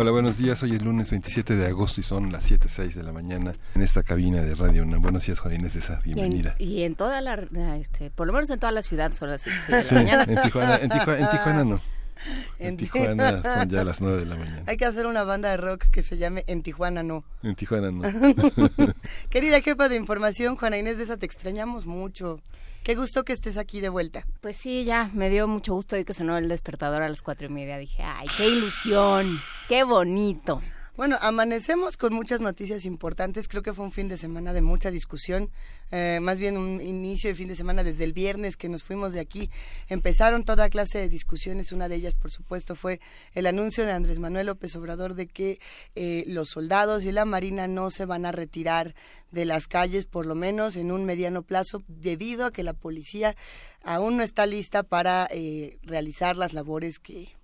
Hola, buenos días. Hoy es lunes 27 de agosto y son las 7.06 de la mañana en esta cabina de Radio UNAM. Buenos días, Juan Inés de esa. Bienvenida. Y en, toda la, este, por lo menos en toda la ciudad son las 7 de la mañana. En Tijuana, en Tijuana, en Tijuana no. En Tijuana son ya las 9 de la mañana. Hay que hacer una banda de rock que se llame En Tijuana no. En Tijuana no. Querida jefa de información, Juana Inés de esa, te extrañamos mucho. Qué gusto que estés aquí de vuelta. Pues sí, ya, me dio mucho gusto hoy que sonó el despertador a las cuatro y media. Dije, ay, qué ilusión, qué bonito. Bueno, amanecemos con muchas noticias importantes. Creo que fue un fin de semana de mucha discusión, eh, más bien un inicio de fin de semana desde el viernes que nos fuimos de aquí. Empezaron toda clase de discusiones. Una de ellas, por supuesto, fue el anuncio de Andrés Manuel López Obrador de que eh, los soldados y la Marina no se van a retirar de las calles, por lo menos en un mediano plazo, debido a que la policía aún no está lista para eh, realizar las labores que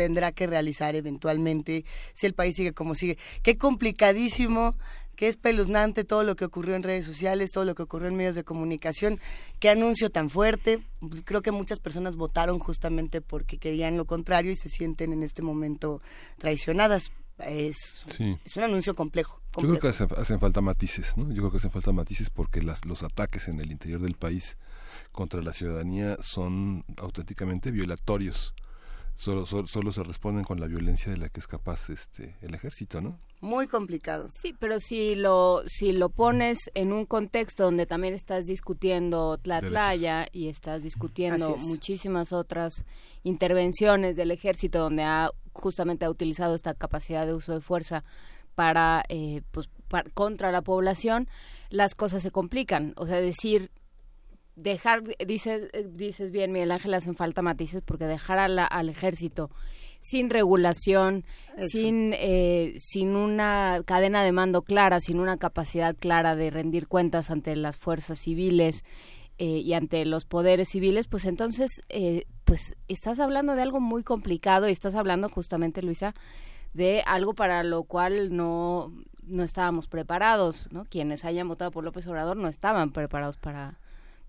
tendrá que realizar eventualmente si el país sigue como sigue. Qué complicadísimo, qué espeluznante todo lo que ocurrió en redes sociales, todo lo que ocurrió en medios de comunicación, qué anuncio tan fuerte. Creo que muchas personas votaron justamente porque querían lo contrario y se sienten en este momento traicionadas. Es, es un anuncio complejo, Yo creo que hacen, falta matices, ¿no? Yo creo que hacen falta matices porque las, los ataques en el interior del país contra la ciudadanía son auténticamente violatorios solo, solo, se responden con la violencia de la que es capaz este el ejército, ¿no? Muy complicado. Sí, pero si lo si lo pones en un contexto donde también estás discutiendo Tlatlaya y estás discutiendo muchísimas otras intervenciones del ejército donde ha justamente ha utilizado esta capacidad de uso de fuerza para eh, pues contra la población, las cosas se complican. O sea, decir dejar, dices, dices bien, Miguel Ángel, hacen falta matices porque dejar al ejército sin regulación, sin, eh, sin una cadena de mando clara, sin una capacidad clara de rendir cuentas ante las fuerzas civiles eh, y ante los poderes civiles, pues entonces, eh, pues estás hablando de algo muy complicado y estás hablando justamente, Luisa, de algo para lo cual no, no estábamos preparados, ¿no? Quienes hayan votado por López Obrador no estaban preparados para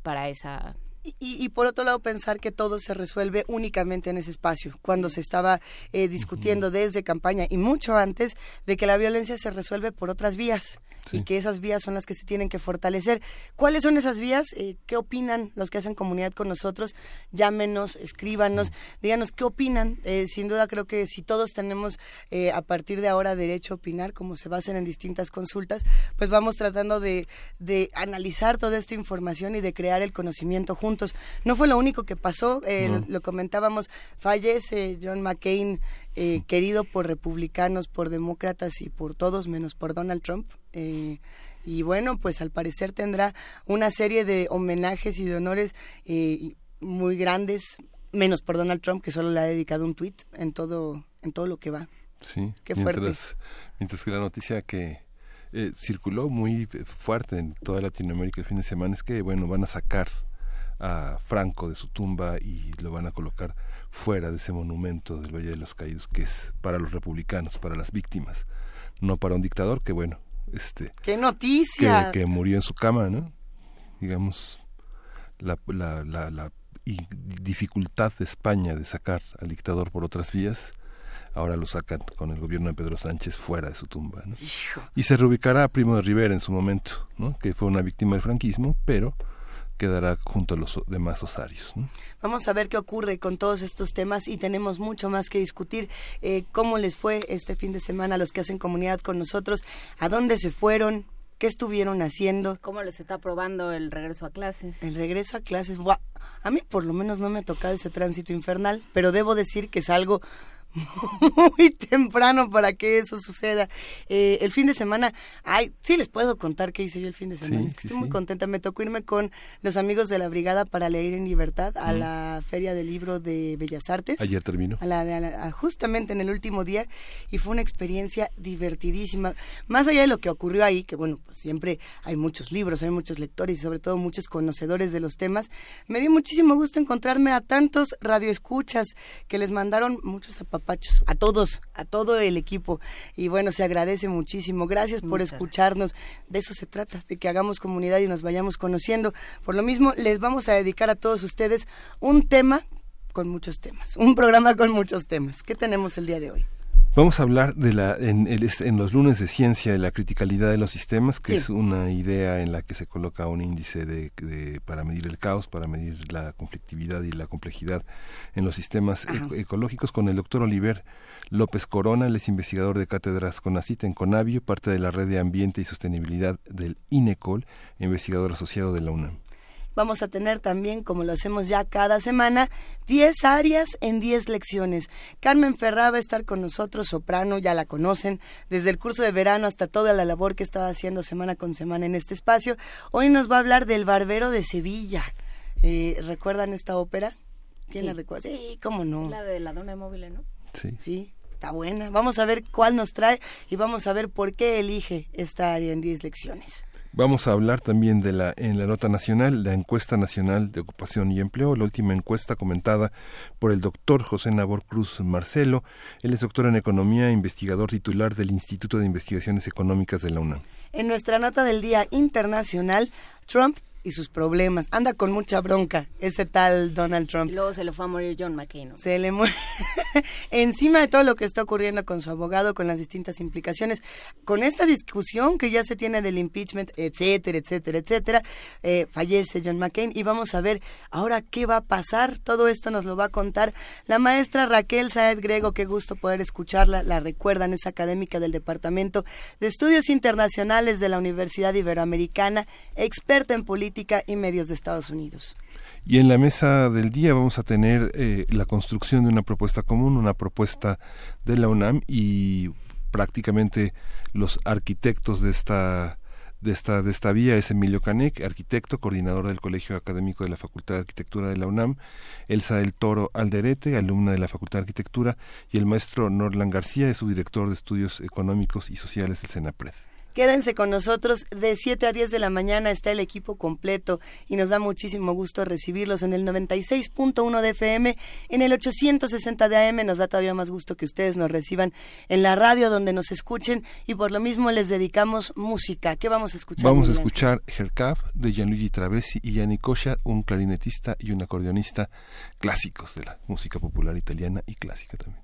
para esa y, y, por otro lado, pensar que todo se resuelve únicamente en ese espacio, cuando se estaba eh, discutiendo desde campaña y mucho antes de que la violencia se resuelve por otras vías y que esas vías son las que se tienen que fortalecer. ¿Cuáles son esas vías? Eh, ¿Qué opinan los que hacen comunidad con nosotros? Llámenos, escríbanos, díganos qué opinan. Eh, sin duda creo que si todos tenemos eh, a partir de ahora derecho a opinar, como se basen en distintas consultas, pues vamos tratando de, de analizar toda esta información y de crear el conocimiento juntos. No fue lo único que pasó, lo comentábamos, fallece John McCain eh, querido por republicanos, por demócratas y por todos, menos por Donald Trump. Eh, y bueno, pues al parecer tendrá una serie de homenajes y de honores eh, muy grandes, menos por Donald Trump, que solo le ha dedicado un tweet en todo, en todo lo que va. Sí, Qué mientras, mientras que la noticia que circuló muy fuerte en toda Latinoamérica el fin de semana es que, bueno, van a sacar a Franco de su tumba y lo van a colocar fuera de ese monumento del Valle de los Caídos que es para los republicanos, para las víctimas, no para un dictador que bueno, este qué noticia que, murió en su cama, ¿no? Digamos la, la, la, la dificultad de España de sacar al dictador por otras vías ahora lo sacan con el gobierno de Pedro Sánchez fuera de su tumba. ¿no? Y se reubicará a Primo de Rivera en su momento, ¿no? que fue una víctima del franquismo, pero quedará junto a los demás osarios. Vamos a ver qué ocurre con todos estos temas y tenemos mucho más que discutir. Eh, ¿Cómo les fue este fin de semana a los que hacen comunidad con nosotros? ¿A dónde se fueron? ¿Qué estuvieron haciendo? ¿Cómo les está probando el regreso a clases? El regreso a clases. A mí por lo menos no me ha tocado ese tránsito infernal, pero debo decir que es algo muy temprano para que eso suceda. Eh, el fin de semana, ay, sí les puedo contar qué hice yo el fin de semana. Estoy muy contenta. Me tocó irme con los amigos de la Brigada para leer en libertad a la Feria del Libro de Bellas Artes. Ayer terminó. A la, justamente en el último día y fue una experiencia divertidísima. Más allá de lo que ocurrió ahí, que bueno, pues siempre hay muchos libros, hay muchos lectores y sobre todo muchos conocedores de los temas, me dio muchísimo gusto encontrarme a tantos radioescuchas que les mandaron muchos apapachos, a todos, a todo el equipo. Y bueno, se agradece muchísimo. Gracias por escucharnos. De eso se trata, de que hagamos comunidad y nos vayamos conociendo. Por lo mismo, les vamos a dedicar a todos ustedes un tema con muchos temas, un programa con muchos temas. ¿Qué tenemos el día de hoy? Vamos a hablar de la, en, en, los lunes de ciencia de la criticalidad de los sistemas, que es una idea en la que se coloca un índice de, para medir el caos, para medir la conflictividad y la complejidad en los sistemas ecológicos, con el doctor Oliver López Corona, él es investigador de cátedras CONACIT en Conavio, parte de la red de ambiente y sostenibilidad del INECOL, investigador asociado de la UNAM. Vamos a tener también, como lo hacemos ya cada semana, 10 áreas en 10 lecciones. Carmen Ferrá va a estar con nosotros, soprano, ya la conocen, desde el curso de verano hasta toda la labor que estaba haciendo semana con semana en este espacio. Hoy nos va a hablar del Barbero de Sevilla. Eh, ¿Recuerdan esta ópera? ¿Quién la recuerda? Sí, cómo no. La de la dona móvil, ¿no? Sí. Sí, está buena. Vamos a ver cuál nos trae y vamos a ver por qué elige esta área en 10 lecciones. Vamos a hablar también de la en la nota nacional, la encuesta nacional de ocupación y empleo, la última encuesta comentada por el doctor José Nabor Cruz Marcelo. Él es doctor en economía investigador titular del Instituto de Investigaciones Económicas de la UNAM. En nuestra nota del día internacional, Trump y sus problemas. Anda con mucha bronca ese tal Donald Trump. Luego se le fue a morir John McCain. Se le muere. Encima de todo lo que está ocurriendo con su abogado, con las distintas implicaciones, con esta discusión que ya se tiene del impeachment, etcétera, etcétera, etcétera, eh, fallece John McCain y vamos a ver ahora qué va a pasar. Todo esto nos lo va a contar la maestra Raquel Saed Grego. Qué gusto poder escucharla. La recuerdan, es académica del Departamento de Estudios Internacionales de la Universidad Iberoamericana, experta en política y medios de Estados Unidos. Y en la mesa del día vamos a tener eh, la construcción de una propuesta común, una propuesta de la UNAM y prácticamente los arquitectos de esta de esta, de esta vía es Emilio Canek, arquitecto, coordinador del Colegio Académico de la Facultad de Arquitectura de la UNAM, Elsa del Toro Alderete, alumna de la Facultad de Arquitectura, y el maestro Norlan García, es su director de Estudios Económicos y Sociales del CENAPRED. Quédense con nosotros. De 7 a 10 de la mañana está el equipo completo y nos da muchísimo gusto recibirlos en el 96.1 de FM, en el 860 de AM. Nos da todavía más gusto que ustedes nos reciban en la radio donde nos escuchen y por lo mismo les dedicamos música. ¿Qué vamos a escuchar? Vamos a escuchar Hercav de Gianluigi Travesi y Gianni Coscia, un clarinetista y un acordeonista clásicos de la música popular italiana y clásica también.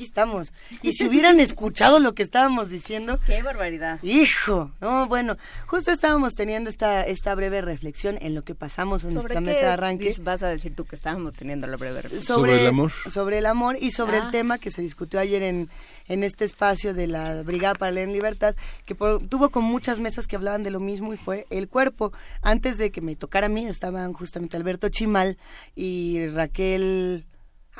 Aquí estamos. Y si hubieran escuchado lo que estábamos diciendo. Qué barbaridad. Hijo, no, bueno, justo estábamos teniendo esta esta breve reflexión en lo que pasamos en nuestra mesa de arranque. Vas a decir tú que estábamos teniendo la breve reflexión. Sobre, el amor. Sobre el amor y sobre el Ah. tema que se discutió ayer en, en este espacio de la Brigada para Leer en Libertad, que por- tuvo con muchas mesas que hablaban de lo mismo y fue el cuerpo. Antes de que me tocara a mí estaban justamente Alberto Chimal y Raquel...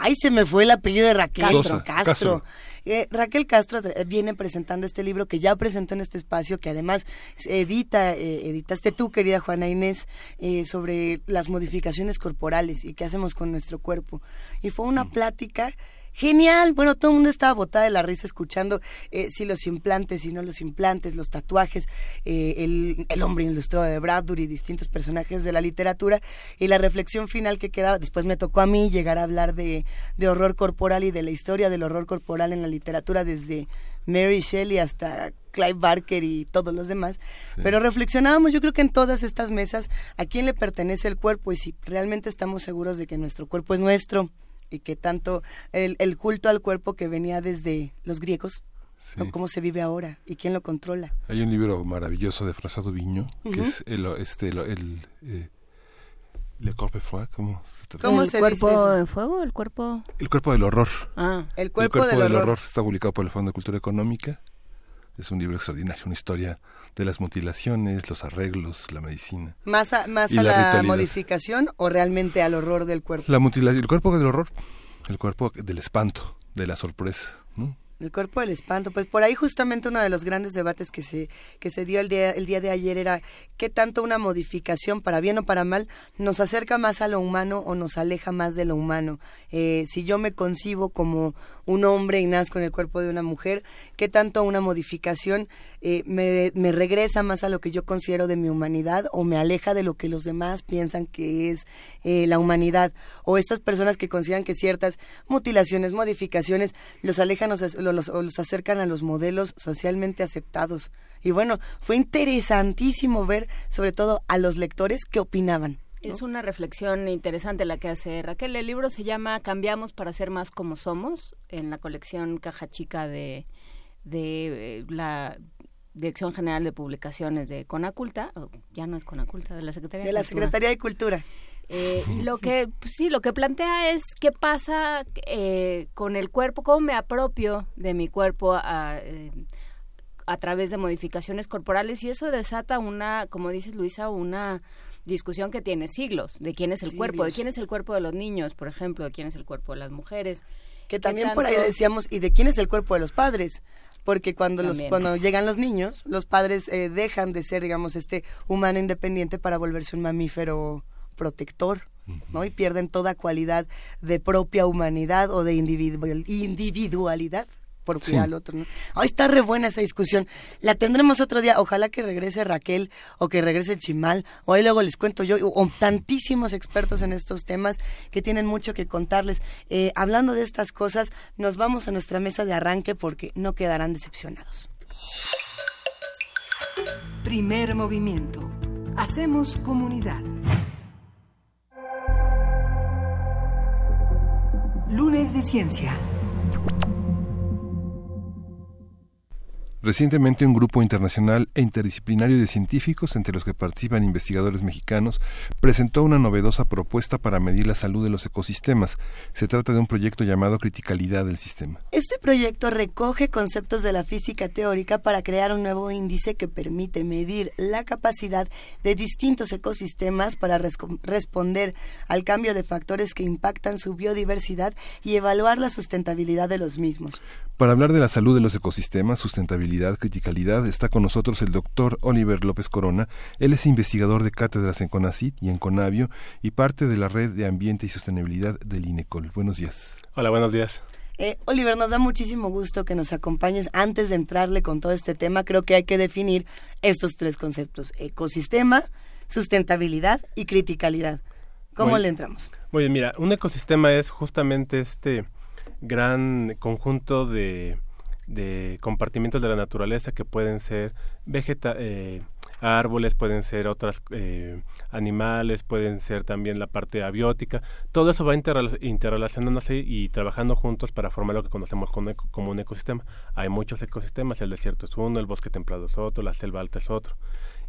Ay, se me fue el apellido de Raquel Castro. Castro. Eh, Raquel Castro eh, viene presentando este libro que ya presentó en este espacio, que además edita, eh, editaste tú, querida Juana Inés, eh, sobre las modificaciones corporales y qué hacemos con nuestro cuerpo. Y fue una plática genial. Bueno, todo el mundo estaba botada de la risa escuchando eh, si los implantes, si no los implantes, los tatuajes, eh, el, el hombre ilustrado de Bradbury, distintos personajes de la literatura y la reflexión final que quedaba. Después me tocó a mí llegar a hablar de, de horror corporal y de la historia del horror corporal en la literatura desde Mary Shelley hasta Clive Barker y todos los demás. Pero reflexionábamos, yo creo que en todas estas mesas, a quién le pertenece el cuerpo y si realmente estamos seguros de que nuestro cuerpo es nuestro y que tanto el, el culto al cuerpo que venía desde los griegos, Sí. cómo se vive ahora y quién lo controla. Hay un libro maravilloso de François Viño, que es el, este, el, el, eh, Le Corps Froid, ¿cómo se tra- ¿Cómo ¿El se cuerpo dice en fuego? ¿El cuerpo...? El cuerpo del horror. Ah, El cuerpo, del, horror. está publicado por el Fondo de Cultura Económica. Es un libro extraordinario, una historia de las mutilaciones, los arreglos, la medicina. Más a, más a la modificación o realmente al horror del cuerpo. La mutilación, el cuerpo del horror, el cuerpo del espanto, de la sorpresa, ¿no? El cuerpo del espanto, pues por ahí justamente uno de los grandes debates que se que se dio el día el día de ayer era qué tanto una modificación para bien o para mal nos acerca más a lo humano o nos aleja más de lo humano. Eh, si yo me concibo como un hombre y nazco en el cuerpo de una mujer, qué tanto una modificación eh, me, me regresa más a lo que yo considero de mi humanidad o me aleja de lo que los demás piensan que es eh, la humanidad o estas personas que consideran que ciertas mutilaciones, modificaciones los alejan o, se- o los, o los acercan a los modelos socialmente aceptados. Y bueno, fue interesantísimo ver sobre todo a los lectores qué opinaban. ¿no? Es una reflexión interesante la que hace Raquel. El libro se llama Cambiamos para ser más como somos, en la colección Caja Chica de, de eh, la Dirección General de Publicaciones de Conaculta, ya no es Conaculta, de la Secretaría de la Cultura. Secretaría de Cultura. Eh, y lo que, pues sí, lo que plantea es qué pasa eh, con el cuerpo, cómo me apropio de mi cuerpo a, eh, a través de modificaciones corporales y eso desata una, como dices Luisa, una discusión que tiene siglos de quién es el cuerpo, de quién es el cuerpo de los niños, por ejemplo, de quién es el cuerpo de las mujeres. Que ¿Qué también por ahí decíamos, ¿y de quién es el cuerpo de los padres? Porque cuando, los, cuando llegan los niños, los padres eh, dejan de ser, digamos, este humano independiente para volverse un mamífero protector, ¿no? Y pierden toda cualidad de propia humanidad o de individual- individualidad por cuidar Sí. al otro, ¿no? Ay, está re buena esa discusión. La tendremos otro día. Ojalá que regrese Raquel o que regrese Chimal. O ahí luego les cuento yo. O, o tantísimos expertos en estos temas que tienen mucho que contarles. Eh, hablando de estas cosas, nos vamos a nuestra mesa de arranque porque no quedarán decepcionados. Primer movimiento. Hacemos comunidad. Lunes de Ciencia. Recientemente un grupo internacional e interdisciplinario de científicos, entre los que participan investigadores mexicanos, presentó una novedosa propuesta para medir la salud de los ecosistemas. Se trata de un proyecto llamado Criticalidad del Sistema. Este proyecto recoge conceptos de la física teórica para crear un nuevo índice que permite medir la capacidad de distintos ecosistemas para responder al cambio de factores que impactan su biodiversidad y evaluar la sustentabilidad de los mismos. Para hablar de la salud de los ecosistemas, sustentabilidad, criticalidad, está con nosotros el doctor Oliver López Corona. Él es investigador de cátedras en CONACIT y en CONAVIO y parte de la red de ambiente y sostenibilidad del INECOL. Buenos días. Hola, buenos días. Eh, Oliver, nos da muchísimo gusto que nos acompañes. Antes de entrarle con todo este tema, creo que hay que definir estos tres conceptos. Ecosistema, sustentabilidad y criticalidad. ¿Cómo Muy- le entramos? Muy bien, mira, un ecosistema es justamente este gran conjunto de, de compartimientos de la naturaleza que pueden ser vegeta eh, árboles, pueden ser otros eh, animales, pueden ser también la parte abiótica. Todo eso va interrelacionándose y trabajando juntos para formar lo que conocemos como, un ecosistema. Hay muchos ecosistemas, el desierto es uno, el bosque templado es otro, la selva alta es otro.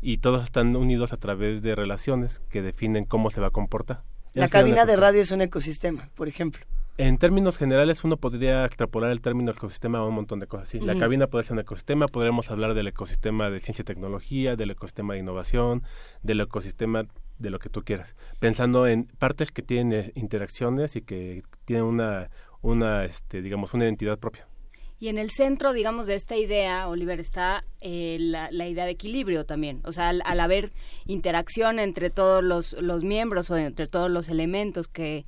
Y todos están unidos a través de relaciones que definen cómo se va a comportar. La cabina de radio es un ecosistema, por ejemplo. En términos generales, uno podría extrapolar el término ecosistema a un montón de cosas. Sí, la cabina puede ser un ecosistema, podríamos hablar del ecosistema de ciencia y tecnología, del ecosistema de innovación, del ecosistema de lo que tú quieras, pensando en partes que tienen eh, interacciones y que tienen una, una este, digamos, una identidad propia. Y en el centro, digamos, de esta idea, Oliver, está eh, la, idea de equilibrio también. O sea, al, al, haber interacción entre todos los, los miembros o entre todos los elementos que,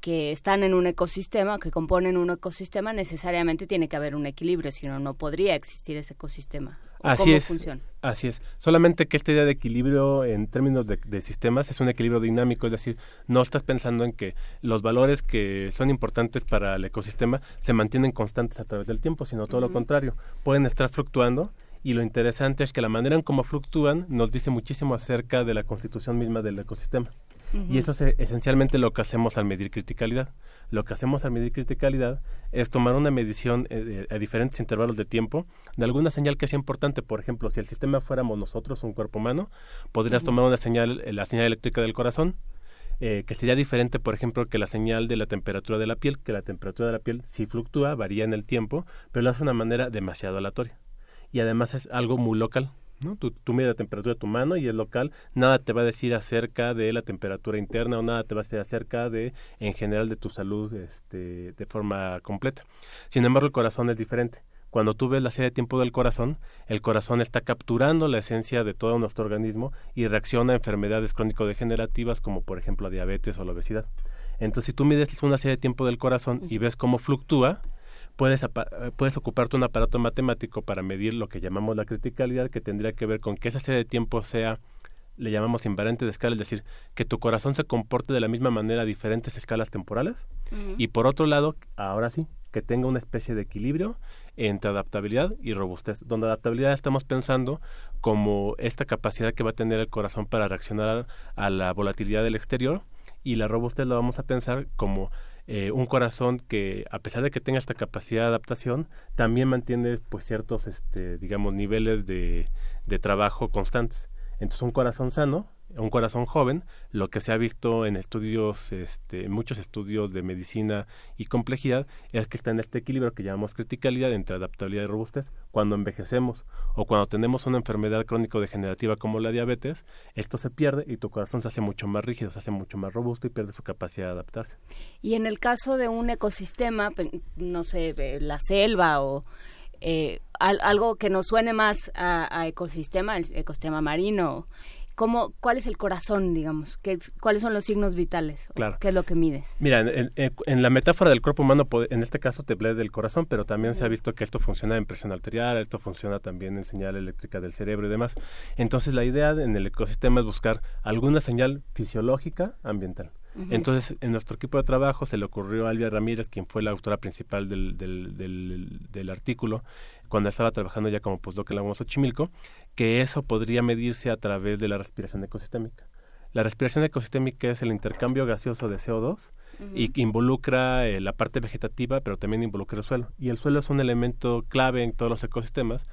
que están en un ecosistema, que componen un ecosistema, necesariamente tiene que haber un equilibrio, si no, no podría existir ese ecosistema. Así ¿Cómo es. Funciona? Así es. Solamente que esta idea de equilibrio en términos de, sistemas es un equilibrio dinámico, es decir, no estás pensando en que los valores que son importantes para el ecosistema se mantienen constantes a través del tiempo, sino todo lo contrario, pueden estar fluctuando y lo interesante es que la manera en cómo fluctúan nos dice muchísimo acerca de la constitución misma del ecosistema. Y eso es esencialmente lo que hacemos al medir criticalidad. Lo que hacemos al medir criticalidad es tomar una medición eh, a diferentes intervalos de tiempo de alguna señal que sea importante. Por ejemplo, si el sistema fuéramos nosotros, un cuerpo humano, podrías tomar una señal, eh, la señal eléctrica del corazón, eh, que sería diferente, por ejemplo, que la señal de la temperatura de la piel, que la temperatura de la piel sí fluctúa, varía en el tiempo, pero lo hace de una manera demasiado aleatoria. Y además es algo muy local, ¿no? Tú, tú mides la temperatura de tu mano y es local, nada te va a decir acerca de la temperatura interna o nada te va a decir acerca de, en general, de tu salud este, de forma completa. Sin embargo, el corazón es diferente. Cuando tú ves la serie de tiempo del corazón, el corazón está capturando la esencia de todo nuestro organismo y reacciona a enfermedades crónico-degenerativas como por ejemplo la diabetes o la obesidad. Entonces, si tú mides una serie de tiempo del corazón y ves cómo fluctúa, puedes, puedes ocuparte un aparato matemático para medir lo que llamamos la criticalidad, que tendría que ver con que esa serie de tiempo sea, le llamamos invariante de escala, es decir, que tu corazón se comporte de la misma manera a diferentes escalas temporales. Y por otro lado, ahora sí, que tenga una especie de equilibrio entre adaptabilidad y robustez. Donde adaptabilidad estamos pensando como esta capacidad que va a tener el corazón para reaccionar a la volatilidad del exterior y la robustez lo vamos a pensar como eh, un corazón que a pesar de que tenga esta capacidad de adaptación también mantiene pues ciertos este digamos niveles de, de trabajo constantes. Entonces un corazón sano un corazón joven, lo que se ha visto en estudios, este, muchos estudios de medicina y complejidad, es que está en este equilibrio que llamamos criticalidad entre adaptabilidad y robustez. Cuando envejecemos o cuando tenemos una enfermedad crónico-degenerativa como la diabetes, esto se pierde y tu corazón se hace mucho más rígido, se hace mucho más robusto y pierde su capacidad de adaptarse. Y en el caso de un ecosistema, no sé, la selva o eh, algo que nos suene más a, a ecosistema, el ecosistema marino, ¿Cómo, ¿Cuál es el corazón, digamos? ¿Qué, ¿Cuáles son los signos vitales? Claro. ¿Qué es lo que mides? Mira, en, la metáfora del cuerpo humano, en este caso te hablé del corazón, pero también se ha visto que esto funciona en presión arterial, esto funciona también en señal eléctrica del cerebro y demás. Entonces, la idea en el ecosistema es buscar alguna señal fisiológica ambiental. Entonces, en nuestro equipo de trabajo se le ocurrió a Alvia Ramírez, quien fue la autora principal del, del, del, del artículo, cuando estaba trabajando ya como postdoc en la UAM Xochimilco, que eso podría medirse a través de la respiración ecosistémica. La respiración ecosistémica es el intercambio gaseoso de CO2 y que involucra eh, la parte vegetativa, pero también involucra el suelo. Y el suelo es un elemento clave en todos los ecosistemas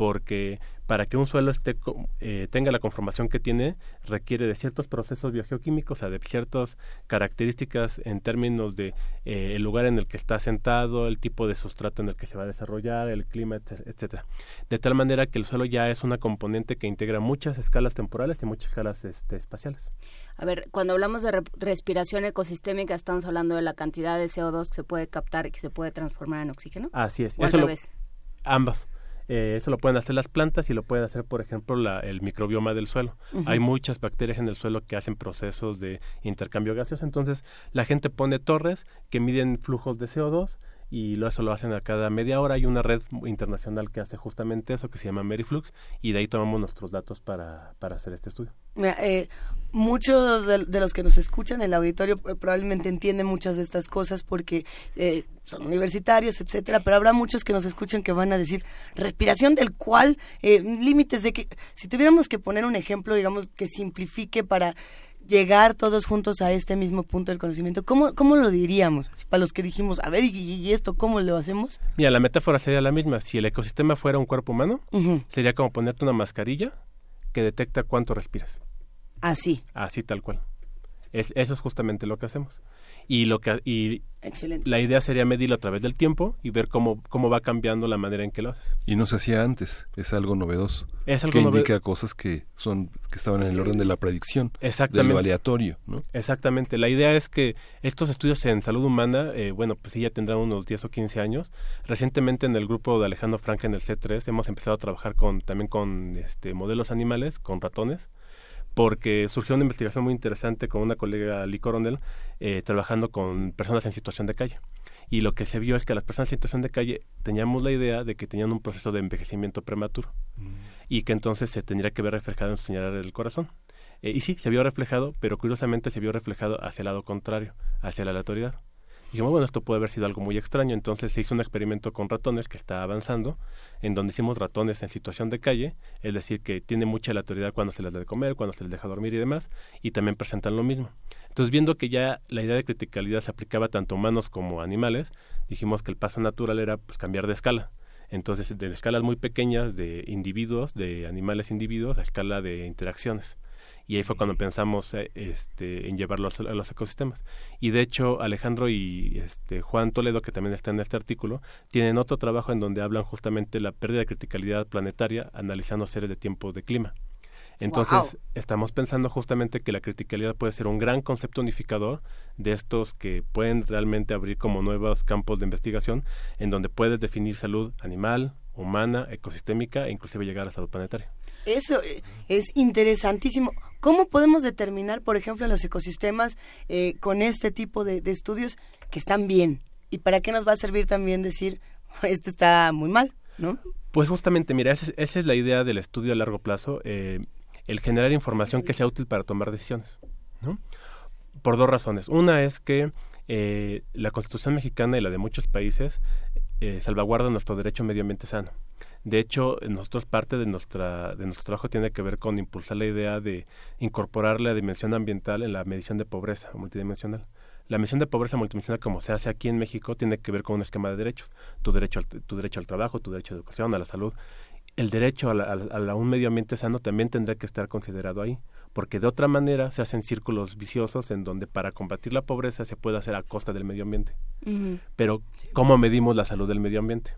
porque para que un suelo esté, eh, tenga la conformación que tiene, requiere de ciertos procesos biogeoquímicos, o sea, de ciertas características en términos de eh, el lugar en el que está sentado, el tipo de sustrato en el que se va a desarrollar, el clima, etcétera. De tal manera que el suelo ya es una componente que integra muchas escalas temporales y muchas escalas este, espaciales. A ver, cuando hablamos de respiración ecosistémica, estamos hablando de la cantidad de CO2 que se puede captar y que se puede transformar en oxígeno. Así es. ¿O Eso lo, ambas. Eh, eso lo pueden hacer las plantas y lo puede hacer, por ejemplo, la, el microbioma del suelo. Hay muchas bacterias en el suelo que hacen procesos de intercambio gaseoso. Entonces, la gente pone torres que miden flujos de CO2 y lo, eso lo hacen a cada media hora. Hay una red internacional que hace justamente eso, que se llama Meriflux, y de ahí tomamos nuestros datos para, para hacer este estudio. Eh, muchos de, los que nos escuchan, el auditorio eh, probablemente entienden muchas de estas cosas porque eh, son universitarios, etcétera, pero habrá muchos que nos escuchan que van a decir respiración del cual, límites de que, si tuviéramos que poner un ejemplo, digamos, que simplifique para llegar todos juntos a este mismo punto del conocimiento, ¿cómo, cómo lo diríamos? Para los que dijimos, a ver, ¿y, esto cómo lo hacemos? Mira, la metáfora sería la misma. Si el ecosistema fuera un cuerpo humano, sería como ponerte una mascarilla que detecta cuánto respiras. Así. Así tal cual. Es, eso es justamente lo que hacemos y lo que y la idea sería medirlo a través del tiempo y ver cómo cómo va cambiando la manera en que lo haces. Y no se hacía antes es algo novedoso es algo que indica cosas que son que estaban en el orden de la predicción exactamente. de lo aleatorio ¿no? exactamente. La idea es que estos estudios en salud humana eh, bueno pues sí ya tendrán unos 10 o 15 años. Recientemente en el grupo de Alejandro Frank en el C3 hemos empezado a trabajar con también con este modelos animales con ratones porque surgió una investigación muy interesante con una colega Lee Coronel eh, trabajando con personas en situación de calle. Y lo que se vio es que las personas en situación de calle teníamos la idea de que tenían un proceso de envejecimiento prematuro mm. y que entonces se tendría que ver reflejado en su señal del corazón. Eh, y sí, se vio reflejado, pero curiosamente se vio reflejado hacia el lado contrario, hacia la aleatoriedad dijimos, bueno, esto puede haber sido algo muy extraño. Entonces se hizo un experimento con ratones que está avanzando, en donde hicimos ratones en situación de calle, es decir, que tiene mucha aleatoriedad cuando se les da de comer, cuando se les deja dormir y demás, y también presentan lo mismo. Entonces, viendo que ya la idea de criticalidad se aplicaba tanto a humanos como a animales, dijimos que el paso natural era pues, cambiar de escala. Entonces, de escalas muy pequeñas de individuos, de animales individuos, a escala de interacciones y ahí fue cuando pensamos eh, este, en llevarlos a los ecosistemas. Y de hecho, Alejandro y este, Juan Toledo, que también está en este artículo, tienen otro trabajo en donde hablan justamente la pérdida de criticalidad planetaria analizando series de tiempo de clima. Entonces, estamos pensando justamente que la criticalidad puede ser un gran concepto unificador de estos que pueden realmente abrir como nuevos campos de investigación en donde puedes definir salud animal, humana, ecosistémica e inclusive llegar a salud planetaria. Eso eh, es interesantísimo. ¿Cómo podemos determinar, por ejemplo, en los ecosistemas eh, con este tipo de, estudios que están bien? ¿Y para qué nos va a servir también decir, este está muy mal, ¿no? Pues justamente, mira, esa es, la idea del estudio a largo plazo, eh, el generar información que sea útil para tomar decisiones, ¿no? Por dos razones. Una es que la Constitución mexicana y la de muchos países salvaguardan nuestro derecho a medio ambiente sano. De hecho, nosotros parte de nuestra de nuestro trabajo tiene que ver con impulsar la idea de incorporar la dimensión ambiental en la medición de pobreza multidimensional. La medición de pobreza multidimensional, como se hace aquí en México, tiene que ver con un esquema de derechos. Tu derecho al, tu derecho al trabajo, tu derecho a la educación, a la salud. El derecho a, un medio ambiente sano también tendrá que estar considerado ahí, porque de otra manera se hacen círculos viciosos en donde para combatir la pobreza se puede hacer a costa del medio ambiente. Pero, ¿cómo medimos la salud del medio ambiente?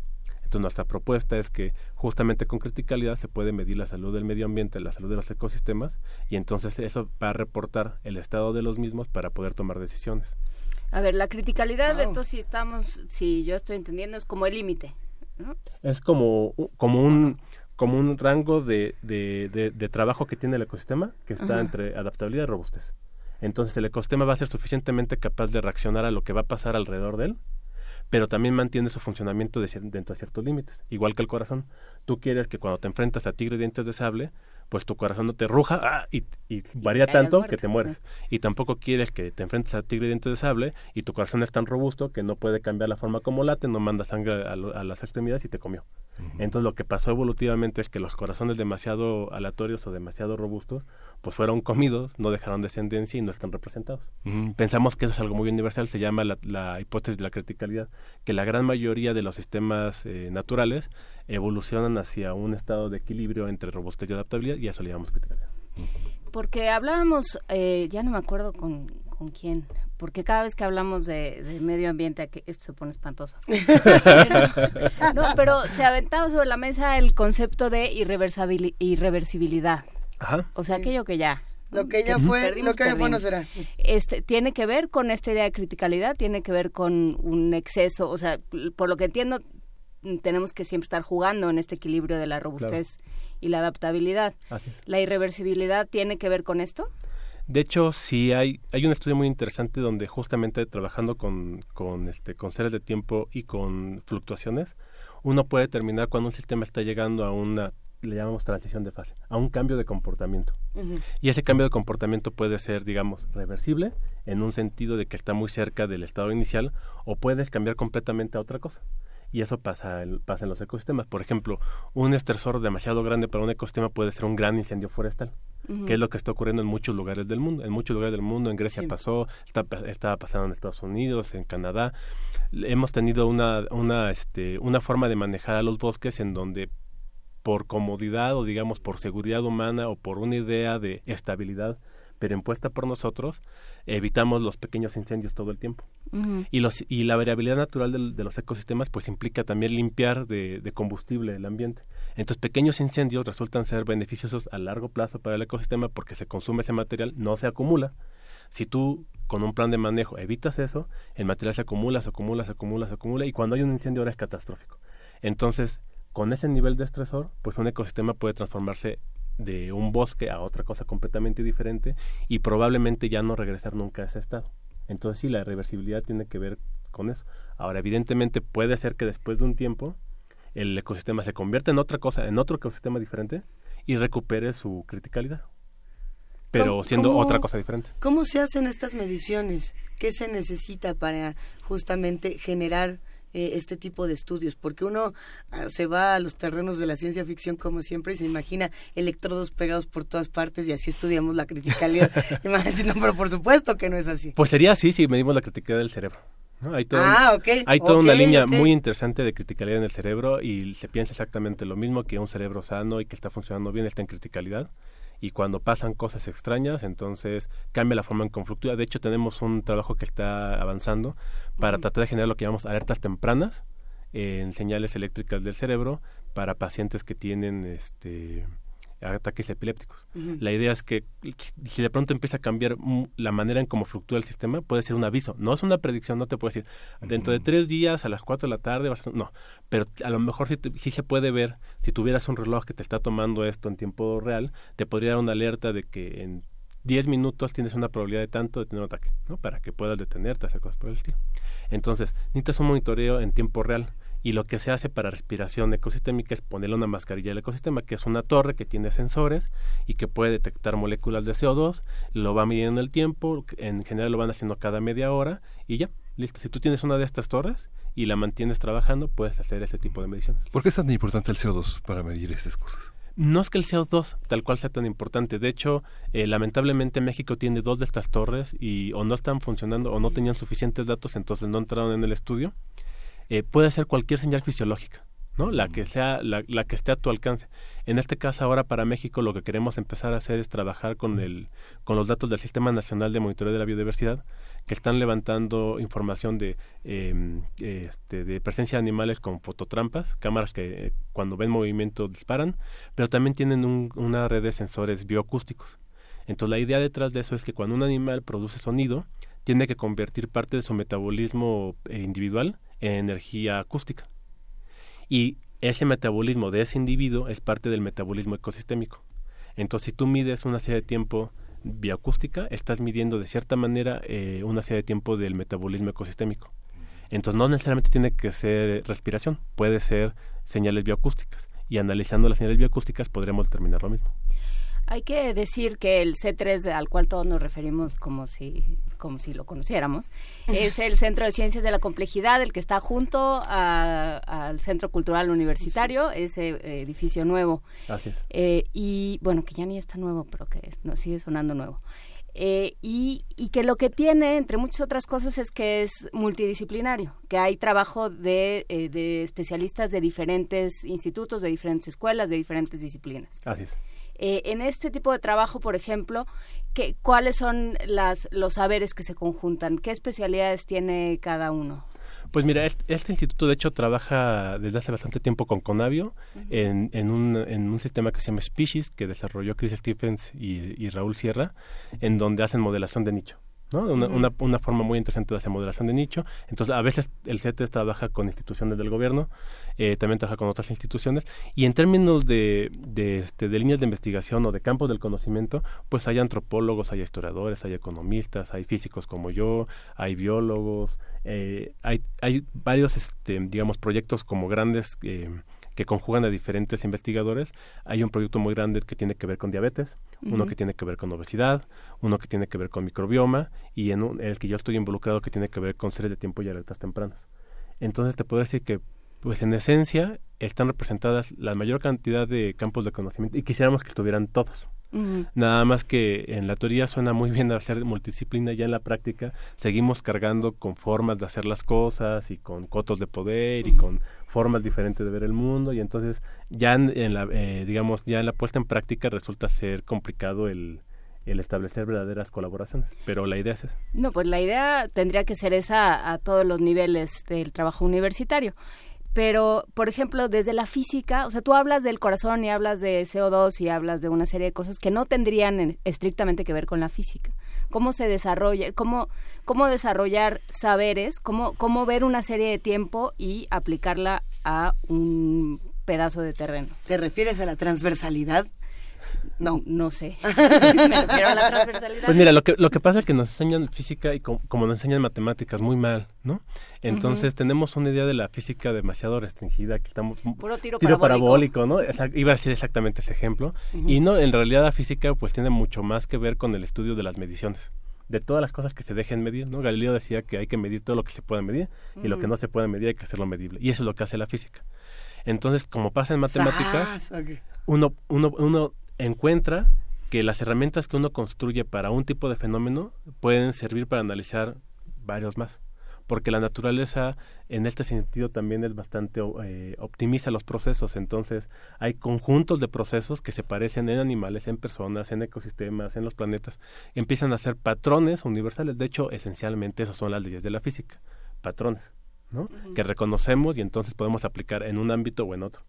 Entonces nuestra propuesta es que justamente con criticalidad se puede medir la salud del medio ambiente, la salud de los ecosistemas y entonces eso va a reportar el estado de los mismos para poder tomar decisiones. A ver, la criticalidad, entonces si estamos, si yo estoy entendiendo, es como el límite. Es como, como un como un rango de, de, trabajo que tiene el ecosistema que está entre adaptabilidad y robustez. Entonces el ecosistema va a ser suficientemente capaz de reaccionar a lo que va a pasar alrededor de él pero también mantiene su funcionamiento dentro de ciertos límites, igual que el corazón. Tú quieres que cuando te enfrentas a tigre dientes de sable, pues tu corazón no te ruja ah, y, varía tanto que te mueres. Y tampoco quieres que te enfrentes a tigre dientes de sable y tu corazón es tan robusto que no puede cambiar la forma como late, no manda sangre a, las extremidades y te comió. Entonces lo que pasó evolutivamente es que los corazones demasiado aleatorios o demasiado robustos pues fueron comidos, no dejaron descendencia y no están representados. Pensamos que eso es algo muy universal, se llama la, hipótesis de la criticalidad, que la gran mayoría de los sistemas eh, naturales evolucionan hacia un estado de equilibrio entre robustez y adaptabilidad y a eso le llamamos criticalidad. Porque hablábamos, eh, ya no me acuerdo con, con quién, porque cada vez que hablamos de, medio ambiente, esto se pone espantoso. no, pero se aventaba sobre la mesa el concepto de irreversibilidad. O sea, aquello que ya lo que ya fue, lo que ya fue no será. Este, tiene que ver con esta idea de criticalidad, tiene que ver con un exceso, o sea, por lo que entiendo, tenemos que siempre estar jugando en este equilibrio de la robustez y la adaptabilidad. ¿La irreversibilidad tiene que ver con esto? De hecho, sí hay, hay un estudio muy interesante donde justamente trabajando con, con, este, con seres de tiempo y con fluctuaciones, uno puede determinar cuando un sistema está llegando a una le llamamos transición de fase, a un cambio de comportamiento. Y ese cambio de comportamiento puede ser, digamos, reversible, en un sentido de que está muy cerca del estado inicial, o puedes cambiar completamente a otra cosa y eso pasa, pasa en los ecosistemas. Por ejemplo, un estresor demasiado grande para un ecosistema puede ser un gran incendio forestal, que es lo que está ocurriendo en muchos lugares del mundo. En muchos lugares del mundo, en Grecia pasó, está, estaba pasando en Estados Unidos, en Canadá. Hemos tenido una, una, este, una forma de manejar a los bosques en donde por comodidad o digamos por seguridad humana o por una idea de estabilidad pero impuesta por nosotros, evitamos los pequeños incendios todo el tiempo. y, los, y la variabilidad natural de, los ecosistemas pues implica también limpiar de, combustible el ambiente. Entonces pequeños incendios resultan ser beneficiosos a largo plazo para el ecosistema porque se consume ese material, no se acumula. Si tú con un plan de manejo evitas eso, el material se acumula, se acumula, se acumula, se acumula y cuando hay un incendio ahora es catastrófico. Entonces, con ese nivel de estresor, pues un ecosistema puede transformarse de un bosque a otra cosa completamente diferente y probablemente ya no regresar nunca a ese estado. Entonces sí, la reversibilidad tiene que ver con eso. Ahora, evidentemente puede ser que después de un tiempo el ecosistema se convierta en otra cosa, en otro ecosistema diferente y recupere su criticalidad. Pero siendo otra cosa diferente. ¿Cómo se hacen estas mediciones? ¿Qué se necesita para justamente generar eh, este tipo de estudios, porque uno ah, se va a los terrenos de la ciencia ficción como siempre y se imagina electrodos pegados por todas partes y así estudiamos la criticalidad. no, pero por supuesto que no es así. Pues sería así si medimos la criticalidad del cerebro. Hay, ah, hay toda una línea muy interesante de criticalidad en el cerebro y se piensa exactamente lo mismo que un cerebro sano y que está funcionando bien está en criticalidad y cuando pasan cosas extrañas, entonces cambia la forma en que fluctúa. De hecho, tenemos un trabajo que está avanzando para tratar de generar lo que llamamos alertas tempranas en señales eléctricas del cerebro para pacientes que tienen este ataques epilépticos. La idea es que si de pronto empieza a cambiar la manera en cómo fluctúa el sistema, puede ser un aviso. No es una predicción, no te puede decir, dentro de tres días a las cuatro de la tarde vas a... No, pero a lo mejor sí, se puede ver, si tuvieras un reloj que te está tomando esto en tiempo real, te podría dar una alerta de que en diez minutos tienes una probabilidad de tanto de tener un ataque, ¿no? Para que puedas detenerte, hacer cosas por el estilo. Entonces, necesitas un monitoreo en tiempo real y lo que se hace para respiración ecosistémica es ponerle una mascarilla al ecosistema, que es una torre que tiene sensores y que puede detectar moléculas de CO2, lo va midiendo el tiempo, en general lo van haciendo cada media hora y ya, listo. Si tú tienes una de estas torres y la mantienes trabajando, puedes hacer ese tipo de mediciones. ¿Por qué es tan importante el CO2 para medir estas cosas? No es que el CO2 tal cual sea tan importante. De hecho, eh, lamentablemente México tiene dos de estas torres y o no están funcionando o no tenían suficientes datos, entonces no entraron en el estudio. Eh, puede ser cualquier señal fisiológica, ¿no? La que sea, la, la, que esté a tu alcance. En este caso, ahora para México, lo que queremos empezar a hacer es trabajar con el, con los datos del Sistema Nacional de Monitoreo de la Biodiversidad, que están levantando información de, em, este, de presencia de animales con fototrampas, cámaras que eh, cuando ven movimiento disparan, pero también tienen una red de sensores bioacústicos. Entonces la idea detrás de eso es que cuando un animal produce sonido, tiene que convertir parte de su metabolismo eh, individual energía acústica. Y ese metabolismo de ese individuo es parte del metabolismo ecosistémico. Entonces, si tú mides una serie de tiempo bioacústica, estás midiendo de cierta manera eh, una serie de tiempo del metabolismo ecosistémico. Entonces, no necesariamente tiene que ser respiración, puede ser señales bioacústicas. Y analizando las señales bioacústicas podremos determinar lo mismo. Hay que decir que el C3 al cual todos nos referimos como si como si lo conociéramos, es el Centro de Ciencias de la Complejidad, el que está junto al Centro Cultural Universitario, ese eh, edificio nuevo. Gracias. Eh, y bueno, que ya ni está nuevo, pero que nos sigue sonando nuevo. Eh, y, que lo que tiene, entre muchas otras cosas, es que es multidisciplinario, que hay trabajo de, de especialistas de diferentes institutos, de diferentes escuelas, de diferentes disciplinas. Así es. Eh, en este tipo de trabajo, por ejemplo, ¿qué, ¿cuáles son las, los saberes que se conjuntan? ¿Qué especialidades tiene cada uno? Pues mira, este, instituto de hecho trabaja desde hace bastante tiempo con Conavio en, en, un, en, un, sistema que se llama Species, que desarrolló Chris Stephens y, Raúl Sierra, en donde hacen modelación de nicho. ¿No? Una, una, forma muy interesante de hacer modelación de nicho. Entonces, a veces el CETES trabaja con instituciones del gobierno, eh, también trabaja con otras instituciones, y en términos de, de, este, de líneas de investigación o de campos del conocimiento, pues hay antropólogos, hay historiadores, hay economistas, hay físicos como yo, hay biólogos, eh, hay, hay varios, este, digamos, proyectos como grandes... Eh, que conjugan a diferentes investigadores. Hay un proyecto muy grande que tiene que ver con diabetes, uno que tiene que ver con obesidad, uno que tiene que ver con microbioma y en, el que yo estoy involucrado que tiene que ver con series de tiempo y alertas tempranas. Entonces te puedo decir que, pues en esencia, están representadas la mayor cantidad de campos de conocimiento y quisiéramos que estuvieran todos. Nada más que en la teoría suena muy bien hacer multidisciplina, ya en la práctica seguimos cargando con formas de hacer las cosas y con cotos de poder y con formas diferentes de ver el mundo y entonces ya en, la, eh, digamos, ya en la puesta en práctica resulta ser complicado el, el establecer verdaderas colaboraciones. Pero la idea es esa. No, pues la idea tendría que ser esa a todos los niveles del trabajo universitario pero por ejemplo desde la física o sea tú hablas del corazón y hablas de CO2 y hablas de una serie de cosas que no tendrían estrictamente que ver con la física. Cómo se desarrolla cómo cómo desarrollar saberes cómo cómo ver una serie de tiempo y aplicarla a un pedazo de terreno te refieres a la transversalidad no, no sé. Me refiero a la transversalidad. Pues mira, lo que, lo que pasa es que nos enseñan física y como, nos enseñan matemáticas muy mal, ¿no? Entonces tenemos una idea de la física demasiado restringida, que estamos... Puro tiro, parabólico. ¿no? iba a decir exactamente ese ejemplo. Y no, en realidad la física pues tiene mucho más que ver con el estudio de las mediciones de todas las cosas que se dejen medir, ¿no? Galileo decía que hay que medir todo lo que se puede medir y lo que no se puede medir hay que hacerlo medible. Y eso es lo que hace la física. Entonces, como pasa en matemáticas, uno, uno, uno encuentra que las herramientas que uno construye para un tipo de fenómeno pueden servir para analizar varios más porque la naturaleza en este sentido también es bastante eh, optimiza los procesos. Entonces hay conjuntos de procesos que se parecen en animales en personas en ecosistemas en los planetas empiezan a ser patrones universales. De hecho esencialmente esos son las leyes de la física patrones ¿no? que reconocemos y entonces podemos aplicar en un ámbito o en otro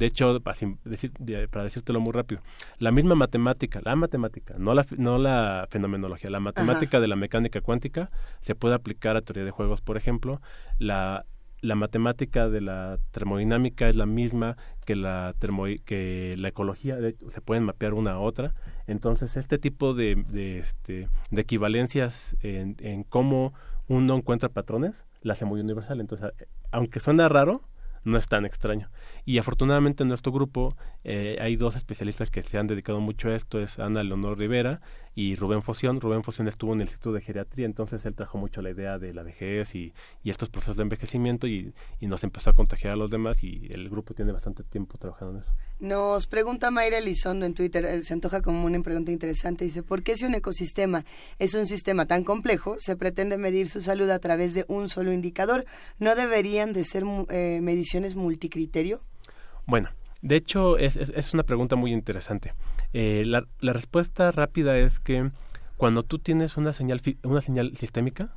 de hecho, para, decir, para decírtelo muy rápido, la misma matemática, la matemática, no la, no la fenomenología, la matemática de la mecánica cuántica se puede aplicar a teoría de juegos, por ejemplo. La, la matemática de la termodinámica es la misma que la termo, que la ecología se pueden mapear una a otra. Entonces este tipo de, de, este, de equivalencias en, en cómo uno encuentra patrones la hace muy universal. Entonces aunque suena raro no es tan extraño. Y afortunadamente en nuestro grupo eh, hay dos especialistas que se han dedicado mucho a esto, es Ana Leonor Rivera y Rubén Foción. Rubén Foción estuvo en el Instituto de Geriatría, entonces él trajo mucho la idea de la vejez y, y estos procesos de envejecimiento y, y, nos empezó a contagiar a los demás y el grupo tiene bastante tiempo trabajando en eso. Nos pregunta Mayra Elizondo en Twitter, eh, se antoja como una pregunta interesante, dice, ¿por qué si un ecosistema es un sistema tan complejo, se pretende medir su salud a través de un solo indicador? ¿No deberían de ser eh, mediciones multicriterio? Bueno, de hecho, es, es, una pregunta muy interesante. Eh, la, la, respuesta rápida es que cuando tú tienes una señal, una señal sistémica,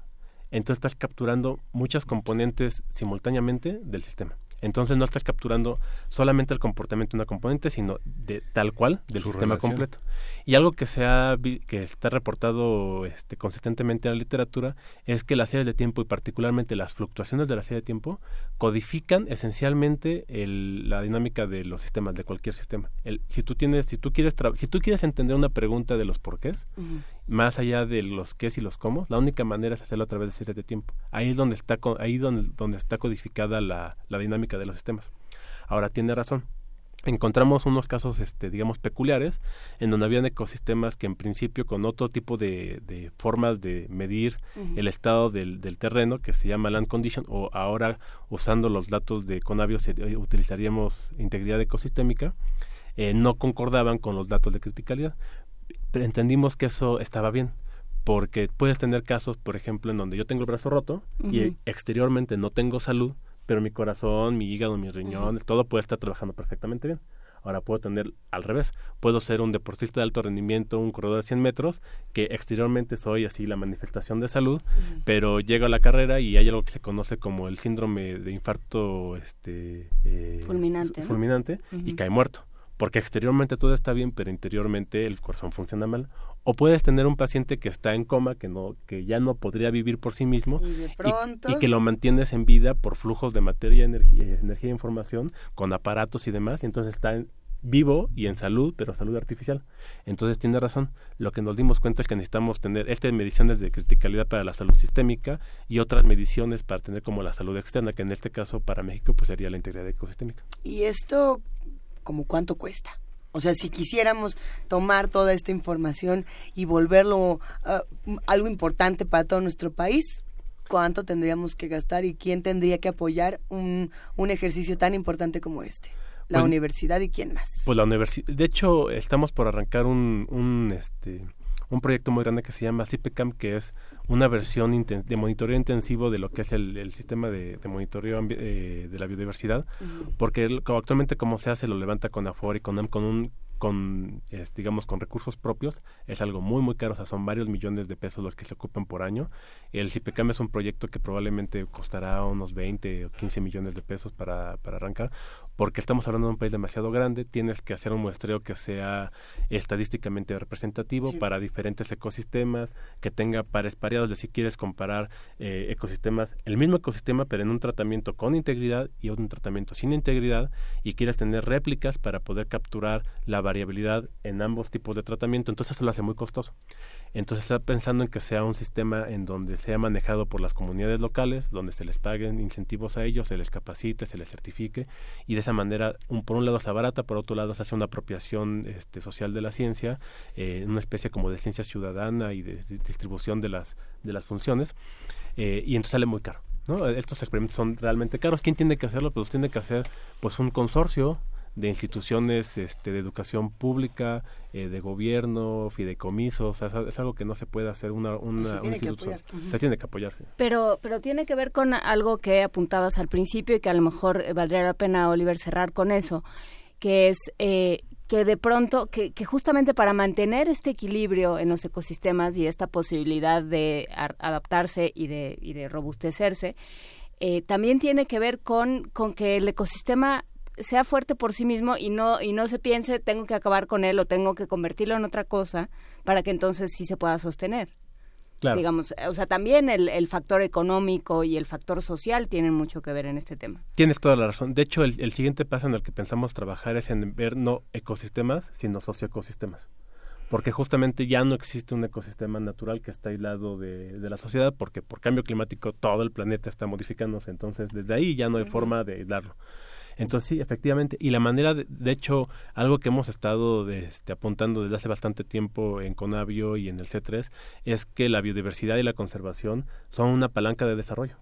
entonces estás capturando muchas componentes simultáneamente del sistema. Entonces no estás capturando solamente el comportamiento de una componente, sino de tal cual del sistema completo. Y algo que se ha que está reportado este, consistentemente en la literatura es que las series de tiempo y particularmente las fluctuaciones de la serie de tiempo codifican esencialmente el, la dinámica de los sistemas de cualquier sistema. El, si tú tienes, si tú quieres si tú quieres entender una pregunta de los porqués, más allá de los qué y los cómo, la única manera es hacerlo a través de series de tiempo. Ahí es donde está ahí donde, donde está codificada la, la dinámica de los sistemas. Ahora tiene razón. Encontramos unos casos, este, digamos, peculiares, en donde habían ecosistemas que en principio con otro tipo de, de formas de medir el estado del, del, terreno, que se llama land condition, o ahora usando los datos de Conabios eh, utilizaríamos integridad ecosistémica, eh, no concordaban con los datos de criticalidad. Pero entendimos que eso estaba bien, porque puedes tener casos, por ejemplo, en donde yo tengo el brazo roto y exteriormente no tengo salud, pero mi corazón, mi hígado, mis riñones, todo puede estar trabajando perfectamente bien. Ahora puedo tener al revés. Puedo ser un deportista de alto rendimiento, un corredor de 100 metros, que exteriormente soy así la manifestación de salud, pero llego a la carrera y hay algo que se conoce como el síndrome de infarto este, eh, fulminante, fulminante y cae muerto porque exteriormente todo está bien, pero interiormente el corazón funciona mal. O puedes tener un paciente que está en coma, que no, que ya no podría vivir por sí mismo, y, que lo mantienes en vida por flujos de materia, energía, energía e información, con aparatos y demás, y entonces está en, vivo y en salud, pero salud artificial. Entonces tiene razón. Lo que nos dimos cuenta es que necesitamos tener estas mediciones de criticalidad para la salud sistémica y otras mediciones para tener como la salud externa, que en este caso para México pues sería la integridad ecosistémica. ¿Y esto como cuánto cuesta? O sea, si quisiéramos tomar toda esta información y volverlo uh, algo importante para todo nuestro país, ¿cuánto tendríamos que gastar y quién tendría que apoyar un, un ejercicio tan importante como este? la pues, universidad y quién más. Pues la universidad, de hecho, estamos por arrancar un, un, este, un proyecto muy grande que se llama CIPECAM, que es una versión de monitoreo intensivo de lo que es el, sistema de, monitoreo eh, de la biodiversidad, porque actualmente como se hace lo levanta con AFOR y con, con un con, digamos, con recursos propios, es algo muy, muy caro, o sea, son varios millones de pesos los que se ocupan por año. El CIPECAM es un proyecto que probablemente costará unos 20 o 15 millones de pesos para, para arrancar, porque estamos hablando de un país demasiado grande, tienes que hacer un muestreo que sea estadísticamente representativo para diferentes ecosistemas, que tenga pares pareados, de si quieres comparar eh, ecosistemas, el mismo ecosistema, pero en un tratamiento con integridad y un tratamiento sin integridad, y quieres tener réplicas para poder capturar la variabilidad en ambos tipos de tratamiento, entonces eso lo hace muy costoso. Entonces está pensando en que sea un sistema en donde sea manejado por las comunidades locales, donde se les paguen incentivos a ellos, se les capacite, se les certifique y de esa manera, un, por un lado sea barata, por otro lado se hace una apropiación este, social de la ciencia, eh, una especie como de ciencia ciudadana y de, distribución de las, de las funciones eh, y entonces sale muy caro. ¿no? Estos experimentos son realmente caros. ¿Quién tiene que hacerlo? Pues tiene que hacer pues un consorcio de instituciones este, de educación pública, eh, de gobierno, fideicomisos, es algo que no se puede hacer una, una un instituto. Se tiene que apoyarse. Pero, pero tiene que ver con algo que apuntabas al principio y que a lo mejor valdría la pena, Oliver, cerrar con eso, que es eh, que de pronto, que, que, justamente para mantener este equilibrio en los ecosistemas y esta posibilidad de adaptarse y de, y de robustecerse, eh, también tiene que ver con, con que el ecosistema sea fuerte por sí mismo y no y no se piense tengo que acabar con él o tengo que convertirlo en otra cosa para que entonces sí se pueda sostener. Claro. Digamos, o sea, también el, el, factor económico y el factor social tienen mucho que ver en este tema. Tienes toda la razón. De hecho, el, el siguiente paso en el que pensamos trabajar es en ver no ecosistemas, sino socioecosistemas porque justamente ya no existe un ecosistema natural que está aislado de, de, la sociedad, porque por cambio climático todo el planeta está modificándose, entonces desde ahí ya no hay forma de aislarlo. Entonces sí, efectivamente, y la manera, de, hecho, algo que hemos estado este, apuntando desde hace bastante tiempo en Conavio y en el C3 es que la biodiversidad y la conservación son una palanca de desarrollo.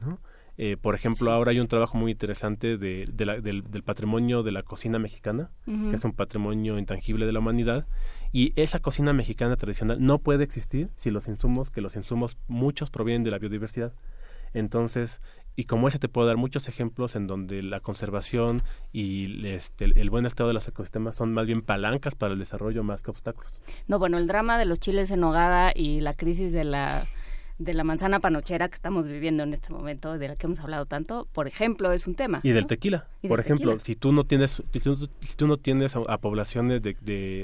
¿no? Eh, por ejemplo, ahora hay un trabajo muy interesante de, del, patrimonio de la cocina mexicana, que es un patrimonio intangible de la humanidad, y esa cocina mexicana tradicional no puede existir si los insumos, que los insumos muchos provienen de la biodiversidad. Entonces, y como ese te puedo dar muchos ejemplos en donde la conservación y este, el buen estado de los ecosistemas son más bien palancas para el desarrollo más que obstáculos. No, bueno, el drama de los chiles en nogada y la crisis de la de la manzana panochera que estamos viviendo en este momento, de la que hemos hablado tanto, por ejemplo, es un tema. Y del tequila. por ejemplo, si tú no tienes, si tú, no tienes a, poblaciones de,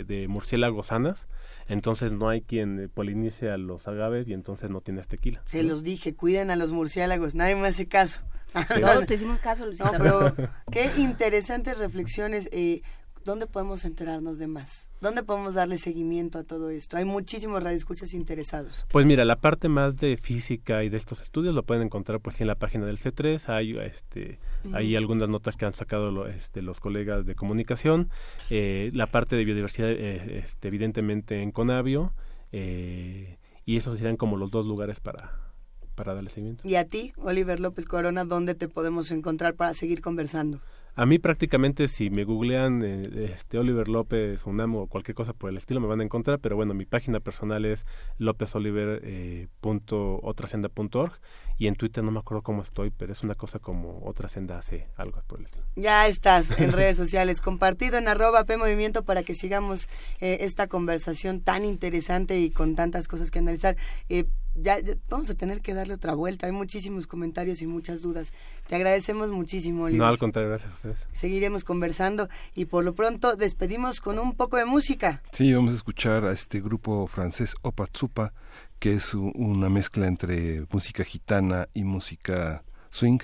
de, murciélagos sanas, entonces no hay quien eh, polinice a los agaves y entonces no tienes tequila. Se los dije, cuiden a los murciélagos, nadie me hace caso. Todos te hicimos caso, Lucía. No, pero qué interesantes reflexiones. Eh, ¿dónde podemos enterarnos de más? ¿Dónde podemos darle seguimiento a todo esto? Hay muchísimos radioescuchas interesados. Pues mira, la parte más de física y de estos estudios lo pueden encontrar pues en la página del C3. Hay este hay algunas notas que han sacado este, los colegas de comunicación. Eh, la parte de biodiversidad eh, este, evidentemente en Conavio. Eh, y esos serían como los dos lugares para, para darle seguimiento. Y a ti, Oliver López Corona, ¿dónde te podemos encontrar para seguir conversando? A mí prácticamente si me googlean eh, este Oliver López UNAM o cualquier cosa por el estilo me van a encontrar, pero bueno, mi página personal es lopezoliver.otrasenda.org eh, y en Twitter no me acuerdo cómo estoy, pero es una cosa como otra senda hace algo por el estilo. Ya estás en redes sociales, compartido en arroba P Movimiento para que sigamos eh, esta conversación tan interesante y con tantas cosas que analizar. Ya, vamos a tener que darle otra vuelta. Hay muchísimos comentarios y muchas dudas. Te agradecemos muchísimo, Oliver. No, al contrario, gracias a ustedes. Seguiremos conversando y por lo pronto despedimos con un poco de música. Sí, vamos a escuchar a este grupo francés Opatsupa, que es una mezcla entre música gitana y música swing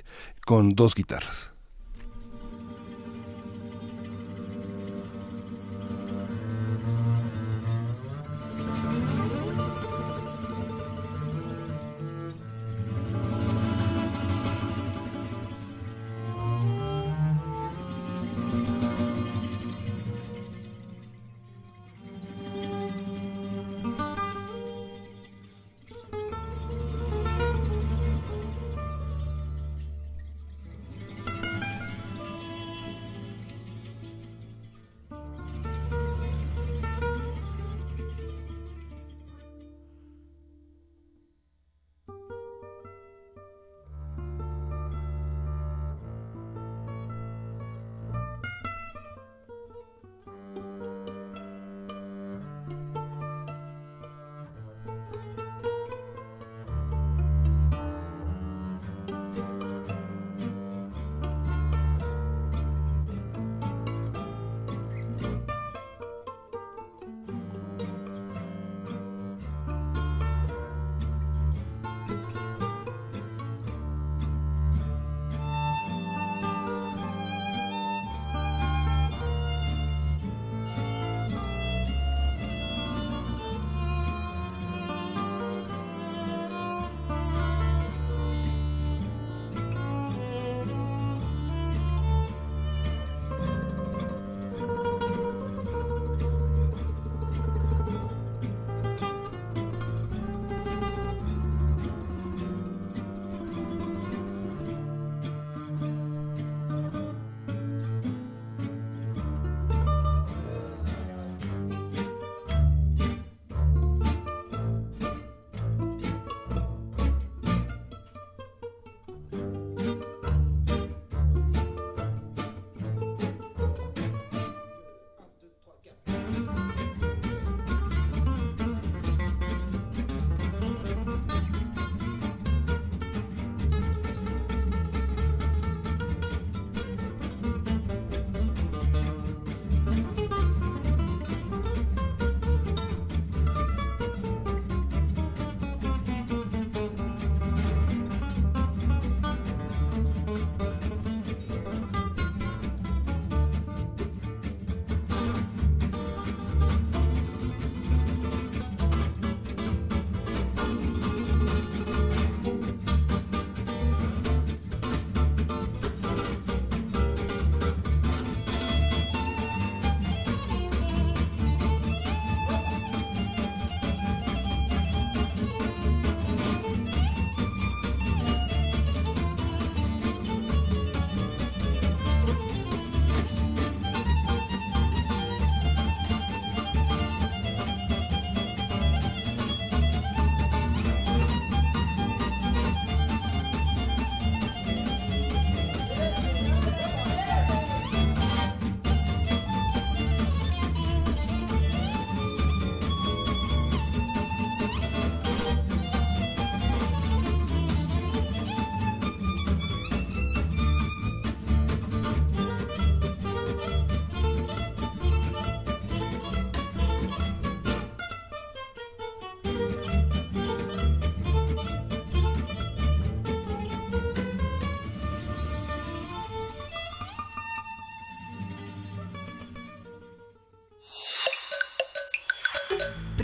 con dos guitarras.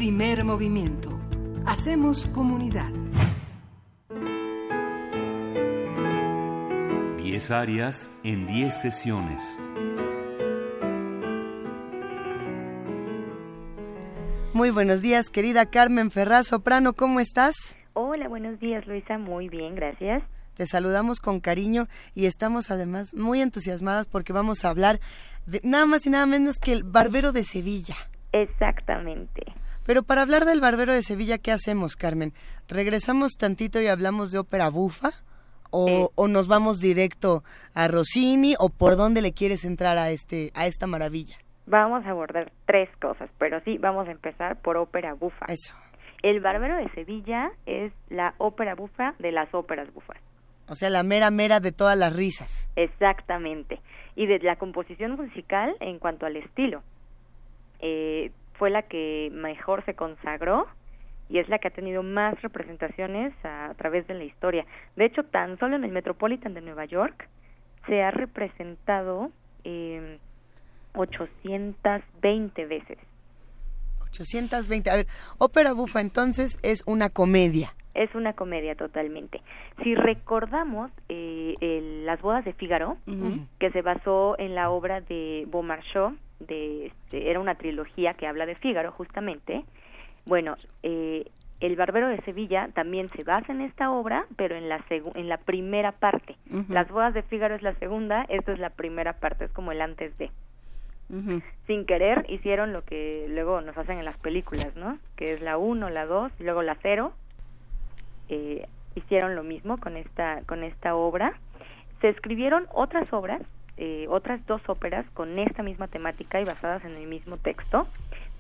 Primer movimiento. Hacemos comunidad. 10 áreas en 10 sesiones. Muy buenos días, querida Carmen Ferraz Soprano, ¿cómo estás? Hola, buenos días, Luisa, muy bien, gracias. Te saludamos con cariño y estamos además muy entusiasmadas porque vamos a hablar de nada más y nada menos que el Barbero de Sevilla. Exactamente. Pero para hablar del Barbero de Sevilla, ¿qué hacemos, Carmen? ¿Regresamos tantito y hablamos de ópera bufa? O, o, nos vamos directo a Rossini o por dónde le quieres entrar a este a esta maravilla? Vamos a abordar tres cosas, pero sí vamos a empezar por ópera bufa. Eso. El Barbero de Sevilla es la ópera bufa de las óperas bufas. O sea, la mera mera de todas las risas. Exactamente. Y de la composición musical en cuanto al estilo. Eh, fue la que mejor se consagró y es la que ha tenido más representaciones a, través de la historia. De hecho, tan solo en el Metropolitan de Nueva York se ha representado eh, 820 veces. 820. A ver, Ópera Bufa entonces es una comedia. Es una comedia totalmente. Si recordamos eh, Las bodas de Fígaro, que se basó en la obra de Beaumarchais, de, este, era una trilogía que habla de Fígaro justamente, bueno, eh, El Barbero de Sevilla también se basa en esta obra, pero en la, en la primera parte. Las bodas de Fígaro es la segunda, esto es la primera parte, es como el antes de. Sin querer hicieron lo que luego nos hacen en las películas, ¿no? Que es la 1, la 2 y luego la 0. Eh, hicieron lo mismo con esta, con esta obra. Se escribieron otras obras, eh, otras dos óperas con esta misma temática y basadas en el mismo texto,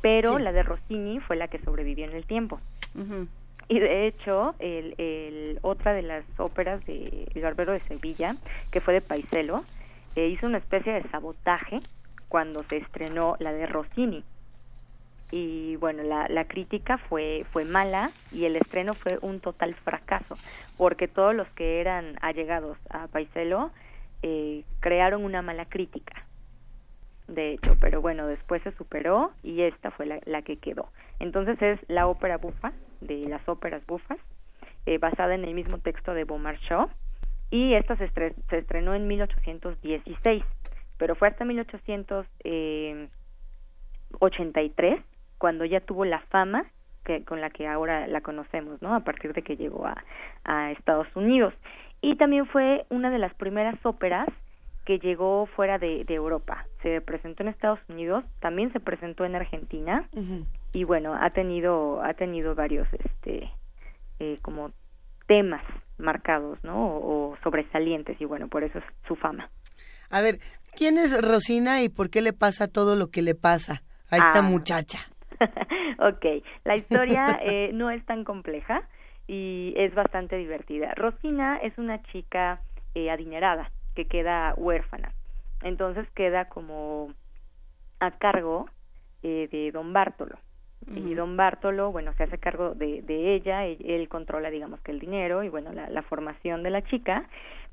pero la de Rossini fue la que sobrevivió en el tiempo. Y de hecho, el, el, otra de las óperas de El Barbero de Sevilla, que fue de Paiselo, eh, hizo una especie de sabotaje cuando se estrenó la de Rossini. Y bueno, la, la crítica fue, fue mala y el estreno fue un total fracaso, porque todos los que eran allegados a Paiselo eh, crearon una mala crítica, de hecho, pero bueno, después se superó y esta fue la, la que quedó. Entonces es la ópera bufa, de las óperas bufas, eh, basada en el mismo texto de Beaumarchais, y esta se, se estrenó en 1816 pero fue hasta 1883 eh, cuando ya tuvo la fama que, con la que ahora la conocemos, ¿no? A partir de que llegó a, a Estados Unidos. Y también fue una de las primeras óperas que llegó fuera de, de, Europa. Se presentó en Estados Unidos, también se presentó en Argentina y bueno, ha tenido ha tenido varios este eh, como temas marcados, ¿no? O, o, sobresalientes y bueno, por eso es su fama. A ver, ¿quién es Rosina y por qué le pasa todo lo que le pasa a esta ah. muchacha? ok, la historia eh, no es tan compleja y es bastante divertida. Rosina es una chica eh, adinerada que queda huérfana, entonces queda como a cargo eh, de don Bártolo. Y don Bártolo, bueno, se hace cargo de, de ella, él, controla, digamos, que el dinero y, bueno, la, la formación de la chica,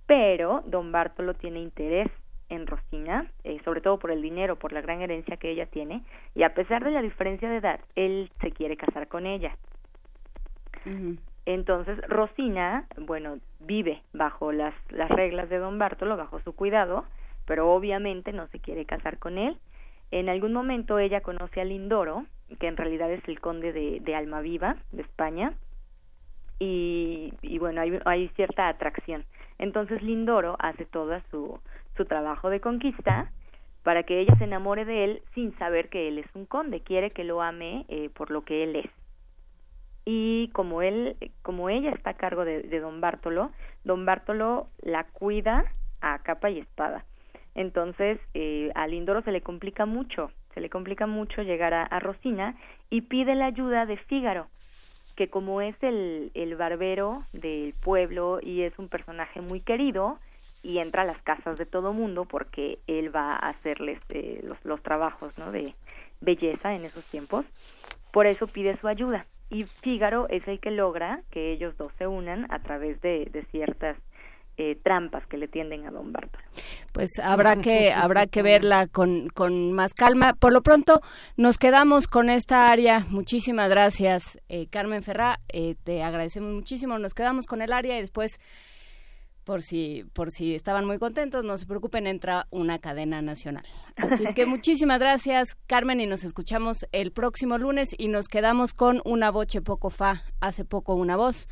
pero don Bártolo tiene interés en Rosina, eh, sobre todo por el dinero, por la gran herencia que ella tiene, y a pesar de la diferencia de edad, él se quiere casar con ella. Entonces, Rosina, bueno, vive bajo las, las reglas de Don Bartolo, bajo su cuidado, pero obviamente no se quiere casar con él. En algún momento ella conoce a Lindoro, que en realidad es el conde de, de Almaviva, de España, y, y bueno, hay, hay cierta atracción. Entonces Lindoro hace toda su, su trabajo de conquista para que ella se enamore de él sin saber que él es un conde, quiere que lo ame eh, por lo que él es. Y como él, como ella está a cargo de, don Bártolo, don Bártolo la cuida a capa y espada. Entonces eh, a Lindoro se le complica mucho, se le complica mucho llegar a, a Rosina y pide la ayuda de Fígaro, que como es el, el barbero del pueblo y es un personaje muy querido, y entra a las casas de todo mundo porque él va a hacerles eh, los, los trabajos ¿no? de belleza en esos tiempos. Por eso pide su ayuda. Y Fígaro es el que logra que ellos dos se unan a través de, de ciertas eh, trampas que le tienden a Don Bárbaro. Pues habrá que habrá que verla con, con más calma. Por lo pronto nos quedamos con esta área. Muchísimas gracias, eh, Carmen Ferrá. Eh, te agradecemos muchísimo. Nos quedamos con el área y después por si, por si estaban muy contentos, no se preocupen, entra una cadena nacional. Así es que muchísimas gracias, Carmen, y nos escuchamos el próximo lunes y nos quedamos con una voce poco fa, hace poco una voz,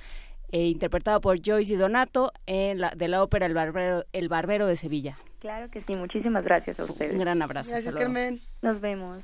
eh, interpretado por Joyce y Donato en la, de la ópera El Barbero, El Barbero de Sevilla. Claro que sí, muchísimas gracias a ustedes. Un gran abrazo. Gracias, Carmen. Nos vemos.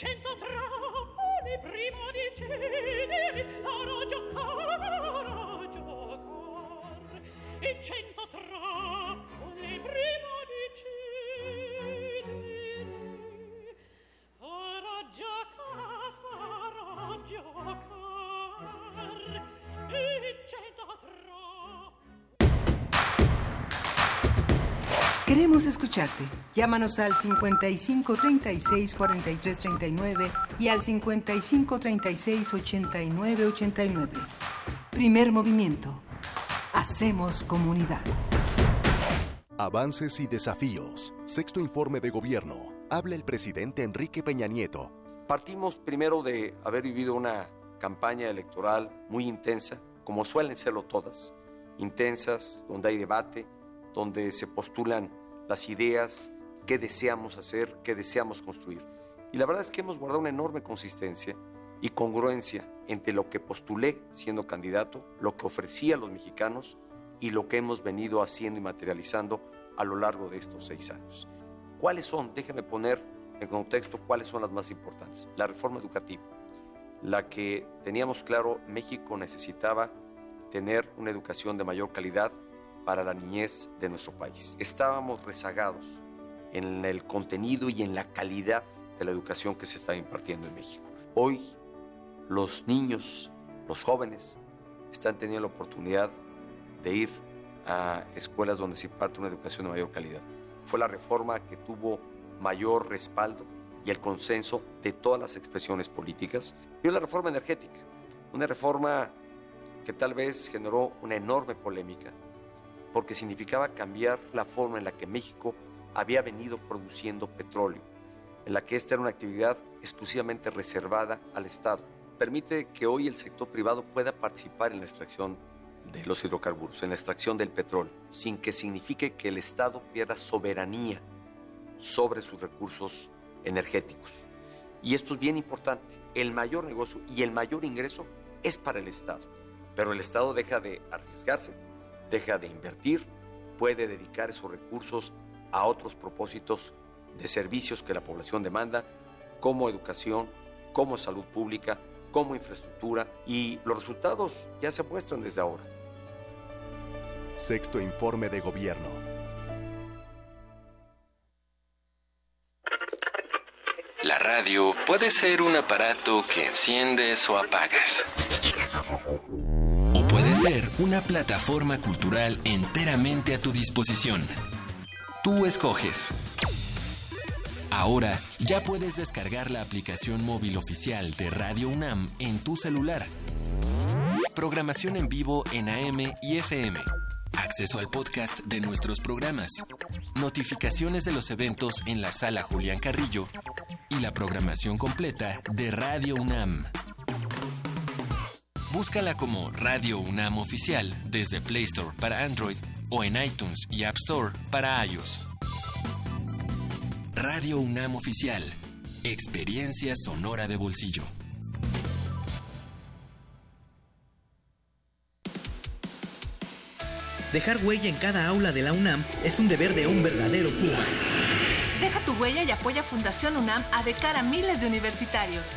Cento Queremos escucharte. Llámanos al 55 36 43 39 y al 55 36 89 89. Primer movimiento. Hacemos comunidad. Avances y desafíos. Sexto informe de gobierno. Habla el presidente Enrique Peña Nieto. Partimos primero de haber vivido una campaña electoral muy intensa, como suelen serlo todas. Intensas, donde hay debate, donde se postulan las ideas, qué deseamos hacer, qué deseamos construir. Y la verdad es que hemos guardado una enorme consistencia y congruencia entre lo que postulé siendo candidato, lo que ofrecía a los mexicanos y lo que hemos venido haciendo y materializando a lo largo de estos seis años. ¿Cuáles son? Déjenme poner en contexto cuáles son las más importantes. La reforma educativa, la que teníamos claro México necesitaba tener una educación de mayor calidad para la niñez de nuestro país. Estábamos rezagados en el contenido y en la calidad de la educación que se estaba impartiendo en México. Hoy los niños, los jóvenes, están teniendo la oportunidad de ir a escuelas donde se imparte una educación de mayor calidad. Fue la reforma que tuvo mayor respaldo y el consenso de todas las expresiones políticas. Y la reforma energética, una reforma que tal vez generó una enorme polémica, porque significaba cambiar la forma en la que México había venido produciendo petróleo, en la que esta era una actividad exclusivamente reservada al Estado. Permite que hoy el sector privado pueda participar en la extracción de los hidrocarburos, en la extracción del petróleo, sin que signifique que el Estado pierda soberanía sobre sus recursos energéticos. Y esto es bien importante. El mayor negocio y el mayor ingreso es para el Estado. Pero el Estado deja de arriesgarse deja de invertir, puede dedicar esos recursos a otros propósitos de servicios que la población demanda, como educación, como salud pública, como infraestructura, y los resultados ya se muestran desde ahora. Sexto informe de gobierno. La radio puede ser un aparato que enciendes o apagas ser una plataforma cultural enteramente a tu disposición. Tú escoges. Ahora ya puedes descargar la aplicación móvil oficial de Radio UNAM en tu celular. Programación en vivo en AM y FM. Acceso al podcast de nuestros programas. Notificaciones de los eventos en la sala Julián Carrillo. Y la programación completa de Radio UNAM. Búscala como Radio UNAM Oficial desde Play Store para Android o en iTunes y App Store para iOS. Radio UNAM Oficial. Experiencia sonora de bolsillo. Dejar huella en cada aula de la UNAM es un deber de un verdadero Puma. Deja tu huella y apoya Fundación UNAM a de cara a miles de universitarios.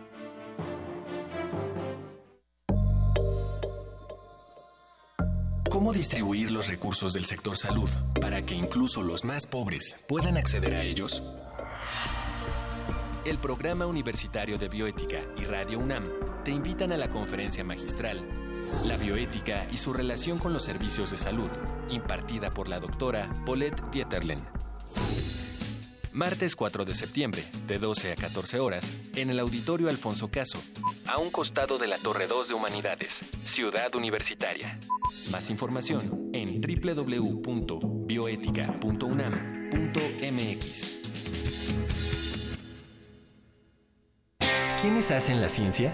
¿Cómo distribuir los recursos del sector salud para que incluso los más pobres puedan acceder a ellos? El Programa Universitario de Bioética y Radio UNAM te invitan a la conferencia magistral La bioética y su relación con los servicios de salud, impartida por la doctora Paulette Dieterlen. Martes 4 de septiembre, de 12 a 14 horas, en el Auditorio Alfonso Caso, a un costado de la Torre 2 de Humanidades, Ciudad Universitaria. Más información en www.bioetica.unam.mx. ¿Quiénes hacen la ciencia?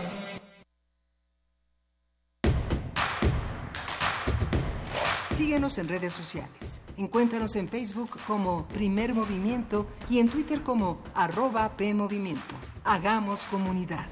Síguenos en redes sociales. Encuéntranos en Facebook como Primer Movimiento y en Twitter como arroba PMovimiento. Hagamos comunidad.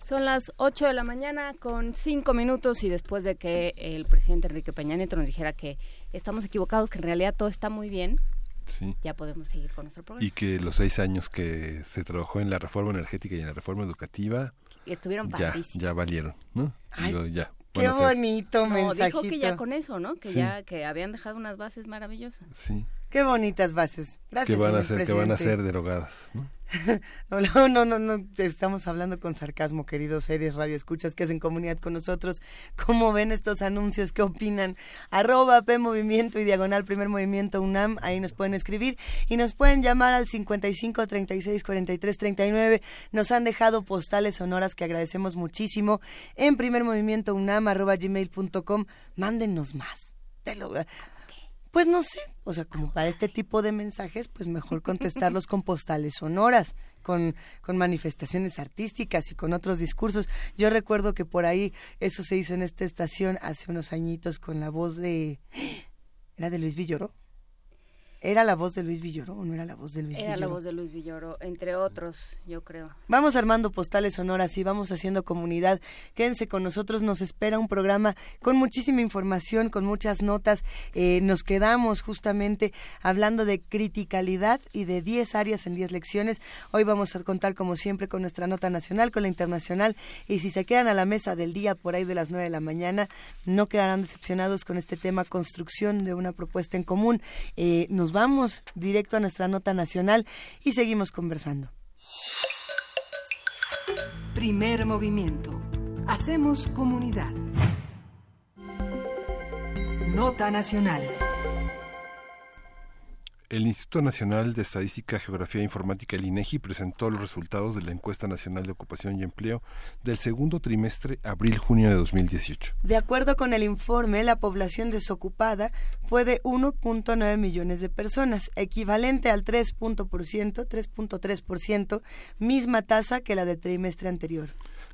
Son las 8 de la mañana con 5 minutos y después de que el presidente Enrique Peña Nieto nos dijera que estamos equivocados, que en realidad todo está muy bien, Sí. ya podemos seguir con nuestro programa. Y que los seis años que se trabajó en la reforma energética y en la reforma educativa estuvieron ya, ya valieron, ¿no? Ay, Digo, ya. Qué bonito No, mensajito. dijo que ya con eso, ¿no? Que Sí. ya que habían dejado unas bases maravillosas. Sí. Qué bonitas bases. Gracias, que van a ser que van a ser derogadas, ¿no? No, no, no, estamos hablando con sarcasmo, queridos seres radioescuchas que hacen comunidad con nosotros. ¿Cómo ven estos anuncios? ¿Qué opinan? Arroba P Movimiento y Diagonal Primer Movimiento UNAM, ahí nos pueden escribir y nos pueden llamar al 55 36 43 39. Nos han dejado postales sonoras que agradecemos muchísimo en Primer Movimiento UNAM, arroba gmail.com. Mándenos más. Te lo- pues no sé, o sea, como para este tipo de mensajes, pues mejor contestarlos con postales sonoras, con, con manifestaciones artísticas y con otros discursos. Yo recuerdo que por ahí eso se hizo en esta estación hace unos añitos con la voz de... ¿Era de Luis Villoro? ¿Era la voz de Luis Villoro o no era la voz de Luis Villoro? Era la voz de Luis Villoro, entre otros, yo creo. Vamos armando postales sonoras y vamos haciendo comunidad. Quédense con nosotros, nos espera un programa con muchísima información, con muchas notas. Eh, nos quedamos justamente hablando de criticalidad y de 10 áreas en 10 lecciones. Hoy vamos a contar, como siempre, con nuestra nota nacional, con la internacional. Y si se quedan a la mesa del día por ahí de las 9 de la mañana, no quedarán decepcionados con este tema, construcción de una propuesta en común. Eh, nos vamos directo a nuestra nota nacional y seguimos conversando. Primer movimiento. Hacemos comunidad. Nota nacional. El Instituto Nacional de Estadística, Geografía e Informática, el INEGI, presentó los resultados de la Encuesta Nacional de Ocupación y Empleo del segundo trimestre abril-junio de 2018. De acuerdo con el informe, la población desocupada fue de 1.9 millones de personas, equivalente al 3.3%, misma tasa que la del trimestre anterior.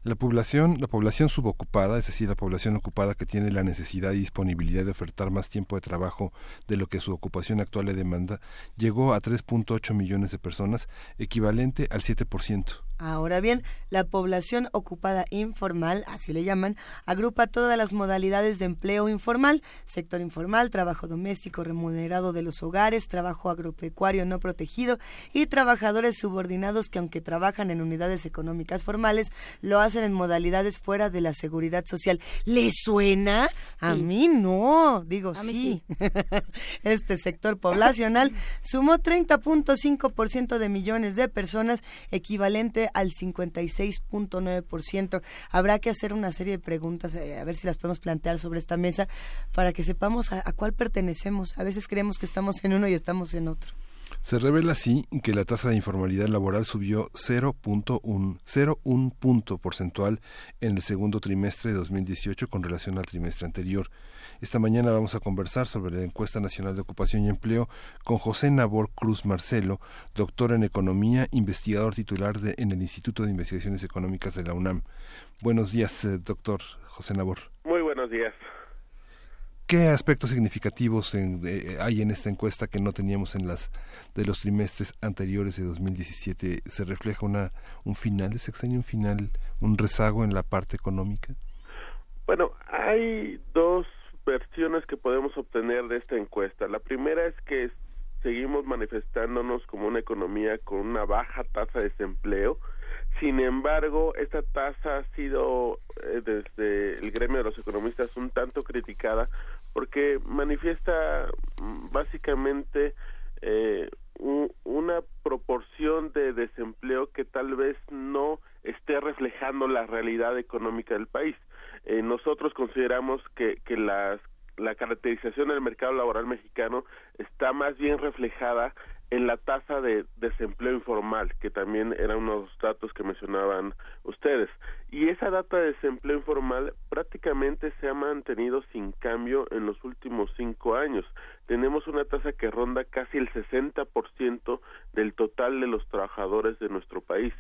La población, la población subocupada, es decir, la población ocupada que tiene la necesidad y disponibilidad de ofertar más tiempo de trabajo de lo que su ocupación actual le demanda, llegó a 3.8 millones de personas, equivalente al 7%. Ahora bien, la población ocupada informal, así le llaman, agrupa todas las modalidades de empleo informal, sector informal, trabajo doméstico remunerado de los hogares, trabajo agropecuario no protegido y trabajadores subordinados que aunque trabajan en unidades económicas formales, lo hacen en modalidades fuera de la seguridad social. ¿Le suena? A mí no, digo sí. este sector poblacional sumó 30.5% de millones de personas, equivalente al 56.9%. Habrá que hacer una serie de preguntas, eh, a ver si las podemos plantear sobre esta mesa, para que sepamos a, a cuál pertenecemos. A veces creemos que estamos en uno y estamos en otro. Se revela así que la tasa de informalidad laboral subió 0.1 punto porcentual en el segundo trimestre de 2018 con relación al trimestre anterior. Esta mañana vamos a conversar sobre la encuesta nacional de ocupación y empleo con José Nabor Cruz Marcelo, doctor en economía, investigador titular de, en el Instituto de Investigaciones Económicas de la UNAM. Buenos días, eh, doctor José Nabor. Muy buenos días. ¿Qué aspectos significativos hay en esta encuesta que no teníamos en las de los trimestres anteriores de 2017? ¿Se refleja una, un final de sexenio, un final, un rezago en la parte económica? Bueno, hay dos versiones que podemos obtener de esta encuesta. La primera es que seguimos manifestándonos como una economía con una baja tasa de desempleo. Sin embargo, esta tasa ha sido eh, desde el gremio de los economistas un tanto criticada porque manifiesta mm, básicamente eh, una proporción de desempleo que tal vez no esté reflejando la realidad económica del país. Eh, nosotros consideramos que, que las, la caracterización del mercado laboral mexicano está más bien reflejada en la tasa de desempleo informal, que también eran unos datos que mencionaban ustedes. Y esa data de desempleo informal prácticamente se ha mantenido sin cambio en los últimos cinco años. Tenemos una tasa que ronda casi el 60% del total de los trabajadores de nuestro país.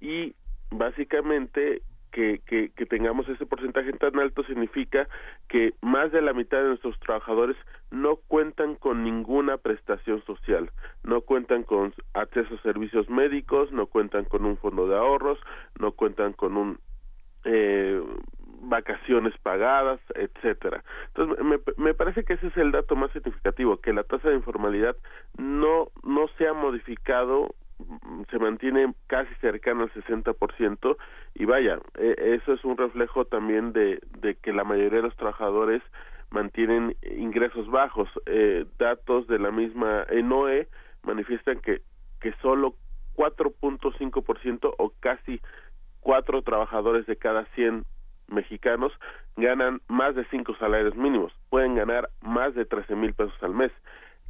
Y básicamente que, que, tengamos ese porcentaje tan alto significa que más de la mitad de nuestros trabajadores no cuentan con ninguna prestación social, no cuentan con acceso a servicios médicos, no cuentan con un fondo de ahorros, no cuentan con un eh, vacaciones pagadas, etcétera. Entonces me, me parece que ese es el dato más significativo, que la tasa de informalidad no no se ha modificado se mantiene casi cercano al 60% y vaya, e, eso es un reflejo también de, que la mayoría de los trabajadores mantienen ingresos bajos. Eh, datos de la misma ENOE manifiestan que, que solo 4.5% o casi cuatro trabajadores de cada 100 mexicanos ganan más de cinco salarios mínimos, pueden ganar más de 13 mil pesos al mes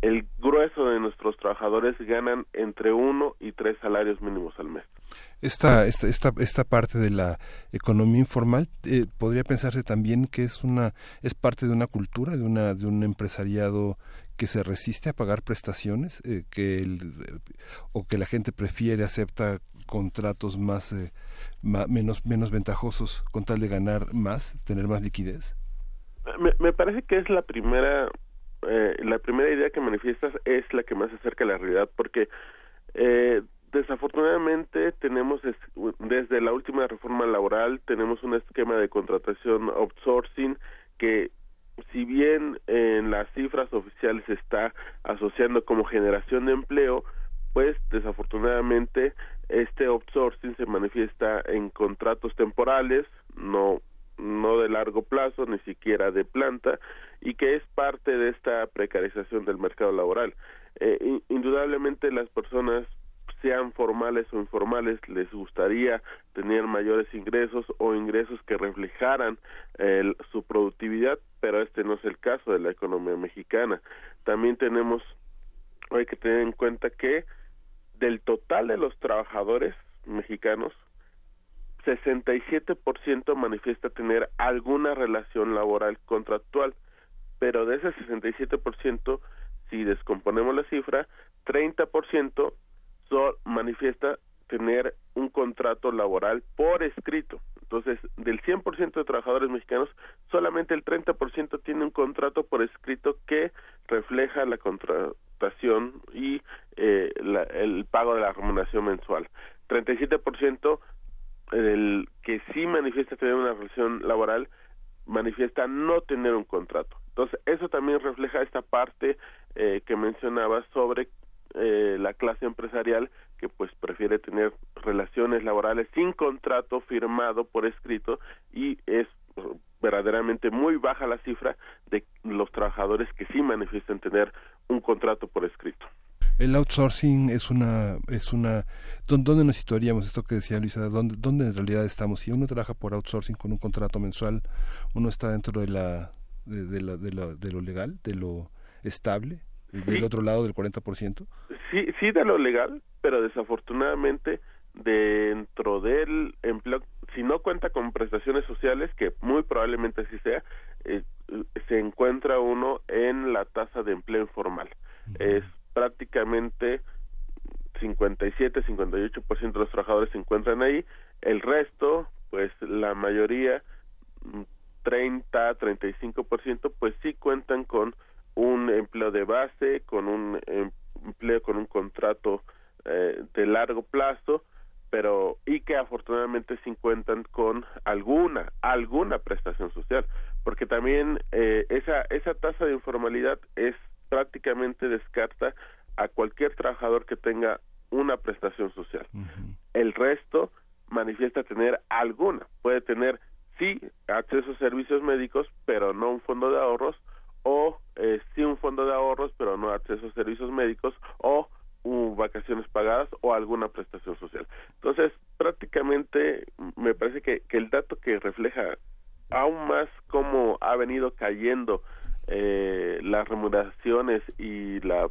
el grueso de nuestros trabajadores ganan entre uno y tres salarios mínimos al mes. Esta, esta, esta, esta parte de la economía informal eh, podría pensarse también que es una es parte de una cultura de una de un empresariado que se resiste a pagar prestaciones eh, que el, o que la gente prefiere acepta contratos más, eh, menos menos ventajosos con tal de ganar más tener más liquidez me, me parece que es la primera eh, la primera idea que manifiestas es la que más se acerca a la realidad, porque eh, desafortunadamente tenemos desde la última reforma laboral tenemos un esquema de contratación outsourcing que si bien en las cifras oficiales está asociando como generación de empleo, pues desafortunadamente este outsourcing se manifiesta en contratos temporales, no no de largo plazo, ni siquiera de planta, y que es parte de esta precarización del mercado laboral. Eh, indudablemente las personas sean formales o informales, les gustaría tener mayores ingresos o ingresos que reflejaran su productividad, pero este no es el caso de la economía mexicana. También tenemos, hay que tener en cuenta que del total de los trabajadores mexicanos, 67% manifiesta tener alguna relación laboral contractual, pero de ese 67%, si descomponemos la cifra, 30% manifiesta tener un contrato laboral por escrito. Entonces, del 100% de trabajadores mexicanos, solamente el 30% tiene un contrato por escrito que refleja la contratación y eh, el pago de la remuneración mensual. 37% el que sí manifiesta tener una relación laboral manifiesta no tener un contrato. Entonces, eso también refleja esta parte eh, que mencionaba sobre eh, la clase empresarial que pues prefiere tener relaciones laborales sin contrato firmado por escrito y es verdaderamente muy baja la cifra de los trabajadores que sí manifiestan tener un contrato por escrito. El outsourcing es una es una ¿dónde nos situaríamos esto que decía Luisa? ¿Dónde dónde en realidad estamos? Si uno trabaja por outsourcing con un contrato mensual, uno está dentro de la de, la, de, de lo legal, de lo estable del otro lado del 40%? Sí, sí de lo legal, pero desafortunadamente dentro del empleo, si no cuenta con prestaciones sociales, que muy probablemente así sea, eh, se encuentra uno en la tasa de empleo informal. Es prácticamente 57, 58% de los trabajadores se encuentran ahí, el resto, pues la mayoría, 30, 35%, pues sí cuentan con un empleo de base, con un empleo con un contrato eh, de largo plazo, pero y que afortunadamente se encuentran con alguna alguna prestación social, porque también eh, esa esa tasa de informalidad es prácticamente descarta a cualquier trabajador que tenga una prestación social. El resto manifiesta tener alguna, puede tener sí acceso a servicios médicos, pero no un fondo de ahorros o eh, sí un fondo de ahorros, pero no acceso a servicios médicos o vacaciones pagadas o alguna prestación social. Entonces, prácticamente me parece que, que el dato que refleja aún más cómo ha venido cayendo eh, las remuneraciones y la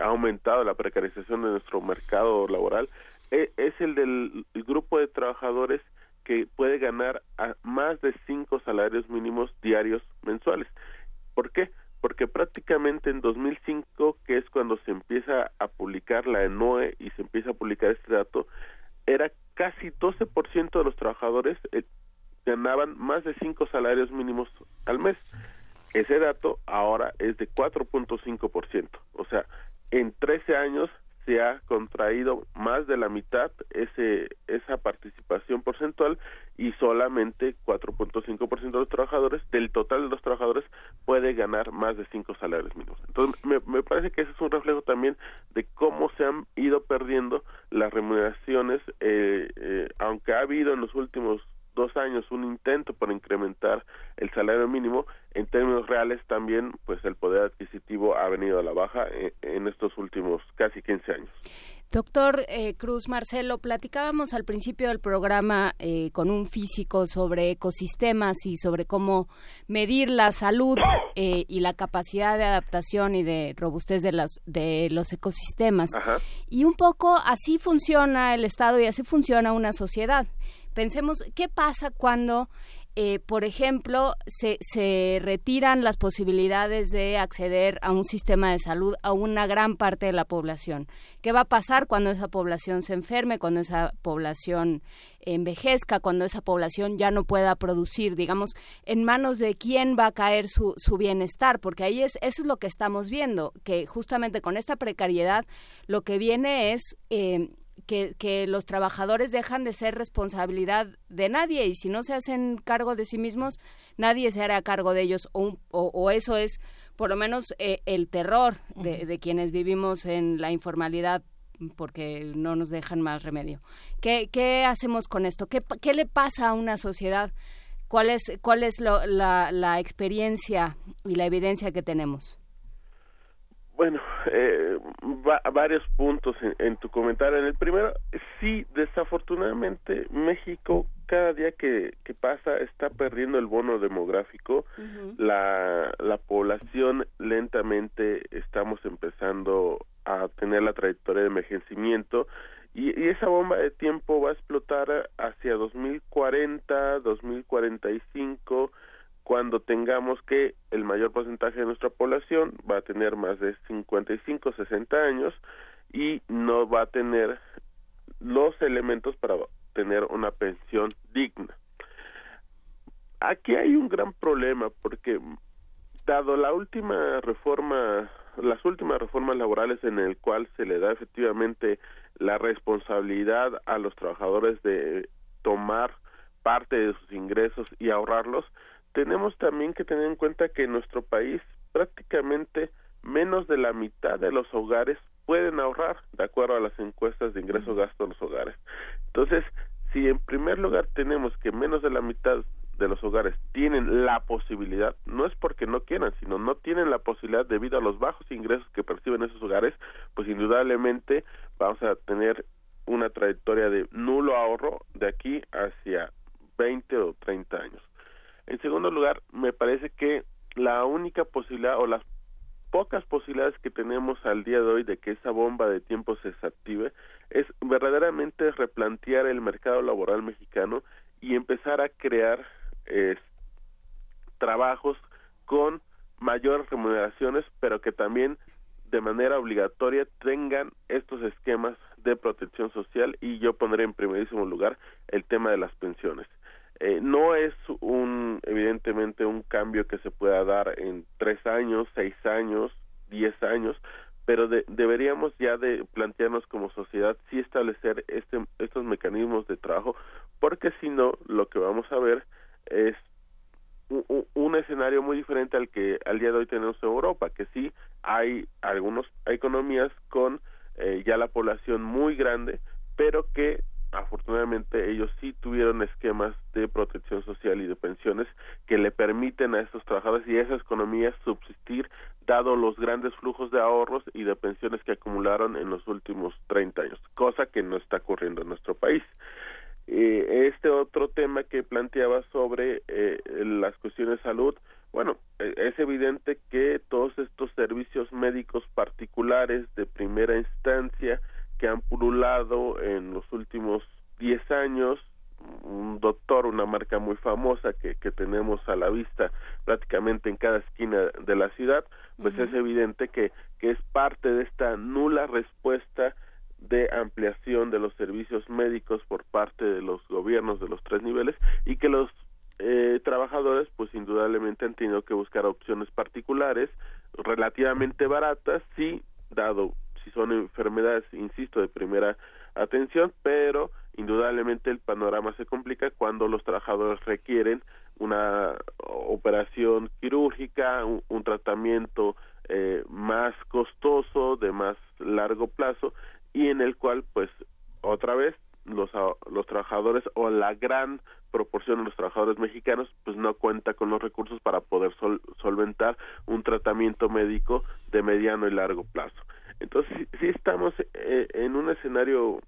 ha aumentado la precarización de nuestro mercado laboral e, es el del grupo de trabajadores que puede ganar a más de cinco salarios mínimos diarios mensuales. ¿Por qué? Porque prácticamente en 2005, que es cuando se empieza a publicar la ENOE y se empieza a publicar este dato, era casi 12% de los trabajadores eh, ganaban más de cinco salarios mínimos al mes. Ese dato ahora es de 4.5%. O sea, en 13 años se ha contraído más de la mitad ese esa participación porcentual y solamente 4.5% de los trabajadores del total de los trabajadores puede ganar más de cinco salarios mínimos. Entonces me, me parece que ese es un reflejo también de cómo se han ido perdiendo las remuneraciones, eh, eh, aunque ha habido en los últimos dos años un intento por incrementar el salario mínimo, en términos reales también pues el poder adquisitivo ha venido a la baja eh, en, estos últimos casi 15 años. Doctor eh, Cruz Marcelo, platicábamos al principio del programa eh, con un físico sobre ecosistemas y sobre cómo medir la salud y la capacidad de adaptación y de robustez de, las, de los ecosistemas. Y un poco así funciona el Estado y así funciona una sociedad. Pensemos, ¿qué pasa cuando eh, por ejemplo, se, se retiran las posibilidades de acceder a un sistema de salud a una gran parte de la población. ¿Qué va a pasar cuando esa población se enferme, cuando esa población envejezca, cuando esa población ya no pueda producir? Digamos, ¿en manos de quién va a caer su, su bienestar? Porque ahí es, eso es lo que estamos viendo, que justamente con esta precariedad lo que viene es... Eh, que, los trabajadores dejan de ser responsabilidad de nadie y si no se hacen cargo de sí mismos, nadie se hará cargo de ellos o, o, eso es por lo menos eh, el terror de, quienes vivimos en la informalidad porque no nos dejan más remedio. ¿Qué, qué hacemos con esto? ¿Qué, ¿Qué, le pasa a una sociedad? ¿Cuál es, cuál es la, la experiencia y la evidencia que tenemos? Bueno, eh, varios puntos en, tu comentario. En el primero, sí, desafortunadamente México cada día que, que pasa está perdiendo el bono demográfico. la, la población lentamente estamos empezando a tener la trayectoria de envejecimiento y, y esa bomba de tiempo va a explotar hacia 2040, 2045 cuando tengamos que el mayor porcentaje de nuestra población va a tener más de 55, 60 años y no va a tener los elementos para tener una pensión digna. Aquí hay un gran problema porque dado la última reforma, las últimas reformas laborales en el cual se le da efectivamente la responsabilidad a los trabajadores de tomar parte de sus ingresos y ahorrarlos, tenemos también que tener en cuenta que en nuestro país prácticamente menos de la mitad de los hogares pueden ahorrar de acuerdo a las encuestas de ingreso gasto de los hogares. Entonces, si en primer lugar tenemos que menos de la mitad de los hogares tienen la posibilidad, no es porque no quieran, sino no tienen la posibilidad debido a los bajos ingresos que perciben esos hogares, pues indudablemente vamos a tener una trayectoria de nulo ahorro de aquí hacia 20 o 30 años. En segundo lugar, me parece que la única posibilidad o las pocas posibilidades que tenemos al día de hoy de que esa bomba de tiempo se desactive es verdaderamente replantear el mercado laboral mexicano y empezar a crear trabajos con mayores remuneraciones, pero que también de manera obligatoria tengan estos esquemas de protección social y yo pondré en primerísimo lugar el tema de las pensiones. Eh, no es un evidentemente un cambio que se pueda dar en tres años, seis años, diez años, pero deberíamos ya de plantearnos como sociedad sí establecer este, estos mecanismos de trabajo, porque si no, lo que vamos a ver es un, escenario muy diferente al que al día de hoy tenemos en Europa, que sí hay algunos economías con eh, ya la población muy grande, pero que afortunadamente ellos sí tuvieron esquemas de protección social y de pensiones que le permiten a estos trabajadores y a esas economías subsistir dado los grandes flujos de ahorros y de pensiones que acumularon en los últimos 30 años, cosa que no está ocurriendo en nuestro país. Eh, este otro tema que planteaba sobre eh, las cuestiones de salud, bueno, eh, es evidente que todos estos servicios médicos particulares de primera instancia que han pululado en los últimos 10 años, un doctor, una marca muy famosa que, que tenemos a la vista prácticamente en cada esquina de la ciudad, pues es evidente que, que es parte de esta nula respuesta de ampliación de los servicios médicos por parte de los gobiernos de los tres niveles y que los eh, trabajadores pues indudablemente han tenido que buscar opciones particulares relativamente baratas sí dado si son enfermedades, insisto, de primera atención, pero indudablemente el panorama se complica cuando los trabajadores requieren una operación quirúrgica, un, tratamiento eh, más costoso, de más largo plazo, y en el cual, pues, otra vez, los, los trabajadores o la gran proporción de los trabajadores mexicanos pues no cuenta con los recursos para poder solventar un tratamiento médico de mediano y largo plazo. Entonces, sí, estamos eh, en un escenario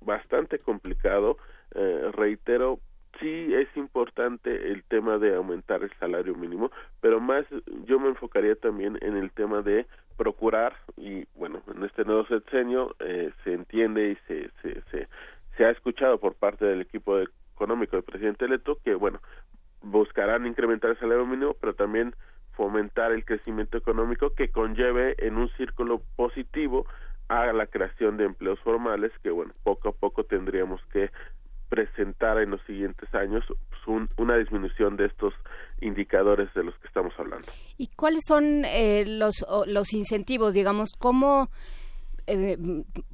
bastante complicado. Eh, reitero, sí es importante el tema de aumentar el salario mínimo, pero más yo me enfocaría también en el tema de procurar, y bueno, en este nuevo sexenio eh, se entiende y se, se, se, se ha escuchado por parte del equipo económico del presidente electo que, bueno, buscarán incrementar el salario mínimo, pero también fomentar el crecimiento económico que conlleve en un círculo positivo a la creación de empleos formales que bueno poco a poco tendríamos que presentar en los siguientes años pues, una disminución de estos indicadores de los que estamos hablando. ¿Y cuáles son eh, los, los incentivos, digamos, cómo eh,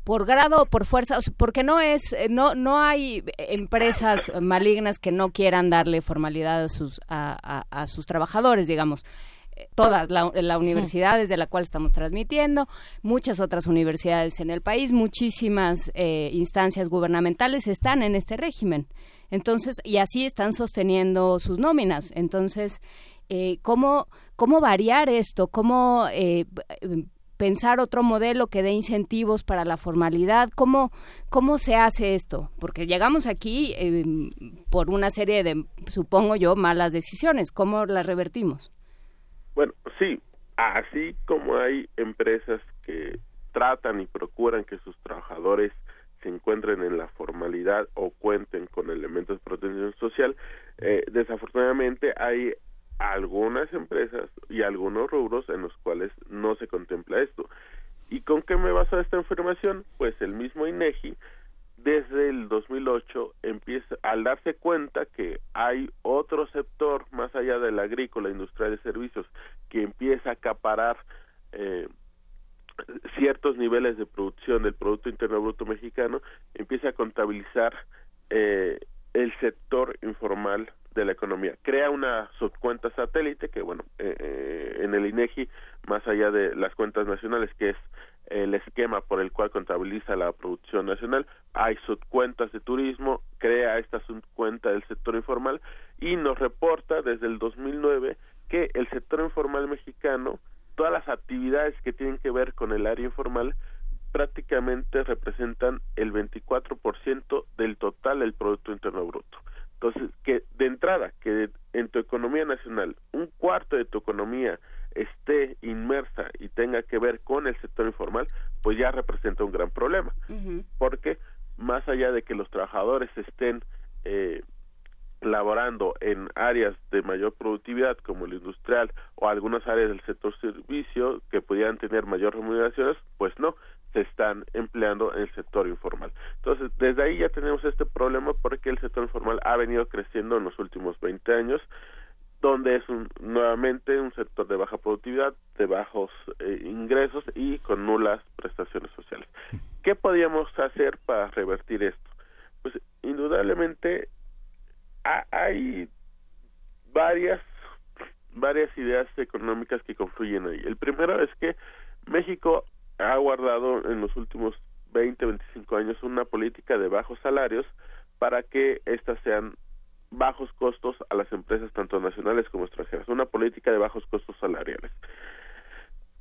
por grado o por fuerza, porque no es, eh, no, no hay empresas malignas que no quieran darle formalidad a sus, a, a, sus trabajadores, digamos todas, la, la, universidad desde la cual estamos transmitiendo, muchas otras universidades en el país, muchísimas eh, instancias gubernamentales están en este régimen. Entonces, y así están sosteniendo sus nóminas. Entonces, eh, ¿cómo, ¿cómo variar esto? ¿Cómo eh, pensar otro modelo que dé incentivos para la formalidad. ¿Cómo, cómo se hace esto? Porque llegamos aquí eh, por una serie de, supongo yo, malas decisiones. ¿Cómo las revertimos? Bueno, sí, así como hay empresas que tratan y procuran que sus trabajadores se encuentren en la formalidad o cuenten con elementos de protección social, eh, desafortunadamente hay algunas empresas y algunos rubros en los cuales no se contempla esto. ¿Y con qué me basa esta información? Pues el mismo INEGI desde el 2008 empieza al darse cuenta que hay otro sector más allá del agrícola, industrial y servicios que empieza a acaparar eh, ciertos niveles de producción del Producto Interno Bruto mexicano, empieza a contabilizar eh, el sector informal de la economía. Crea una subcuenta satélite que, bueno, eh, eh, en el INEGI, más allá de las cuentas nacionales, que es el esquema por el cual contabiliza la producción nacional, hay subcuentas de turismo, crea esta subcuenta del sector informal y nos reporta desde el 2009 que el sector informal mexicano, todas las actividades que tienen que ver con el área informal, prácticamente representan el 24% del total del Producto Interno Bruto. Entonces, que de entrada, que en tu economía nacional un cuarto de tu economía esté inmersa y tenga que ver con el sector informal, pues ya representa un gran problema. Porque más allá de que los trabajadores estén eh, laborando en áreas de mayor productividad como el industrial o algunas áreas del sector servicio que pudieran tener mayor remuneraciones, pues no, se están empleando en el sector informal. Entonces, desde ahí ya tenemos este problema porque el sector informal ha venido creciendo en los últimos 20 años, donde es un, nuevamente un sector de baja productividad, de bajos eh, ingresos y con nulas prestaciones sociales. ¿Qué podríamos hacer para revertir esto? Pues indudablemente hay varias varias ideas económicas que confluyen ahí. El primero es que México ha guardado en los últimos 20, 25 años una política de bajos salarios para que éstas sean bajos costos a las empresas tanto nacionales como extranjeras, una política de bajos costos salariales.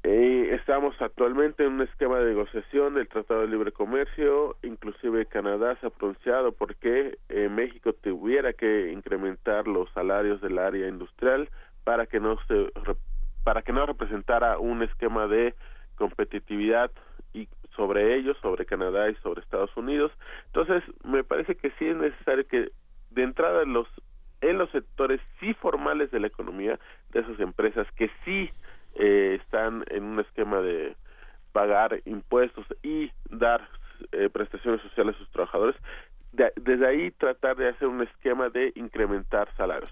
Eh, estamos actualmente en un esquema de negociación del Tratado de Libre Comercio, inclusive Canadá se ha pronunciado porque eh, México tuviera que incrementar los salarios del área industrial para que no se para que no representara un esquema de competitividad y sobre ellos, sobre Canadá y sobre Estados Unidos. Entonces, me parece que sí es necesario que de entrada los en los sectores sí formales de la economía de esas empresas que sí eh, están en un esquema de pagar impuestos y dar eh, prestaciones sociales a sus trabajadores, desde ahí tratar de hacer un esquema de incrementar salarios.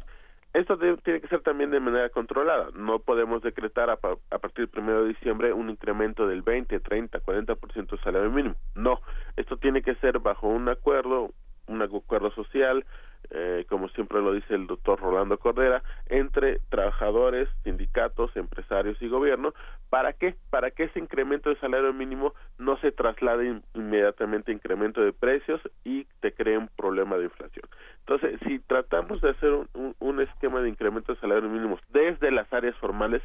Esto tiene que ser también de manera controlada. No podemos decretar a, partir del primero de diciembre un incremento del 20, 30, 40% del salario mínimo. No, esto tiene que ser bajo un acuerdo, un acuerdo social, eh, como siempre lo dice el doctor Rolando Cordera, entre trabajadores, sindicatos, empresarios y gobierno. ¿Para qué? Para que ese incremento de salario mínimo no se traslade inmediatamente a incremento de precios y te cree un problema de inflación. Entonces, si tratamos de hacer un, esquema de incremento de salario mínimo desde las áreas formales,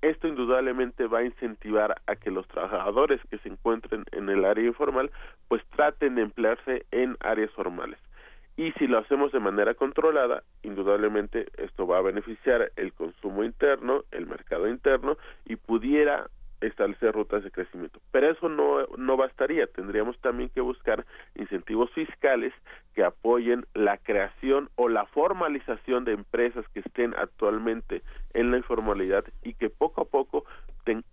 esto indudablemente va a incentivar a que los trabajadores que se encuentren en el área informal pues traten de emplearse en áreas formales. Y si lo hacemos de manera controlada, indudablemente esto va a beneficiar el consumo interno, el mercado interno y pudiera establecer rutas de crecimiento. Pero eso no, no bastaría, tendríamos también que buscar incentivos fiscales que apoyen la creación o la formalización de empresas que estén actualmente en la informalidad y que poco a poco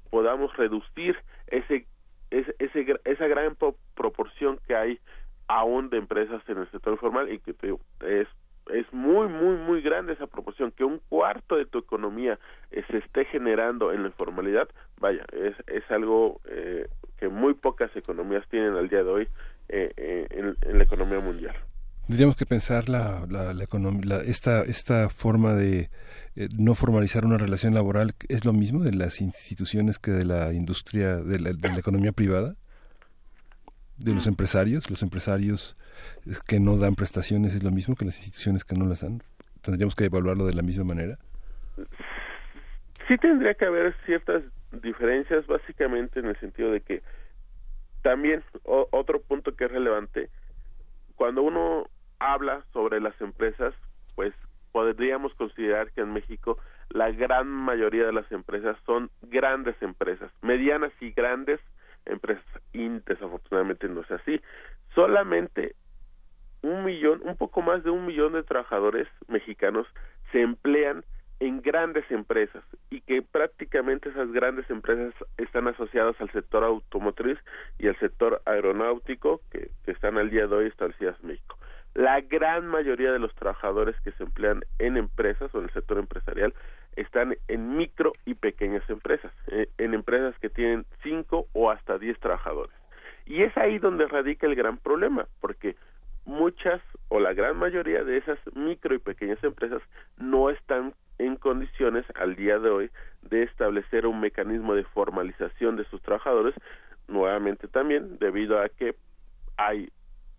podamos reducir ese, ese, esa gran proporción que hay aún de empresas en el sector informal y que es es muy, muy, muy grande esa proporción, que un cuarto de tu economía eh, se esté generando en la informalidad, vaya, es, es algo eh, que muy pocas economías tienen al día de hoy eh, en, la economía mundial. Tendríamos que pensar la, la, la, esta, esta forma de no formalizar una relación laboral, ¿es lo mismo de las instituciones que de la industria, de la economía privada? De los empresarios, los empresarios que no dan prestaciones es lo mismo que las instituciones que no las dan. ¿Tendríamos que evaluarlo de la misma manera? Sí tendría que haber ciertas diferencias, básicamente en el sentido de que también otro punto que es relevante, cuando uno habla sobre las empresas, pues podríamos considerar que en México la gran mayoría de las empresas son grandes empresas, medianas y grandes empresas y desafortunadamente no es así. Solamente un millón, un poco más de un millón de trabajadores mexicanos se emplean en grandes empresas y que prácticamente esas grandes empresas están asociadas al sector automotriz y al sector aeronáutico que, que están al día de hoy establecidas en México. La gran mayoría de los trabajadores que se emplean en empresas o en el sector empresarial están en micro y pequeñas empresas, eh, en empresas que tienen cinco o hasta diez trabajadores. Y es ahí donde radica el gran problema, porque muchas o la gran mayoría de esas micro y pequeñas empresas no están en condiciones al día de hoy de establecer un mecanismo de formalización de sus trabajadores, nuevamente también debido a que hay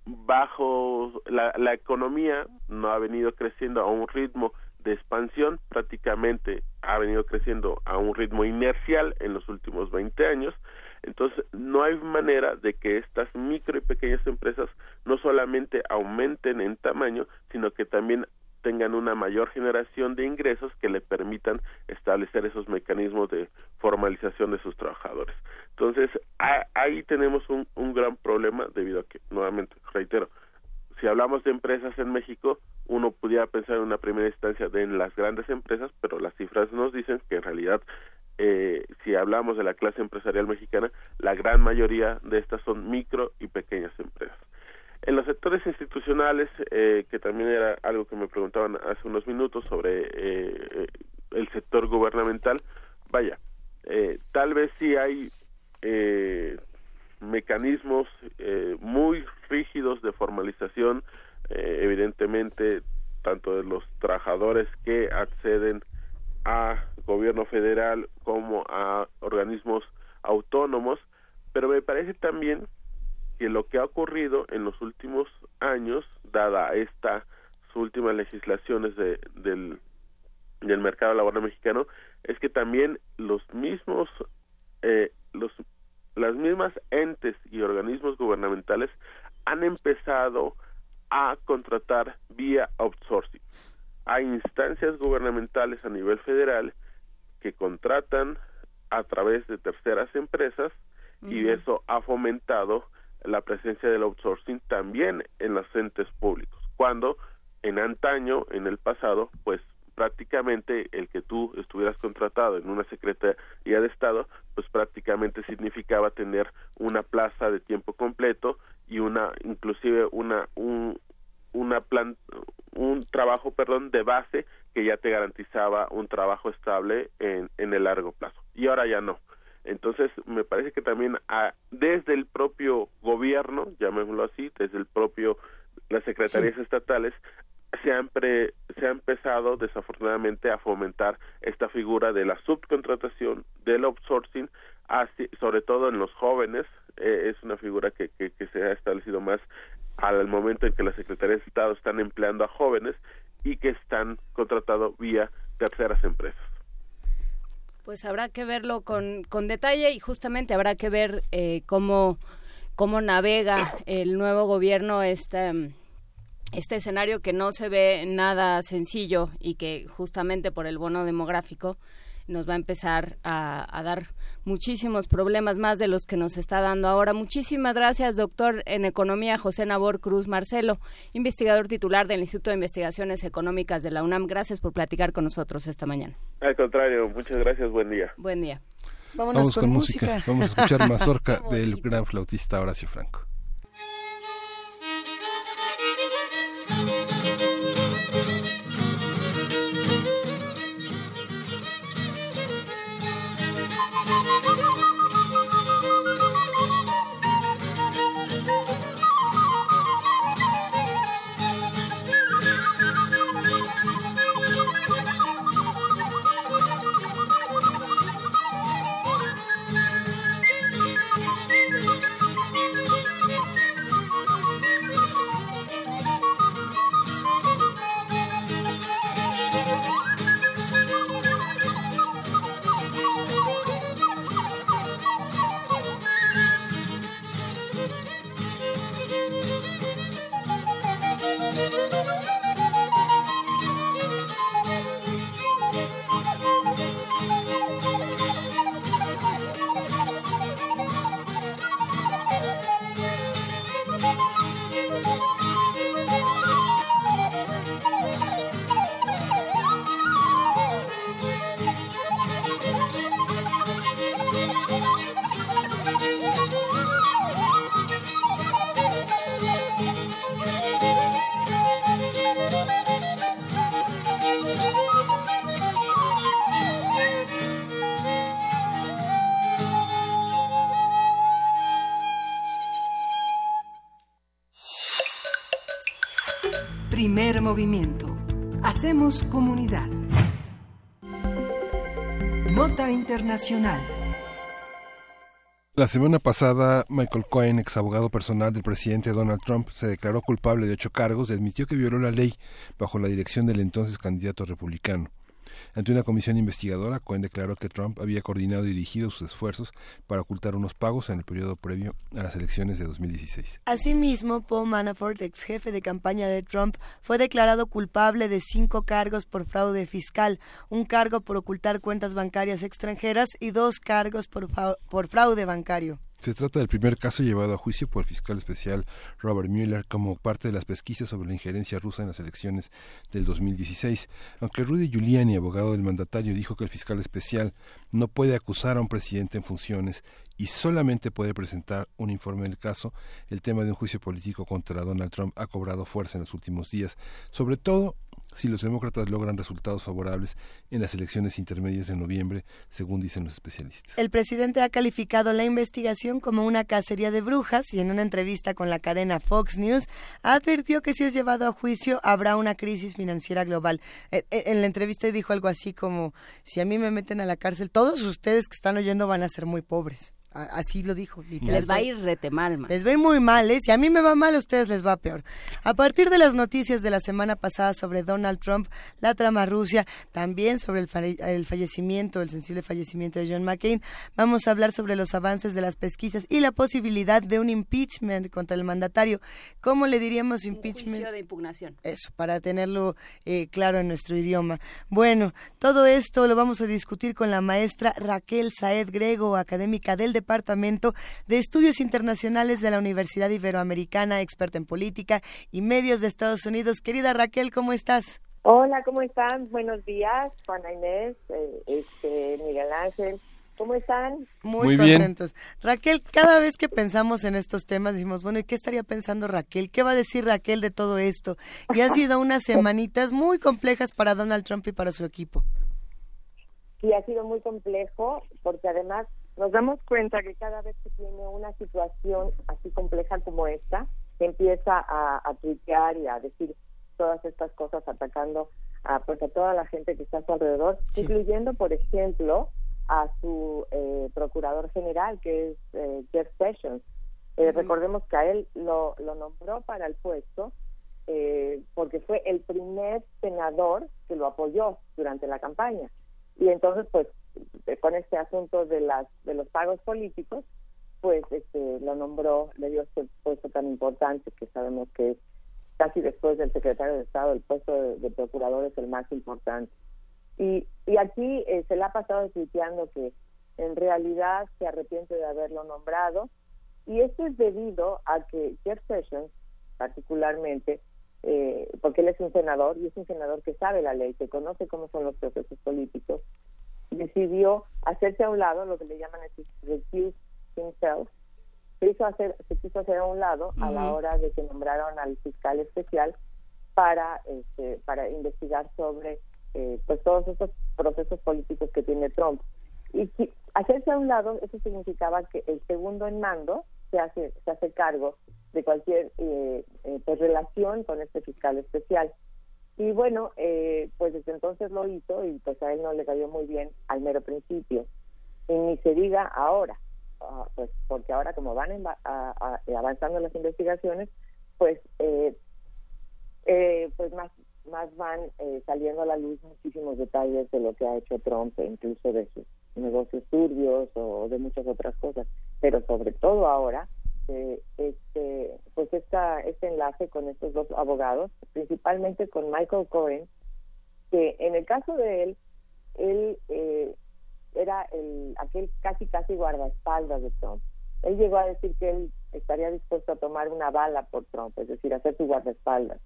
bajo la, la economía no ha venido creciendo a un ritmo de expansión prácticamente ha venido creciendo a un ritmo inercial en los últimos 20 años. Entonces, no hay manera de que estas micro y pequeñas empresas no solamente aumenten en tamaño, sino que también tengan una mayor generación de ingresos que le permitan establecer esos mecanismos de formalización de sus trabajadores. Entonces, ahí tenemos un, un gran problema debido a que, nuevamente, reitero, si hablamos de empresas en México, uno pudiera pensar en una primera instancia de en las grandes empresas, pero las cifras nos dicen que en realidad, eh, si hablamos de la clase empresarial mexicana, la gran mayoría de estas son micro y pequeñas empresas. En los sectores institucionales, eh, que también era algo que me preguntaban hace unos minutos sobre eh, el sector gubernamental, vaya, eh, tal vez sí hay eh, mecanismos eh, muy rígidos de formalización, eh, evidentemente, tanto de los trabajadores que acceden a gobierno federal como a organismos autónomos, pero me parece también que lo que ha ocurrido en los últimos años, dada estas últimas legislaciones de, del, del mercado laboral mexicano, es que también los mismos eh, los las mismas entes y organismos gubernamentales han empezado a contratar vía outsourcing. Hay instancias gubernamentales a nivel federal que contratan a través de terceras empresas y eso ha fomentado la presencia del outsourcing también en los entes públicos, cuando en antaño, en el pasado, pues prácticamente el que tú estuvieras contratado en una Secretaría de Estado, pues prácticamente significaba tener una plaza de tiempo completo y una inclusive una un una plan, un trabajo perdón de base que ya te garantizaba un trabajo estable en, en el largo plazo. Y ahora ya no. Entonces me parece que también a, desde el propio gobierno llamémoslo así desde el propio las secretarías estatales se ha, se ha empezado desafortunadamente a fomentar esta figura de la subcontratación, del outsourcing, así, sobre todo en los jóvenes, eh, es una figura que, que, se ha establecido más al momento en que las secretarías de Estado están empleando a jóvenes y que están contratados vía terceras empresas. Pues habrá que verlo con, con detalle y justamente habrá que ver eh, cómo, cómo navega el nuevo gobierno esta este escenario que no se ve nada sencillo y que justamente por el bono demográfico nos va a empezar a, dar muchísimos problemas más de los que nos está dando ahora. Muchísimas gracias, doctor en Economía José Nabor Cruz Marcelo, investigador titular del Instituto de Investigaciones Económicas de la UNAM. Gracias por platicar con nosotros esta mañana. Al contrario, muchas gracias, buen día. Buen día. Vamos con, música. Vamos a escuchar Mazorca del gran flautista Horacio Franco. Nota Internacional. La semana pasada, Michael Cohen, ex abogado personal del presidente Donald Trump, se declaró culpable de ocho cargos y admitió que violó la ley bajo la dirección del entonces candidato republicano. Ante una comisión investigadora, Cohen declaró que Trump había coordinado y dirigido sus esfuerzos para ocultar unos pagos en el periodo previo a las elecciones de 2016. Asimismo, Paul Manafort, ex jefe de campaña de Trump, fue declarado culpable de cinco cargos por fraude fiscal, un cargo por ocultar cuentas bancarias extranjeras y dos cargos por, por fraude bancario. Se trata del primer caso llevado a juicio por el fiscal especial Robert Mueller como parte de las pesquisas sobre la injerencia rusa en las elecciones del 2016. Aunque Rudy Giuliani, abogado del mandatario, dijo que el fiscal especial no puede acusar a un presidente en funciones y solamente puede presentar un informe del caso, el tema de un juicio político contra Donald Trump ha cobrado fuerza en los últimos días, sobre todo si los demócratas logran resultados favorables en las elecciones intermedias de noviembre, según dicen los especialistas. El presidente ha calificado la investigación como una cacería de brujas y en una entrevista con la cadena Fox News advirtió que si es llevado a juicio habrá una crisis financiera global. Eh, eh, en la entrevista dijo algo así como, si a mí me meten a la cárcel, todos ustedes que están oyendo van a ser muy pobres. Así lo dijo. Les va a ir rete mal, Les va a ir muy mal, ¿eh? Si a mí me va mal, a ustedes les va peor. A partir de las noticias de la semana pasada sobre Donald Trump, la trama Rusia, también sobre el, el fallecimiento, el sensible fallecimiento de John McCain, vamos a hablar sobre los avances de las pesquisas y la posibilidad de un impeachment contra el mandatario. ¿Cómo le diríamos impeachment? Un juicio de impugnación. Eso, para tenerlo eh, claro en nuestro idioma. Bueno, todo esto lo vamos a discutir con la maestra Raquel Saed Grego, académica del Departamento Departamento de Estudios Internacionales de la Universidad Iberoamericana, experta en política y medios de Estados Unidos. Querida Raquel, ¿cómo estás? Hola, ¿cómo están? Buenos días, Juana Inés, eh, este, Miguel Ángel. ¿Cómo están? Muy, contentos. Raquel, cada vez que pensamos en estos temas, decimos, bueno, ¿y qué estaría pensando Raquel? ¿Qué va a decir Raquel de todo esto? Y ha sido unas semanitas muy complejas para Donald Trump y para su equipo. Sí, ha sido muy complejo, porque además nos damos cuenta que cada vez que tiene una situación así compleja como esta, empieza a, a tuitear y a decir todas estas cosas atacando a pues a toda la gente que está a su alrededor, incluyendo por ejemplo a su eh, procurador general que es eh, Jeff Sessions. Eh, recordemos que a él lo, lo nombró para el puesto porque fue el primer senador que lo apoyó durante la campaña. Y entonces pues con este asunto de las de los pagos políticos, pues este lo nombró, le dio este puesto tan importante que sabemos que es casi después del secretario de Estado, el puesto de, procurador es el más importante. Y, y aquí eh, se le ha pasado tuiteando que en realidad se arrepiente de haberlo nombrado. Y esto es debido a que Jeff Sessions, particularmente, eh, porque él es un senador y es un senador que sabe la ley, que conoce cómo son los procesos políticos, decidió hacerse a un lado, lo que le llaman el recuse himself, se, hizo hacer, se quiso hacer a un lado a la hora de que nombraron al fiscal especial para, este, para investigar sobre eh, pues todos estos procesos políticos que tiene Trump. Y hacerse a un lado, eso significaba que el segundo en mando se hace, se hace cargo de cualquier eh, eh, pues, relación con este fiscal especial. Y bueno, eh, pues desde entonces lo hizo y pues a él no le cayó muy bien al mero principio. Y ni se diga ahora, ah, pues porque ahora como van avanzando las investigaciones, pues pues más más van saliendo a la luz muchísimos detalles de lo que ha hecho Trump, incluso de sus negocios turbios o de muchas otras cosas. Pero sobre todo ahora, este, este, pues esta, este enlace con estos dos abogados, principalmente con Michael Cohen, que en el caso de él, él eh, era el, aquel casi casi guardaespaldas de Trump. Él llegó a decir que él estaría dispuesto a tomar una bala por Trump, es decir, hacer su guardaespaldas.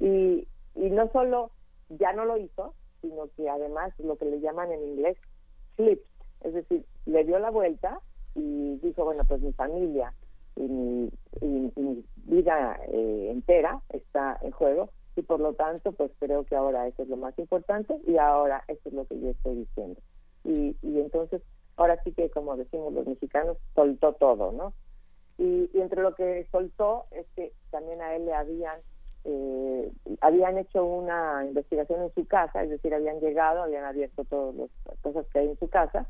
y, y no solo ya no lo hizo, sino que además lo que le llaman en inglés flipped, es decir, le dio la vuelta y dijo, bueno, pues mi familia, y mi, mi vida eh, entera está en juego y por lo tanto pues creo que ahora eso es lo más importante y ahora eso es lo que yo estoy diciendo. Y, y entonces ahora sí que como decimos los mexicanos soltó todo no y, entre lo que soltó es que también a él le habían eh, habían hecho una investigación en su casa es decir habían llegado habían abierto todas las cosas que hay en su casa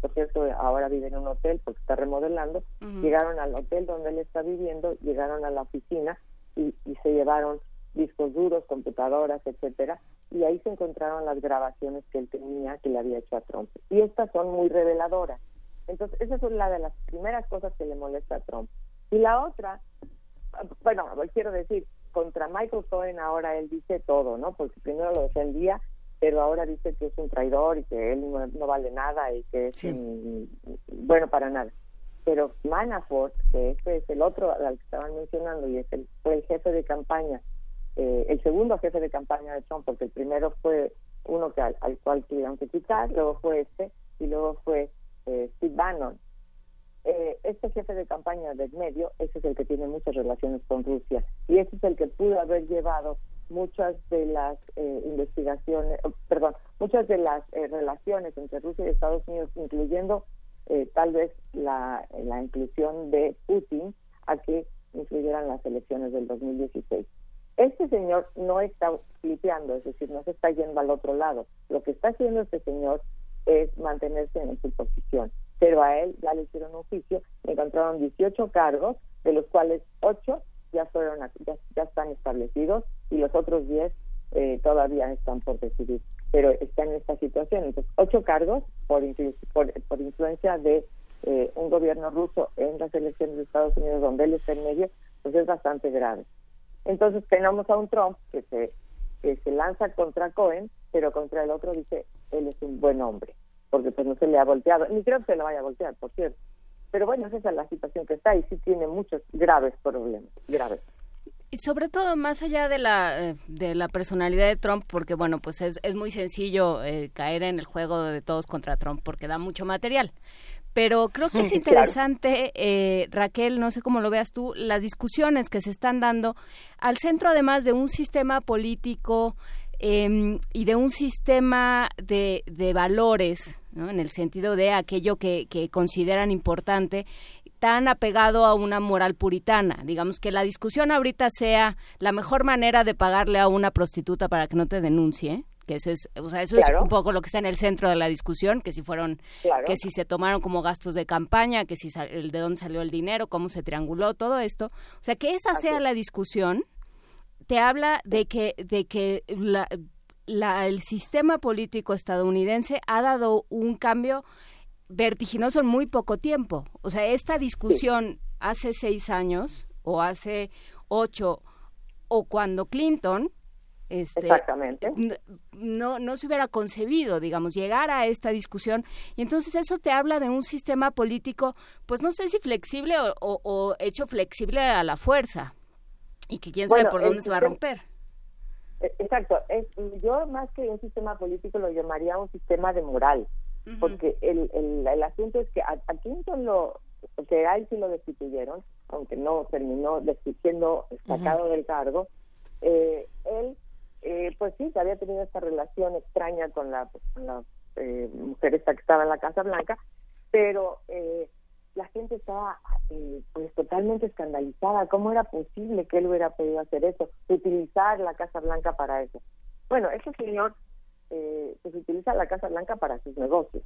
por cierto ahora vive en un hotel porque está remodelando, llegaron al hotel donde él está viviendo, llegaron a la oficina y, se llevaron discos duros, computadoras, etcétera, y ahí se encontraron las grabaciones que él tenía que le había hecho a Trump. Y estas son muy reveladoras. Entonces, esa es una de las primeras cosas que le molesta a Trump. Y la otra, bueno, quiero decir, contra Michael Cohen ahora él dice todo, ¿no? Porque primero lo defendía pero ahora dice que es un traidor y que él no, vale nada y que es bueno para nada. Pero Manafort, que este es el otro al que estaban mencionando y es el, fue el jefe de campaña, eh, el segundo jefe de campaña de Trump, porque el primero fue uno que al, cual tuvieron que quitar, luego fue este y luego fue eh, Steve Bannon. Eh, este jefe de campaña del medio, ese es el que tiene muchas relaciones con Rusia y ese es el que pudo haber llevado muchas de las eh, investigaciones, oh, perdón, muchas de las eh, relaciones entre Rusia y Estados Unidos, incluyendo eh, tal vez la, la inclusión de Putin a que incluyeran las elecciones del 2016. Este señor no está flipeando, es decir, no se está yendo al otro lado. Lo que está haciendo este señor es mantenerse en su posición. Pero a él ya le hicieron un juicio, encontraron 18 cargos, de los cuales 8 ya fueron ya, ya están establecidos y los otros 10 eh, todavía están por decidir, pero están en esta situación. Entonces, ocho cargos por, por, por influencia de eh, un gobierno ruso en las elecciones de Estados Unidos, donde él está en medio, pues es bastante grave. Entonces, tenemos a un Trump que se, que se lanza contra Cohen, pero contra el otro dice, él es un buen hombre, porque pues no se le ha volteado, ni creo que se le vaya a voltear, por cierto. Pero bueno, esa es la situación que está y sí tiene muchos graves problemas, graves. Y sobre todo, más allá de la, eh, de la personalidad de Trump, porque bueno, pues es, es muy sencillo eh, caer en el juego de todos contra Trump porque da mucho material. Pero creo que es interesante, eh, Raquel, no sé cómo lo veas tú, las discusiones que se están dando al centro además de un sistema político em, y de un sistema de, de valores, ¿no? en el sentido de aquello que, que consideran importante tan apegado a una moral puritana. Digamos que la discusión ahorita sea la mejor manera de pagarle a una prostituta para que no te denuncie que ese es, o sea, eso es un poco lo que está en el centro de la discusión, que si fueron, que si se tomaron como gastos de campaña, que si el de dónde salió el dinero, cómo se trianguló, todo esto. O sea, que esa sea la discusión, te habla de que, de que la, la, el sistema político estadounidense ha dado un cambio vertiginoso en muy poco tiempo. O sea, esta discusión hace seis años o hace ocho o cuando Clinton Este, Exactamente. No, no se hubiera concebido, digamos, llegar a esta discusión. Y entonces eso te habla de un sistema político, pues no sé si flexible o, hecho flexible a la fuerza. Y que quién sabe por dónde se va a romper. E, exacto. Es, yo más que un sistema político lo llamaría un sistema de moral. Porque el, el, el, asunto es que a, a Clinton lo, que a él sí lo destituyeron, aunque no terminó siendo sacado del cargo, eh, él eh, pues sí, había tenido esta relación extraña con la, con la eh, mujer esta que estaba en la Casa Blanca, pero eh, la gente estaba eh, pues totalmente escandalizada. ¿Cómo era posible que él hubiera podido hacer eso? Utilizar la Casa Blanca para eso. Bueno, ese señor eh, pues utiliza la Casa Blanca para sus negocios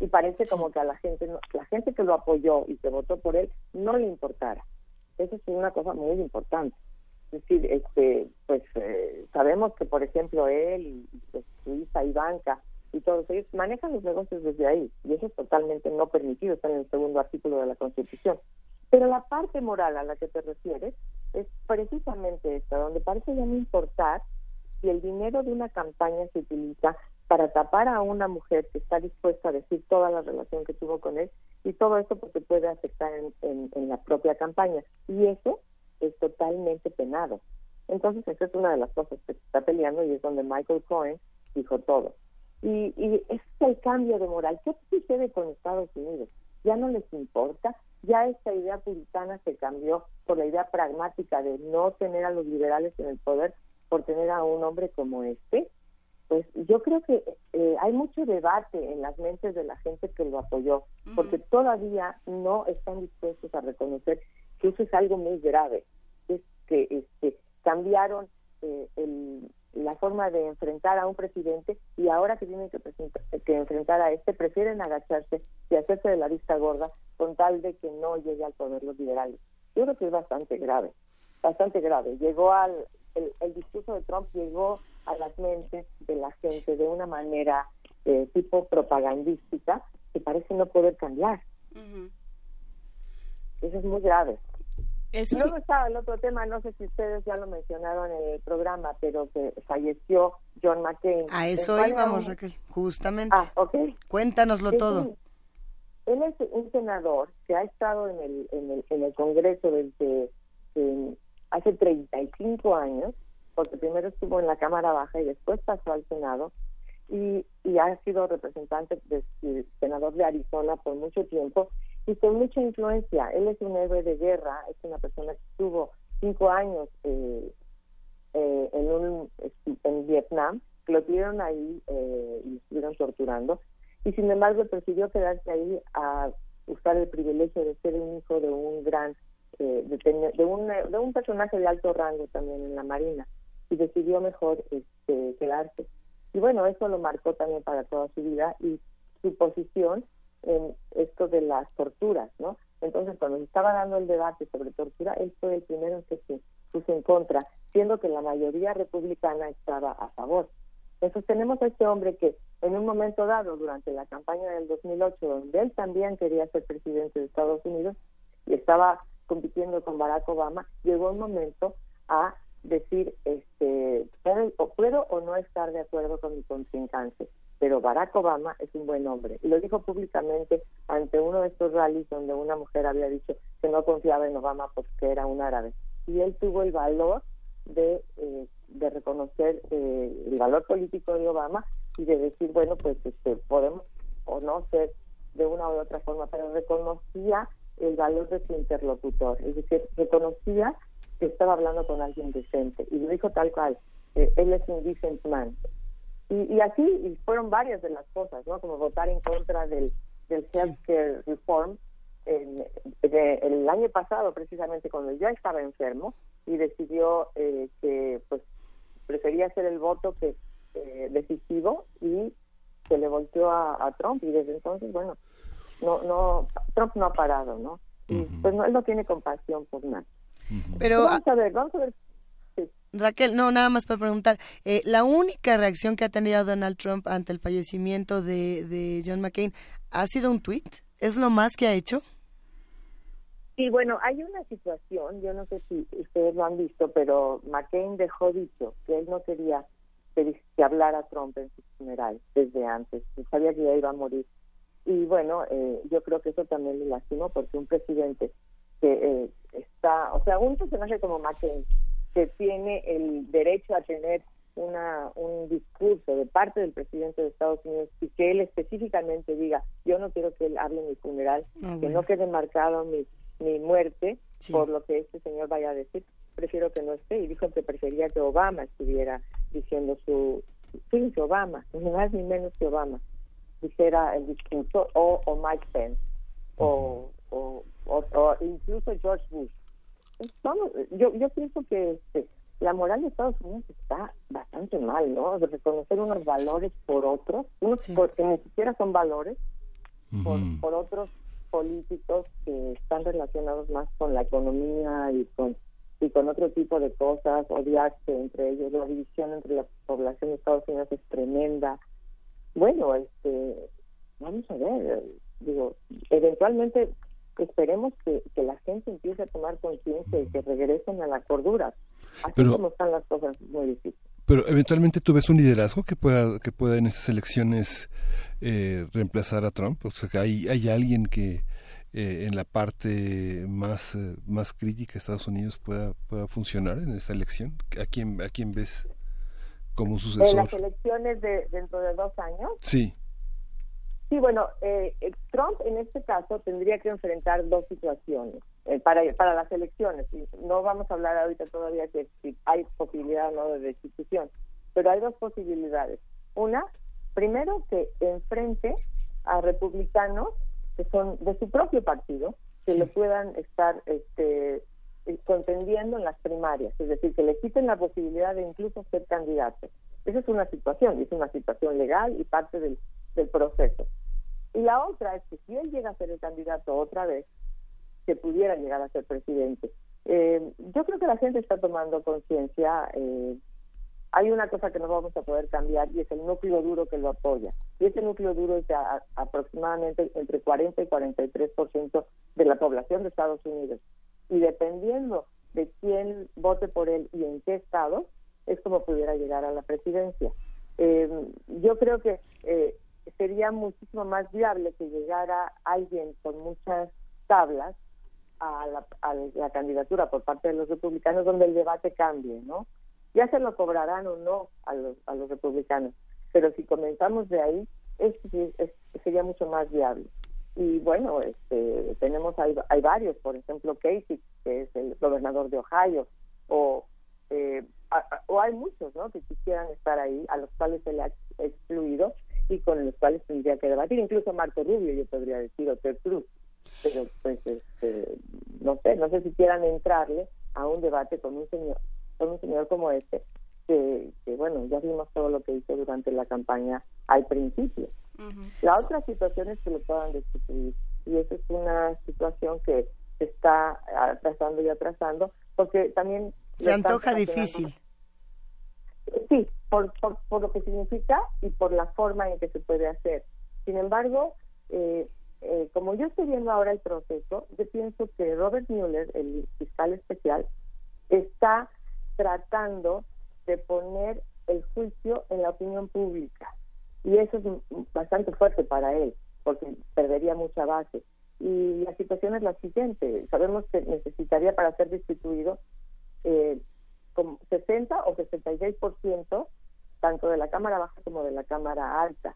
y parece como que a la gente la gente que lo apoyó y que votó por él no le importara. Eso es una cosa muy importante. Es decir, este, pues eh, sabemos que, por ejemplo, él y pues, su hija Ivanka y todos ellos manejan los negocios desde ahí y eso es totalmente no permitido, está en el segundo artículo de la Constitución. Pero la parte moral a la que te refieres es precisamente esta, donde parece ya no importar si el dinero de una campaña se utiliza para tapar a una mujer que está dispuesta a decir toda la relación que tuvo con él y todo eso porque puede afectar en, en la propia campaña. Y eso es totalmente penado. Entonces, esa es una de las cosas que se está peleando y es donde Michael Cohen dijo todo. Y, y ese es el cambio de moral. ¿Qué sucede con Estados Unidos? Ya no les importa, ya esta idea puritana se cambió por la idea pragmática de no tener a los liberales en el poder por tener a un hombre como este. Pues yo creo que eh, hay mucho debate en las mentes de la gente que lo apoyó, porque todavía no están dispuestos a reconocer que eso es algo muy grave, es que este, cambiaron eh, la forma de enfrentar a un presidente y ahora que tienen que, que enfrentar a este, prefieren agacharse y hacerse de la vista gorda con tal de que no llegue al poder los liberales. Yo creo que es bastante grave, bastante grave. Llegó al, el, discurso de Trump llegó a las mentes de la gente de una manera eh, tipo propagandística que parece no poder cambiar. Eso es muy grave. Luego estaba el otro tema, no sé si ustedes ya lo mencionaron en el programa, pero que falleció John McCain. A eso íbamos, Raquel, justamente. Ah, ok. Cuéntanoslo todo. él es un senador que ha estado en el, en el, en el Congreso desde hace 35 años, porque primero estuvo en la Cámara Baja y después pasó al Senado, y, y ha sido representante, de, senador de Arizona por mucho tiempo, y con mucha influencia. Él es un héroe de guerra, es una persona que estuvo cinco años eh, eh, en, un, en Vietnam, lo tuvieron ahí eh, y lo estuvieron torturando, y sin embargo prefirió quedarse ahí a buscar el privilegio de ser un hijo de un gran, de, de, un, de un personaje de alto rango también en la Marina, y decidió mejor este, quedarse. Y bueno, eso lo marcó también para toda su vida y su posición en esto de las torturas, ¿no? Entonces, cuando se estaba dando el debate sobre tortura, él fue el primero que se puso en contra, siendo que la mayoría republicana estaba a favor. Entonces tenemos a este hombre que en un momento dado, durante la campaña del 2008, donde él también quería ser presidente de Estados Unidos y estaba compitiendo con Barack Obama, llegó un momento a decir, este, puedo, puedo o no estar de acuerdo con mi contrincante pero Barack Obama es un buen hombre. Y lo dijo públicamente ante uno de estos rallies donde una mujer había dicho que no confiaba en Obama porque era un árabe. Y él tuvo el valor de, eh, de reconocer eh, el valor político de Obama y de decir, bueno, pues este, podemos o no ser de una u otra forma, pero reconocía el valor de su interlocutor. Es decir, reconocía que estaba hablando con alguien decente. Y lo dijo tal cual. Eh, él es un decent man y, así fueron varias de las cosas, ¿no? Como votar en contra del, del healthcare reform el año pasado, precisamente cuando ya estaba enfermo y decidió eh, que pues prefería hacer el voto que eh, decisivo y se le volteó a, Trump y desde entonces, bueno, no, no, Trump no ha parado, ¿no? Y pues no, él no tiene compasión por nada. Pero vamos a ver, vamos a ver Raquel, no, nada más para preguntar. Eh, la única reacción que ha tenido Donald Trump ante el fallecimiento de, de John McCain ha sido un tweet. ¿Es lo más que ha hecho? Sí, bueno, hay una situación, yo no sé si ustedes lo han visto, pero McCain dejó dicho que él no quería que, que hablara Trump en su funeral desde antes, sabía que ya iba a morir. Y bueno, eh, yo creo que eso también le lastimó porque un presidente que eh, está, o sea, un personaje como McCain, que tiene el derecho a tener una, un discurso de parte del presidente de Estados Unidos y que él específicamente diga, yo no quiero que él hable en mi funeral, ah, que no quede marcado mi, mi muerte por lo que este señor vaya a decir, prefiero que no esté. Y dijo que prefería que Obama estuviera diciendo su, sí, que Obama, ni más ni menos que Obama, dijera el discurso, o, o Mike Pence, o, o, o, incluso George Bush. Vamos, yo, yo pienso que este, la moral de Estados Unidos está bastante mal, ¿no? De reconocer unos valores por otros, unos porque ni siquiera son valores, por, por otros políticos que están relacionados más con la economía y con y con otro tipo de cosas, odiarse entre ellos, la división entre la población de Estados Unidos es tremenda. Bueno, este, vamos a ver, digo, eventualmente esperemos que, que la gente empiece a tomar conciencia y que regresen a la cordura. Así como están las cosas, muy difíciles. Pero eventualmente tú ves un liderazgo que pueda, que pueda en esas elecciones eh, reemplazar a Trump. O sea, hay, hay alguien que eh, en la parte más, eh, más crítica de Estados Unidos pueda, pueda funcionar en esta elección. ¿A quién, a quién ves como un sucesor? ¿En las elecciones de dentro de dos años? Sí. Sí, bueno, eh, eh, Trump en este caso tendría que enfrentar dos situaciones eh, para, para las elecciones. No vamos a hablar ahorita todavía que si hay posibilidad o no de destitución, pero hay dos posibilidades. Una, primero que enfrente a republicanos que son de su propio partido, que le puedan estar este, contendiendo en las primarias, es decir, que le quiten la posibilidad de incluso ser candidato. Esa es una situación, y es una situación legal y parte del, del proceso. Y la otra es que si él llega a ser el candidato otra vez, que pudiera llegar a ser presidente. Eh, yo creo que la gente está tomando conciencia. Eh, hay una cosa que no vamos a poder cambiar y es el núcleo duro que lo apoya. Y ese núcleo duro es aproximadamente entre 40 y 43% de la población de Estados Unidos. Y dependiendo de quién vote por él y en qué estado, es como pudiera llegar a la presidencia. Eh, yo creo que sería muchísimo más viable que llegara alguien con muchas tablas a la, candidatura por parte de los republicanos donde el debate cambie, ¿no? Ya se lo cobrarán o no a los, a los republicanos, pero si comenzamos de ahí, es, sería mucho más viable. Y bueno, este, tenemos, hay, hay varios, por ejemplo, Casey, que es el gobernador de Ohio, o, eh, o hay muchos, ¿no? Que quisieran estar ahí, a los cuales se le ha excluido, y con los cuales tendría que debatir, incluso Marco Rubio, yo podría decir, o Ted Cruz. Pero pues, este, no sé, no sé si quieran entrarle a un debate con un señor, con un señor como este, que, bueno, ya vimos todo lo que hizo durante la campaña al principio. La otra situación es que lo puedan destituir, y esa es una situación que se está atrasando y atrasando, porque también... Se antoja difícil. Por, por, lo que significa y por la forma en que se puede hacer. Sin embargo, eh, eh, como yo estoy viendo ahora el proceso, yo pienso que Robert Mueller, el fiscal especial, está tratando de poner el juicio en la opinión pública. Y eso es bastante fuerte para él, porque perdería mucha base. Y la situación es la siguiente. Sabemos que necesitaría para ser destituido eh, como 60 o 66% tanto de la cámara baja como de la cámara alta.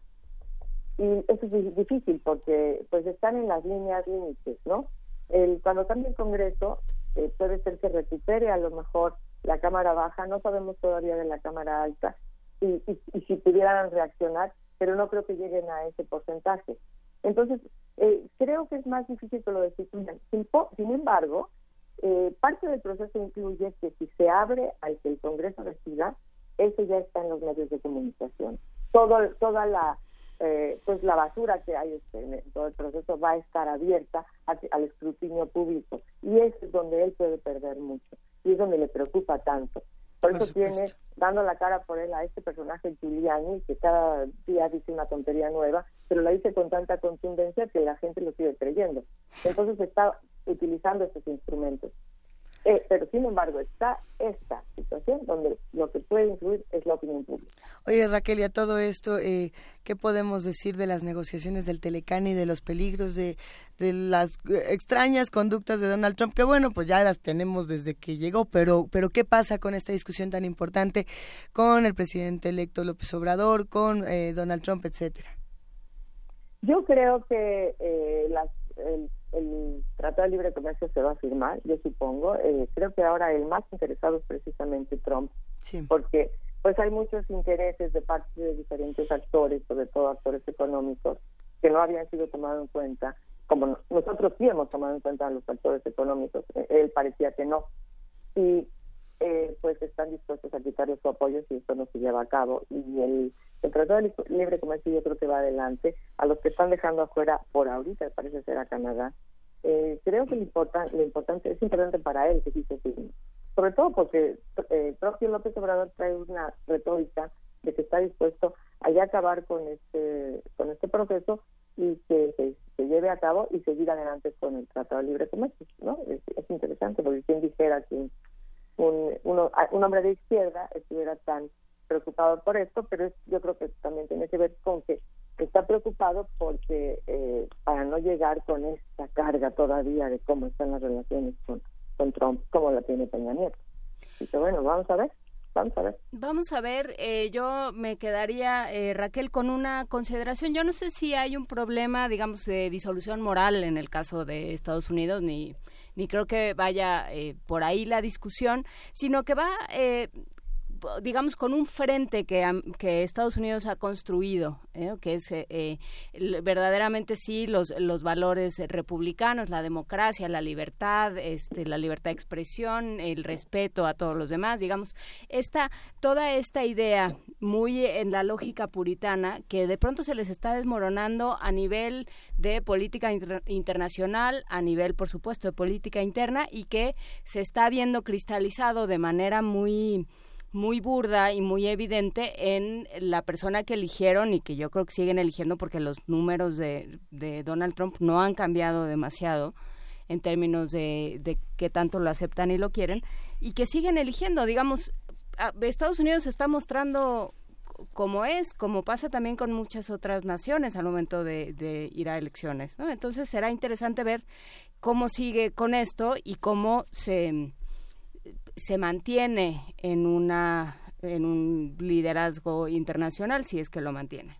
Y eso es difícil porque pues están en las líneas límites, ¿no? El, cuando cambie el Congreso eh, puede ser que recupere a lo mejor la cámara baja, no sabemos todavía de la cámara alta y, y, si pudieran reaccionar, pero no creo que lleguen a ese porcentaje. Entonces, eh, creo que es más difícil que lo destituyan. Sin, sin embargo, eh, parte del proceso incluye que si se abre al que el Congreso decida, eso ya está en los medios de comunicación. Todo, toda la eh, pues la basura que hay este, en todo el proceso va a estar abierta al escrutinio público y es donde él puede perder mucho y es donde le preocupa tanto. Por, eso tiene dando la cara por él a este personaje Giuliani que cada día dice una tontería nueva, pero la dice con tanta contundencia que la gente lo sigue creyendo. Entonces está utilizando estos instrumentos. Eh, pero sin embargo está esta situación donde lo que puede influir es la opinión pública. Oye Raquel, y a todo esto, eh, ¿qué podemos decir de las negociaciones del Telecán y de los peligros de, de las extrañas conductas de Donald Trump? Que bueno, pues ya las tenemos desde que llegó, pero, pero ¿qué pasa con esta discusión tan importante con el presidente electo López Obrador, con eh, Donald Trump, etcétera? Yo creo que las, el el Tratado de Libre Comercio se va a firmar, yo supongo. Eh, creo que ahora el más interesado es precisamente Trump, porque pues hay muchos intereses de parte de diferentes actores, sobre todo actores económicos, que no habían sido tomados en cuenta, como nosotros sí hemos tomado en cuenta a los actores económicos, eh, él parecía que no. Y eh, pues están dispuestos a quitarle su apoyo si esto no se lleva a cabo. Y el, el Tratado de Libre Comercio yo creo que va adelante. A los que están dejando afuera por ahorita, parece ser a Canadá, eh, creo que lo, importante es importante para él que sí se firme. Sobre todo porque eh, propio López Obrador trae una retórica de que está dispuesto a ya acabar con este con este proceso y que se, lleve a cabo y seguir adelante con el Tratado de Libre Comercio. ¿no? Es, es interesante porque quien dijera que un, uno, un hombre de izquierda estuviera tan preocupado por esto, pero yo creo que también tiene que ver con que está preocupado porque eh, para no llegar con esta carga todavía de cómo están las relaciones con, con Trump, como la tiene Peña Nieto. Así que bueno, vamos a ver. Vamos a ver. Vamos a ver, eh, yo me quedaría, eh, Raquel, con una consideración. Yo no sé si hay un problema, digamos, de disolución moral en el caso de Estados Unidos, ni, ni creo que vaya eh, por ahí la discusión, sino que va eh, digamos, con un frente que, Estados Unidos ha construido, ¿eh? que es eh, verdaderamente sí los, los valores republicanos, la democracia, la libertad, este, la libertad de expresión, el respeto a todos los demás, digamos, esta, toda esta idea muy en la lógica puritana que de pronto se les está desmoronando a nivel de política internacional, a nivel, por supuesto, de política interna y que se está viendo cristalizado de manera muy muy burda y muy evidente en la persona que eligieron y que yo creo que siguen eligiendo porque los números de, de Donald Trump no han cambiado demasiado en términos de, de qué tanto lo aceptan y lo quieren y que siguen eligiendo. Digamos, Estados Unidos está mostrando como es, como pasa también con muchas otras naciones al momento de, de, ir a elecciones. ¿no? Entonces será interesante ver cómo sigue con esto y cómo se se mantiene en una en un liderazgo internacional si es que lo mantiene.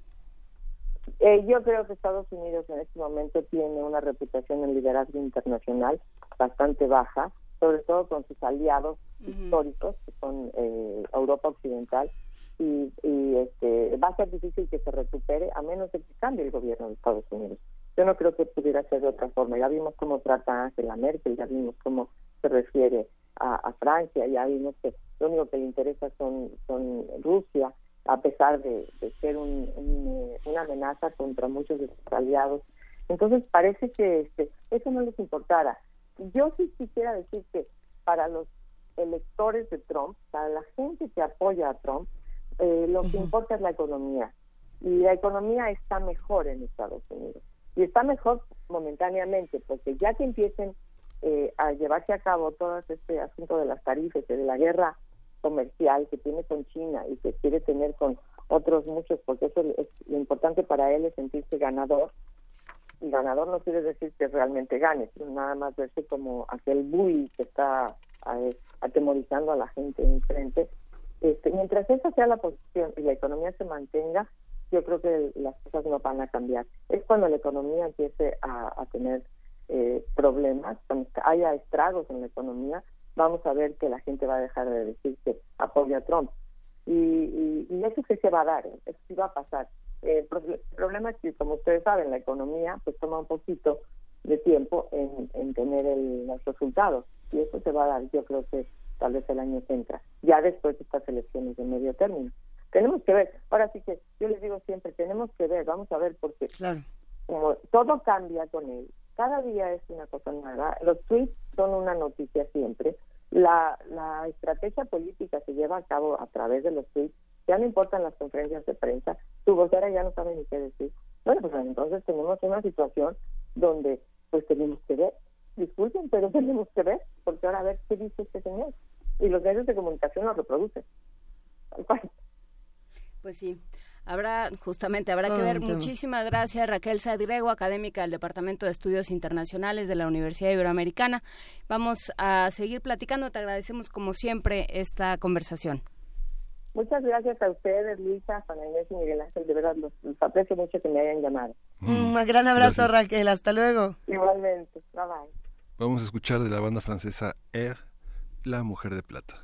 Eh, yo creo que Estados Unidos en este momento tiene una reputación en liderazgo internacional bastante baja, sobre todo con sus aliados históricos, que son eh, Europa Occidental, y, y este, va a ser difícil que se recupere a menos de que cambie el gobierno de Estados Unidos. Yo no creo que pudiera ser de otra forma. Ya vimos cómo trata Angela Merkel, ya vimos cómo se refiere a, Francia, ya vimos que lo único que le interesa son, son Rusia, a pesar de, ser eh, una amenaza contra muchos de sus aliados. Entonces parece que este, eso no les importara. Yo sí quisiera decir que para los electores de Trump, para la gente que apoya a Trump, eh, lo que importa es la economía. Y la economía está mejor en Estados Unidos. Y está mejor momentáneamente, porque ya que empiecen eh, a llevarse a cabo todo este asunto de las tarifas y de la guerra comercial que tiene con China y que quiere tener con otros muchos, porque eso es lo importante para él es sentirse ganador. Y ganador no quiere decir que realmente gane, sino nada más verse como aquel bully que está eh, atemorizando a la gente enfrente. Este, mientras esa sea la posición y la economía se mantenga, yo creo que las cosas no van a cambiar. Es cuando la economía empiece a, a tener eh, problemas, cuando haya estragos en la economía, vamos a ver que la gente va a dejar de decir que apoya a Trump. Y, y, eso que se va a dar, eso sí va a pasar. el problema es que, como ustedes saben, la economía pues toma un poquito de tiempo en, en tener el, los resultados. Y eso se va a dar, yo creo que tal vez el año que entra, ya después de estas elecciones de medio término. Tenemos que ver, ahora sí que yo les digo siempre, tenemos que ver, vamos a ver, porque claro. como todo cambia con él, cada día es una cosa nueva. Los tweets son una noticia siempre. La, la estrategia política se lleva a cabo a través de los tweets. Ya no importan las conferencias de prensa. Tu vocera ya no sabe ni qué decir. Bueno, pues entonces tenemos una situación donde pues tenemos que ver, disculpen, pero tenemos que ver, porque ahora a ver qué dice este señor. Y los medios de comunicación lo reproducen. Pues sí. Habrá, justamente, habrá que ver. Muchísimas gracias, Raquel Sadgrego, académica del Departamento de Estudios Internacionales de la Universidad Iberoamericana. Vamos a seguir platicando. Te agradecemos, como siempre, esta conversación. Muchas gracias a ustedes, Luisa, Juana Inés y Miguel Ángel. De verdad, los, aprecio mucho que me hayan llamado. Mm. Un gran abrazo, Raquel. Hasta luego. Igualmente. Bye bye. Vamos a escuchar de la banda francesa Air, La Mujer de Plata.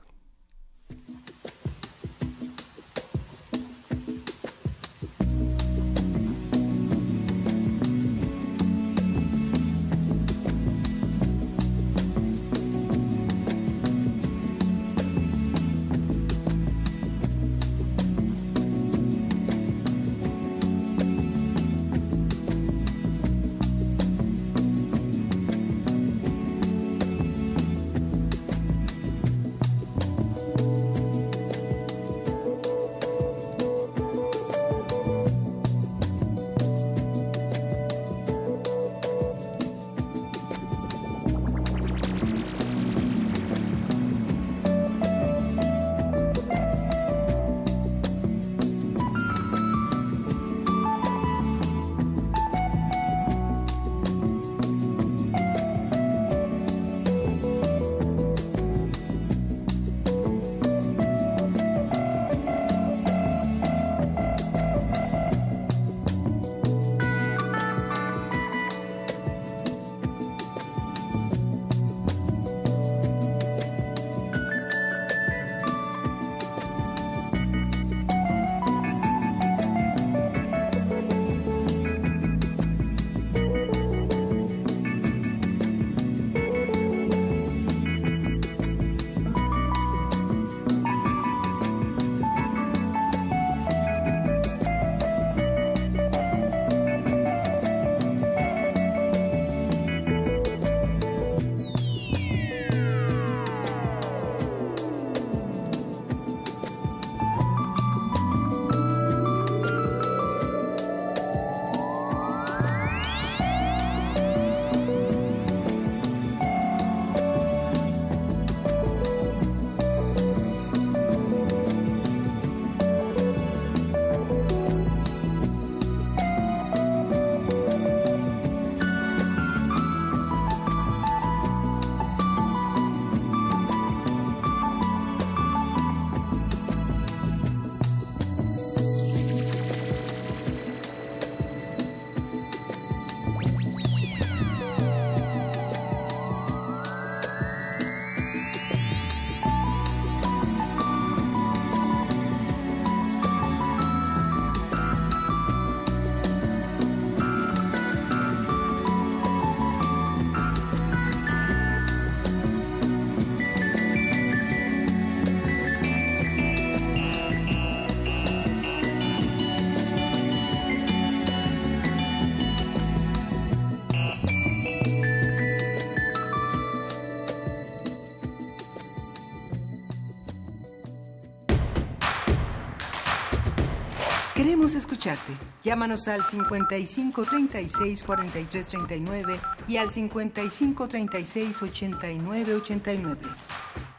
Llámanos al 55 36 43 39 y al 55 36 89 89.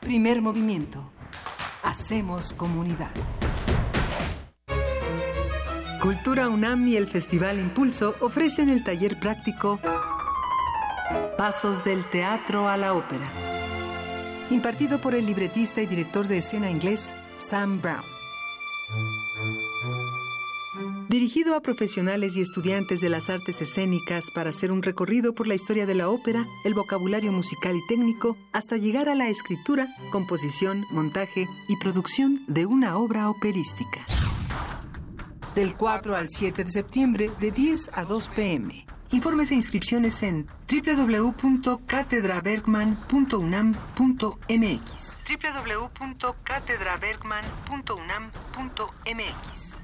Primer movimiento. Hacemos comunidad. Cultura UNAM y el Festival Impulso ofrecen el taller práctico Pasos del Teatro a la Ópera, impartido por el libretista y director de escena inglés Sam Brown. A profesionales y estudiantes de las artes escénicas para hacer un recorrido por la historia de la ópera, el vocabulario musical y técnico, hasta llegar a la escritura, composición, montaje y producción de una obra operística. Del 4 al 7 de septiembre, de 10 a 2 pm. Informes e inscripciones en www.catedrabergman.unam.mx www.catedrabergman.unam.mx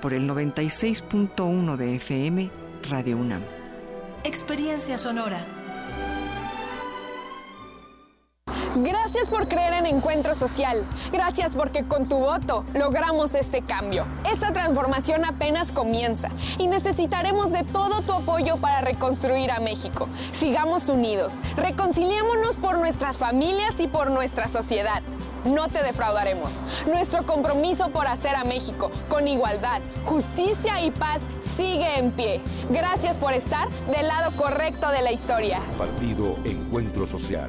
por el 96.1 de FM Radio UNAM. Experiencia sonora. Gracias por creer en Encuentro Social. Gracias porque con tu voto logramos este cambio. Esta transformación apenas comienza y necesitaremos de todo tu apoyo para reconstruir a México. Sigamos unidos, reconciliémonos por nuestras familias y por nuestra sociedad. No te defraudaremos. Nuestro compromiso por hacer a México con igualdad, justicia y paz sigue en pie. Gracias por estar del lado correcto de la historia. Partido Encuentro Social.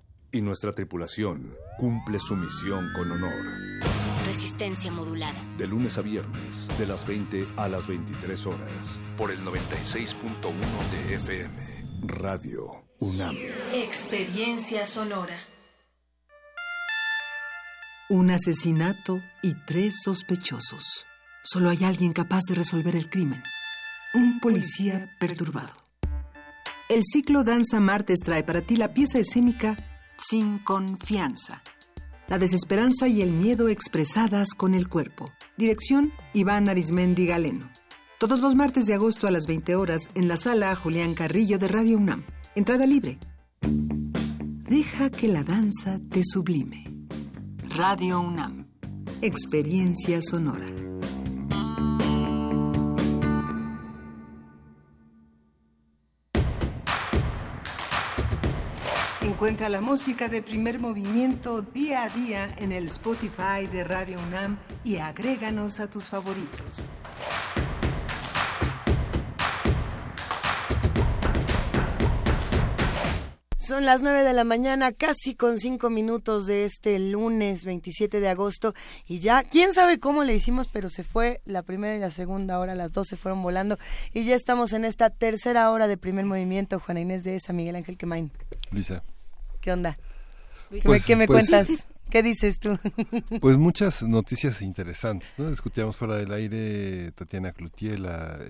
y nuestra tripulación cumple su misión con honor. Resistencia modulada. De lunes a viernes, de las 20 a las 23 horas, por el 96.1 de FM, Radio UNAM. Experiencia sonora. Un asesinato y tres sospechosos. Solo hay alguien capaz de resolver el crimen. Un policía perturbado. El ciclo Danza Martes trae para ti la pieza escénica Sin Confianza. La desesperanza y el miedo expresadas con el cuerpo. Dirección Iván Arismendi Galeno. Todos los martes de agosto a las 20 horas en la sala Julián Carrillo de Radio UNAM. Entrada libre. Deja que la danza te sublime. Radio UNAM. Experiencia sonora. Encuentra la música de primer movimiento día a día en el Spotify de Radio UNAM y agréganos a tus favoritos. Son las 9 de la mañana, casi con 5 minutos de este lunes 27 de agosto. Y ya, quién sabe cómo le hicimos, pero se fue la primera y la segunda hora, las dos se fueron volando. Y ya estamos en esta tercera hora de primer movimiento. Juana Inés de esa, Miguel Ángel Quemain. Luisa. ¿Qué onda? Pues, ¿Qué me pues, cuentas? ¿Qué dices tú? Pues muchas noticias interesantes, ¿no? Discutíamos fuera del aire Tatiana Cloutier,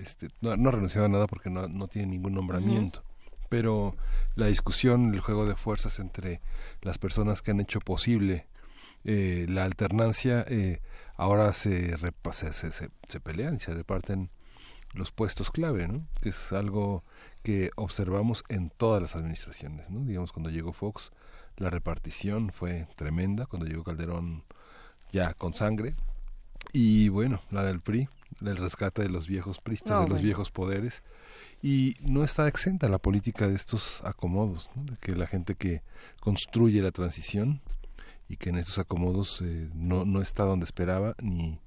este, no, no ha renunciado a nada porque no, no tiene ningún nombramiento, pero la discusión, el juego de fuerzas entre las personas que han hecho posible eh, la alternancia, eh, ahora se, repa- se, se, se- se pelean, se reparten los puestos clave, ¿no? Que es algo que observamos en todas las administraciones, ¿no? Digamos, cuando llegó Fox, la repartición fue tremenda, cuando llegó Calderón ya con sangre, y bueno, la del PRI, el rescate de los viejos pristas, No, de los bueno. viejos poderes, y no está exenta la política de estos acomodos, ¿no? de que la gente que construye la transición y que en estos acomodos eh, no, no está donde esperaba, ni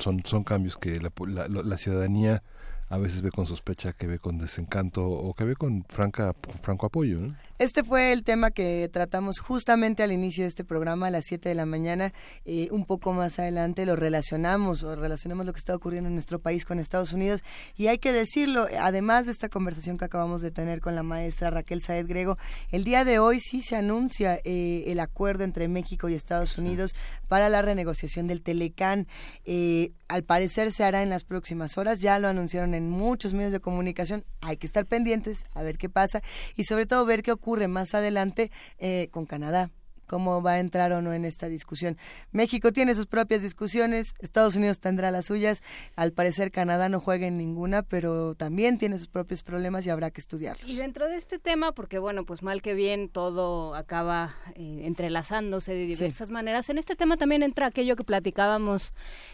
son, son cambios que la, la, la ciudadanía a veces ve con sospecha, que ve con desencanto o que ve con franca franco apoyo. ¿no? Este fue el tema que tratamos justamente al inicio de este programa a las 7 de la mañana. Eh, un poco más adelante lo relacionamos o relacionamos lo que está ocurriendo en nuestro país con Estados Unidos. Y hay que decirlo, además de esta conversación que acabamos de tener con la maestra Raquel Saed Grego, el día de hoy sí se anuncia eh, el acuerdo entre México y Estados Unidos para la renegociación del Telecán. Eh, al parecer se hará en las próximas horas. Ya lo anunciaron en muchos medios de comunicación. Hay que estar pendientes a ver qué pasa y sobre todo ver qué ocurre más adelante eh, con Canadá cómo va a entrar o no en esta discusión. México tiene sus propias discusiones, Estados Unidos tendrá las suyas, al parecer Canadá no juega en ninguna, pero también tiene sus propios problemas y habrá que estudiarlos. Y dentro de este tema, porque bueno, pues mal que bien todo acaba eh, entrelazándose de diversas maneras, en este tema también entra aquello que platicábamos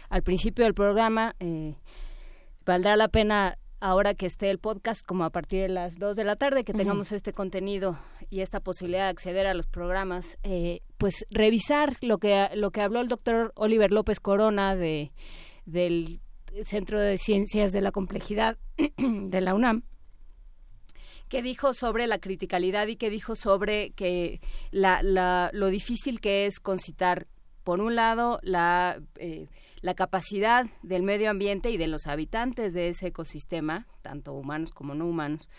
al principio del programa, eh, valdrá la pena ahora que esté el podcast como a partir de las 2 de la tarde, que tengamos este contenido y esta posibilidad de acceder a los programas, eh, pues revisar lo que, lo que habló el doctor Oliver López Corona de, del Centro de Ciencias de la Complejidad de la UNAM que dijo sobre la criticalidad y que dijo sobre que la, la, lo difícil que es concitar, por un lado, la eh, la capacidad del medio ambiente y de los habitantes de ese ecosistema, tanto humanos como no humanos,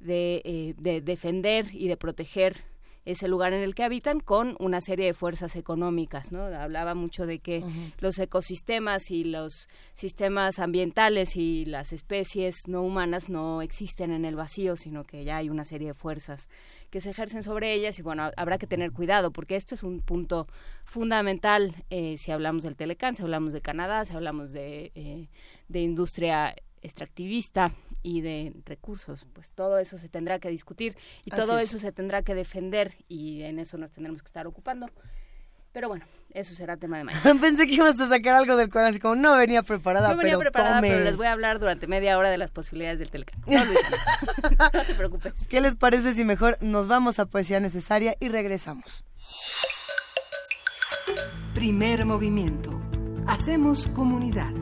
de, eh, de defender y de proteger ese lugar en el que habitan con una serie de fuerzas económicas, ¿no? Hablaba mucho de que los ecosistemas y los sistemas ambientales y las especies no humanas no existen en el vacío, sino que ya hay una serie de fuerzas que se ejercen sobre ellas y bueno, habrá que tener cuidado porque este es un punto fundamental eh, si hablamos del Telecán, si hablamos de Canadá, si hablamos de, eh, de industria extractivista y de recursos, pues todo eso se tendrá que discutir y todo eso se tendrá que defender y en eso nos tendremos que estar ocupando. Pero bueno, eso será tema de mañana. Pensé que íbamos a sacar algo del corazón, así como no venía preparada, no venía pero preparada, pero les voy a hablar durante media hora de las posibilidades del Telecán. No, no te preocupes. ¿Qué les parece si mejor nos vamos a Poesía Necesaria y regresamos? Primer movimiento. Hacemos comunidad.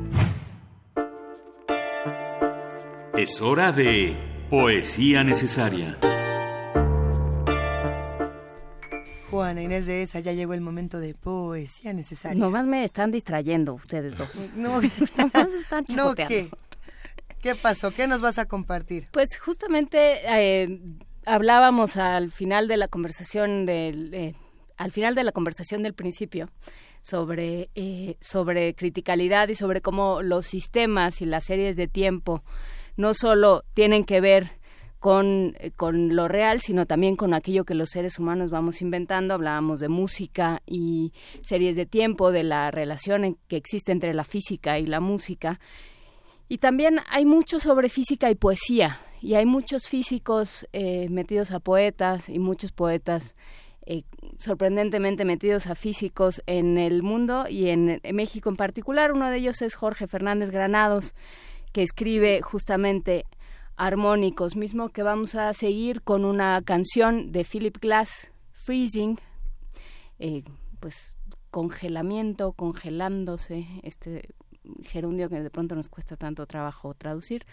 Es hora de Poesía Necesaria. Juana Inés de esa, ya llegó el momento de poesía necesaria. Nomás me están distrayendo ustedes dos. No, están no ¿qué? ¿Qué pasó? ¿Qué nos vas a compartir? Pues justamente eh, hablábamos al final de la conversación del eh, al final de la conversación del principio sobre eh, sobre criticalidad y sobre cómo los sistemas y las series de tiempo no solo tienen que ver con, con, lo real, sino también con aquello que los seres humanos vamos inventando. Hablábamos de música y series de tiempo, de la relación que existe entre la física y la música. Y también hay mucho sobre física y poesía. Y hay muchos físicos eh, metidos a poetas y muchos poetas eh, sorprendentemente metidos a físicos en el mundo y en México en particular. Uno de ellos es Jorge Fernández Granados, que escribe justamente armónicos, mismo que vamos a seguir con una canción de Philip Glass, Freezing, eh, pues congelamiento, congelándose, este gerundio que de pronto nos cuesta tanto trabajo traducir.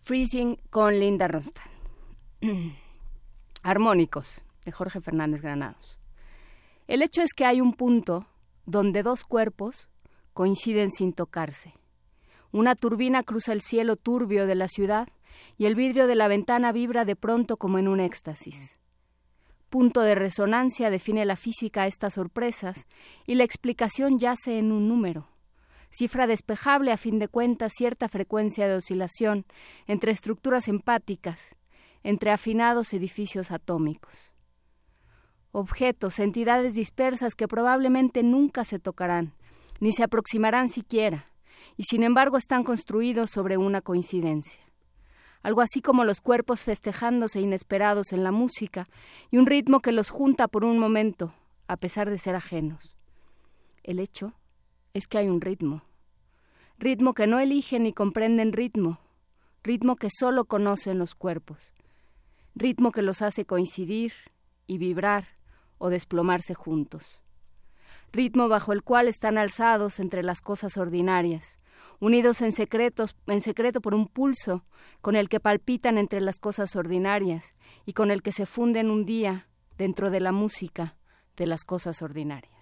Freezing con Linda Ronstadt. Armónicos de Jorge Fernández Granados. El hecho es que hay un punto donde dos cuerpos coinciden sin tocarse una turbina cruza el cielo turbio de la ciudad y el vidrio de la ventana vibra de pronto como en un éxtasis. Punto de resonancia define la física a estas sorpresas y la explicación yace en un número. Cifra despejable a fin de cuentas cierta frecuencia de oscilación entre estructuras empáticas, entre afinados edificios atómicos. Objetos, entidades dispersas que probablemente nunca se tocarán, ni se aproximarán siquiera, y sin embargo están construidos sobre una coincidencia. Algo así como los cuerpos festejándose inesperados en la música y un ritmo que los junta por un momento, a pesar de ser ajenos. El hecho es que hay un ritmo. Ritmo que no eligen ni comprenden ritmo, ritmo que solo conocen los cuerpos, ritmo que los hace coincidir y vibrar o desplomarse juntos ritmo bajo el cual están alzados entre las cosas ordinarias, unidos en, secretos, en secreto por un pulso con el que palpitan entre las cosas ordinarias y con el que se funden un día dentro de la música de las cosas ordinarias.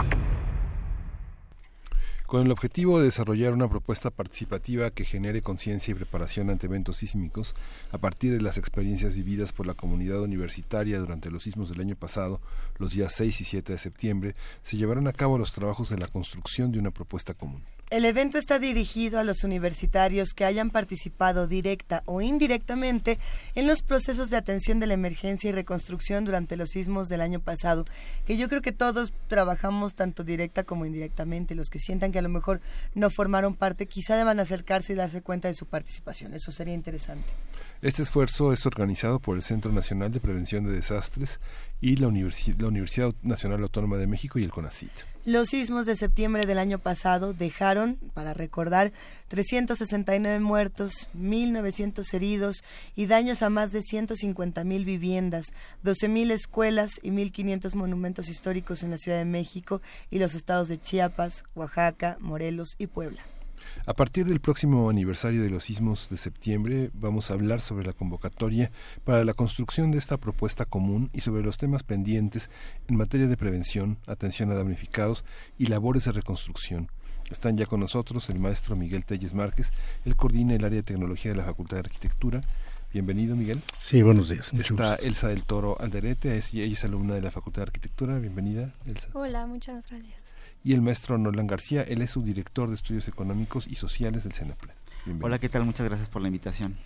Con el objetivo de desarrollar una propuesta participativa que genere conciencia y preparación ante eventos sísmicos, a partir de las experiencias vividas por la comunidad universitaria durante los sismos del año pasado, los días 6 y 7 de septiembre, se llevarán a cabo los trabajos de la construcción de una propuesta común. El evento está dirigido a los universitarios que hayan participado directa o indirectamente en los procesos de atención de la emergencia y reconstrucción durante los sismos del año pasado, que yo creo que todos trabajamos tanto directa como indirectamente. Los que sientan que a lo mejor no formaron parte, quizá deban acercarse y darse cuenta de su participación. Eso sería interesante. Este esfuerzo es organizado por el Centro Nacional de Prevención de Desastres y la, Universidad Nacional Autónoma de México y el CONACIT. Los sismos de septiembre del año pasado dejaron, para recordar, 369 muertos, 1.900 heridos y daños a más de 150.000 viviendas, 12.000 escuelas y 1.500 monumentos históricos en la Ciudad de México y los estados de Chiapas, Oaxaca, Morelos y Puebla. A partir del próximo aniversario de los sismos de septiembre vamos a hablar sobre la convocatoria para la construcción de esta propuesta común y sobre los temas pendientes en materia de prevención, atención a damnificados y labores de reconstrucción. Están ya con nosotros el maestro Miguel Telles Márquez, él coordina el área de tecnología de la Facultad de Arquitectura. Bienvenido, Miguel. Sí, buenos días. Está Elsa del Toro Alderete, ella es alumna de la Facultad de Arquitectura. Bienvenida, Elsa. Hola, muchas gracias y el maestro Nolan García, él es subdirector de Estudios Económicos y Sociales del CENAPLE. Hola, ¿qué tal? Muchas gracias por la invitación.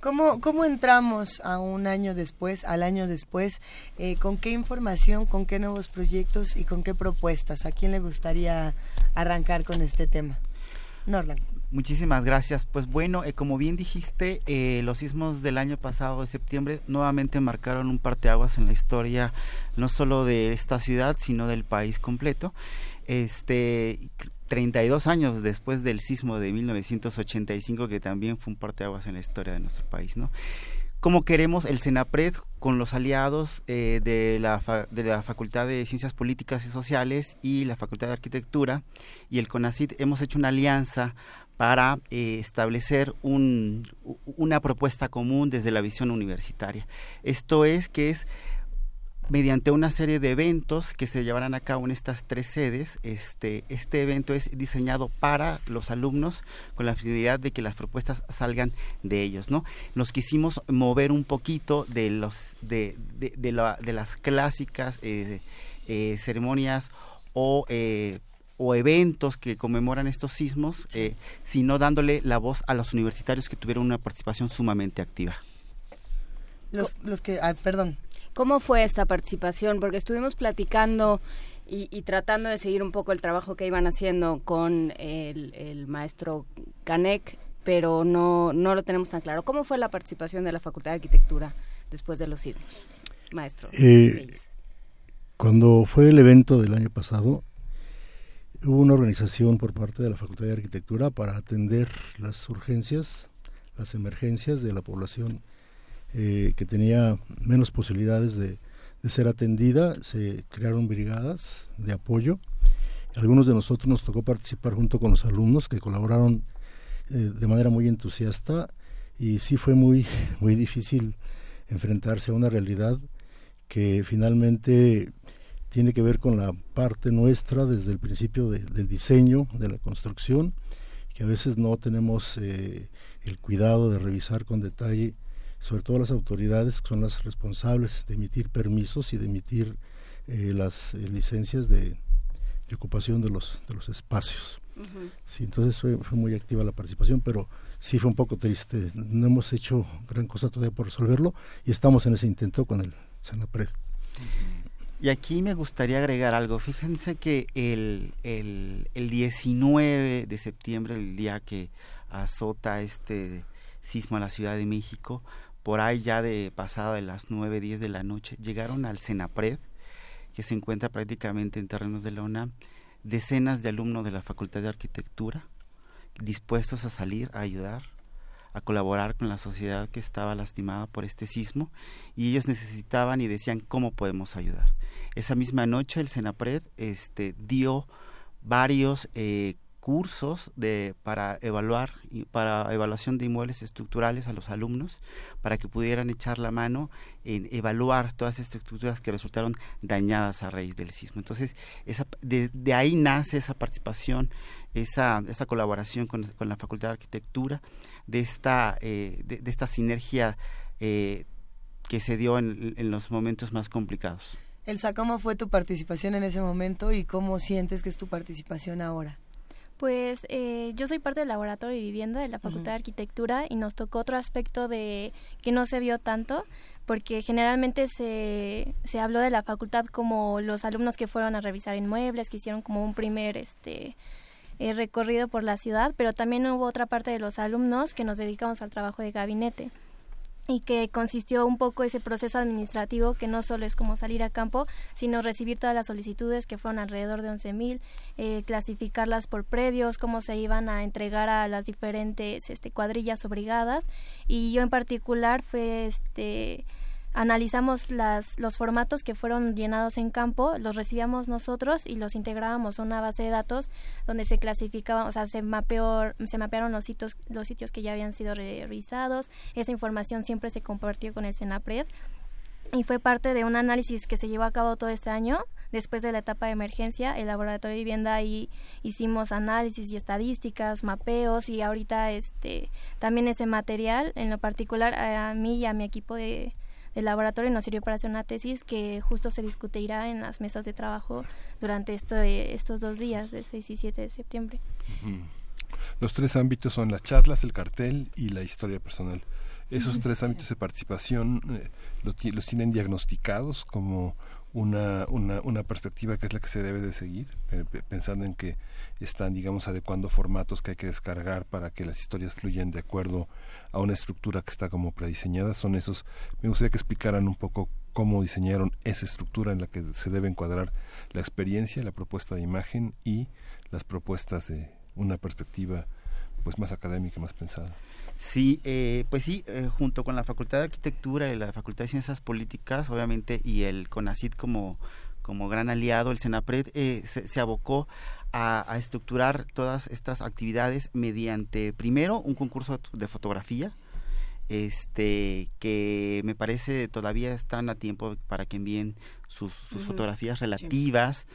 ¿Cómo, ¿Cómo entramos a un año después, al año después? Eh, ¿Con qué información, con qué nuevos proyectos y con qué propuestas? ¿A quién le gustaría arrancar con este tema? Norlan. Muchísimas gracias. Pues bueno, eh, como bien dijiste, eh, los sismos del año pasado de septiembre nuevamente marcaron un parteaguas en la historia no solo de esta ciudad, sino del país completo este 32 años después del sismo de 1985 que también fue un parteaguas en la historia de nuestro país, ¿no? Como queremos el CENAPRED con los aliados eh, de, la de la Facultad de Ciencias Políticas y Sociales y la Facultad de Arquitectura y el CONACID hemos hecho una alianza para eh, establecer un, una propuesta común desde la visión universitaria. Esto es que es mediante una serie de eventos que se llevarán a cabo en estas tres sedes. Este, este evento es diseñado para los alumnos con la finalidad de que las propuestas salgan de ellos. ¿no? Nos quisimos mover un poquito de, los, de, de, las clásicas eh, eh, ceremonias o eh, o eventos que conmemoran estos sismos, sino dándole la voz a los universitarios que tuvieron una participación sumamente activa. Los, los que, ah, perdón, ¿Cómo fue esta participación? Porque estuvimos platicando y, tratando de seguir un poco el trabajo que iban haciendo con el, maestro Canek, pero no, no lo tenemos tan claro. ¿Cómo fue la participación de la Facultad de Arquitectura después de los sismos, maestro? Eh, cuando fue el evento del año pasado, hubo una organización por parte de la Facultad de Arquitectura para atender las urgencias, las emergencias de la población eh, que tenía menos posibilidades de, ser atendida. Se crearon brigadas de apoyo. Algunos de nosotros nos tocó participar junto con los alumnos que colaboraron eh, de manera muy entusiasta y sí fue muy, muy difícil enfrentarse a una realidad que finalmente tiene que ver con la parte nuestra desde el principio del diseño, de la construcción, que a veces no tenemos eh, el cuidado de revisar con detalle, sobre todo las autoridades que son las responsables de emitir permisos y de emitir eh, las eh, licencias de, ocupación de los, de los espacios. Sí, entonces fue, fue, muy activa la participación, pero sí fue un poco triste. No hemos hecho gran cosa todavía por resolverlo y estamos en ese intento con el Senapred. Y aquí me gustaría agregar algo. Fíjense que el, el, el 19 de septiembre, el día que azota este sismo a la Ciudad de México, por ahí ya de pasada de las 9, 10 de la noche, llegaron al Senapred, que se encuentra prácticamente en terrenos de la UNAM, decenas de alumnos de la Facultad de Arquitectura dispuestos a salir a ayudar a colaborar con la sociedad que estaba lastimada por este sismo y ellos necesitaban y decían cómo podemos ayudar. Esa misma noche el Senapred este, dio varios eh, cursos de, para evaluar para evaluación de inmuebles estructurales a los alumnos para que pudieran echar la mano en evaluar todas estas estructuras que resultaron dañadas a raíz del sismo. Entonces, esa, de, ahí nace esa participación, esa, esa colaboración con, la Facultad de Arquitectura, de esta, eh, de, esta sinergia eh, que se dio en, en los momentos más complicados. Elsa, ¿cómo fue tu participación en ese momento y cómo sientes que es tu participación ahora? Pues eh, yo soy parte del laboratorio de vivienda de la Facultad de Arquitectura y nos tocó otro aspecto de que no se vio tanto, porque generalmente se, se habló de la facultad como los alumnos que fueron a revisar inmuebles, que hicieron como un primer este eh, recorrido por la ciudad, pero también hubo otra parte de los alumnos que nos dedicamos al trabajo de gabinete y que consistió un poco ese proceso administrativo que no solo es como salir a campo, sino recibir todas las solicitudes que fueron alrededor de 11.000, eh, clasificarlas por predios, cómo se iban a entregar a las diferentes este, cuadrillas o brigadas y yo en particular fue este analizamos las, los formatos que fueron llenados en campo, los recibíamos nosotros y los integrábamos a una base de datos donde se clasificaban, o sea, se, mapeó, se mapearon los sitios, los sitios que ya habían sido revisados. Esa información siempre se compartió con el Senapred y fue parte de un análisis que se llevó a cabo todo este año. Después de la etapa de emergencia, el laboratorio de vivienda ahí hicimos análisis y estadísticas, mapeos y ahorita este también ese material, en lo particular a mí y a mi equipo de, el laboratorio nos sirvió para hacer una tesis que justo se discutirá en las mesas de trabajo durante estos dos días, del 6 y 7 de septiembre. Los tres ámbitos son las charlas, el cartel y la historia personal. Esos tres ámbitos de participación eh, los tienen diagnosticados como una, una, una perspectiva que es la que se debe de seguir, pensando en que están, digamos, adecuando formatos que hay que descargar para que las historias fluyan de acuerdo a una estructura que está como prediseñada. Son esos, me gustaría que explicaran un poco cómo diseñaron esa estructura en la que se debe encuadrar la experiencia, la propuesta de imagen y las propuestas de una perspectiva pues más académica, más pensada. Sí, eh, pues sí, eh, junto con la Facultad de Arquitectura y la Facultad de Ciencias Políticas, obviamente, y el CONACID como, como gran aliado, el CENAPRED, eh, se, abocó a, estructurar todas estas actividades mediante, primero, un concurso de fotografía, este que me parece todavía están a tiempo para que envíen sus, fotografías relativas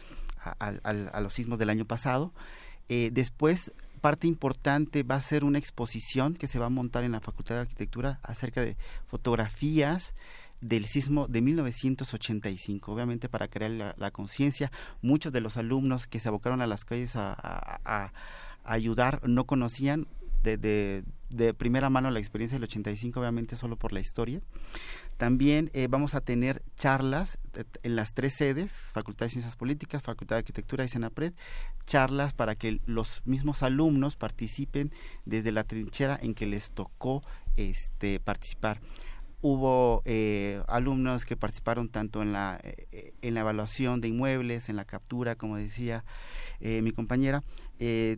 a, los sismos del año pasado. después parte importante va a ser una exposición que se va a montar en la Facultad de Arquitectura acerca de fotografías del sismo de 1985, obviamente para crear la, conciencia. Muchos de los alumnos que se abocaron a las calles a ayudar no conocían de, de, primera mano la experiencia del 85, obviamente solo por la historia. También eh, vamos a tener charlas en las tres sedes, Facultad de Ciencias Políticas, Facultad de Arquitectura y Senapred, charlas para que los mismos alumnos participen desde la trinchera en que les tocó este, participar hubo eh, alumnos que participaron tanto en la, eh, en la evaluación de inmuebles, en la captura, como decía mi compañera,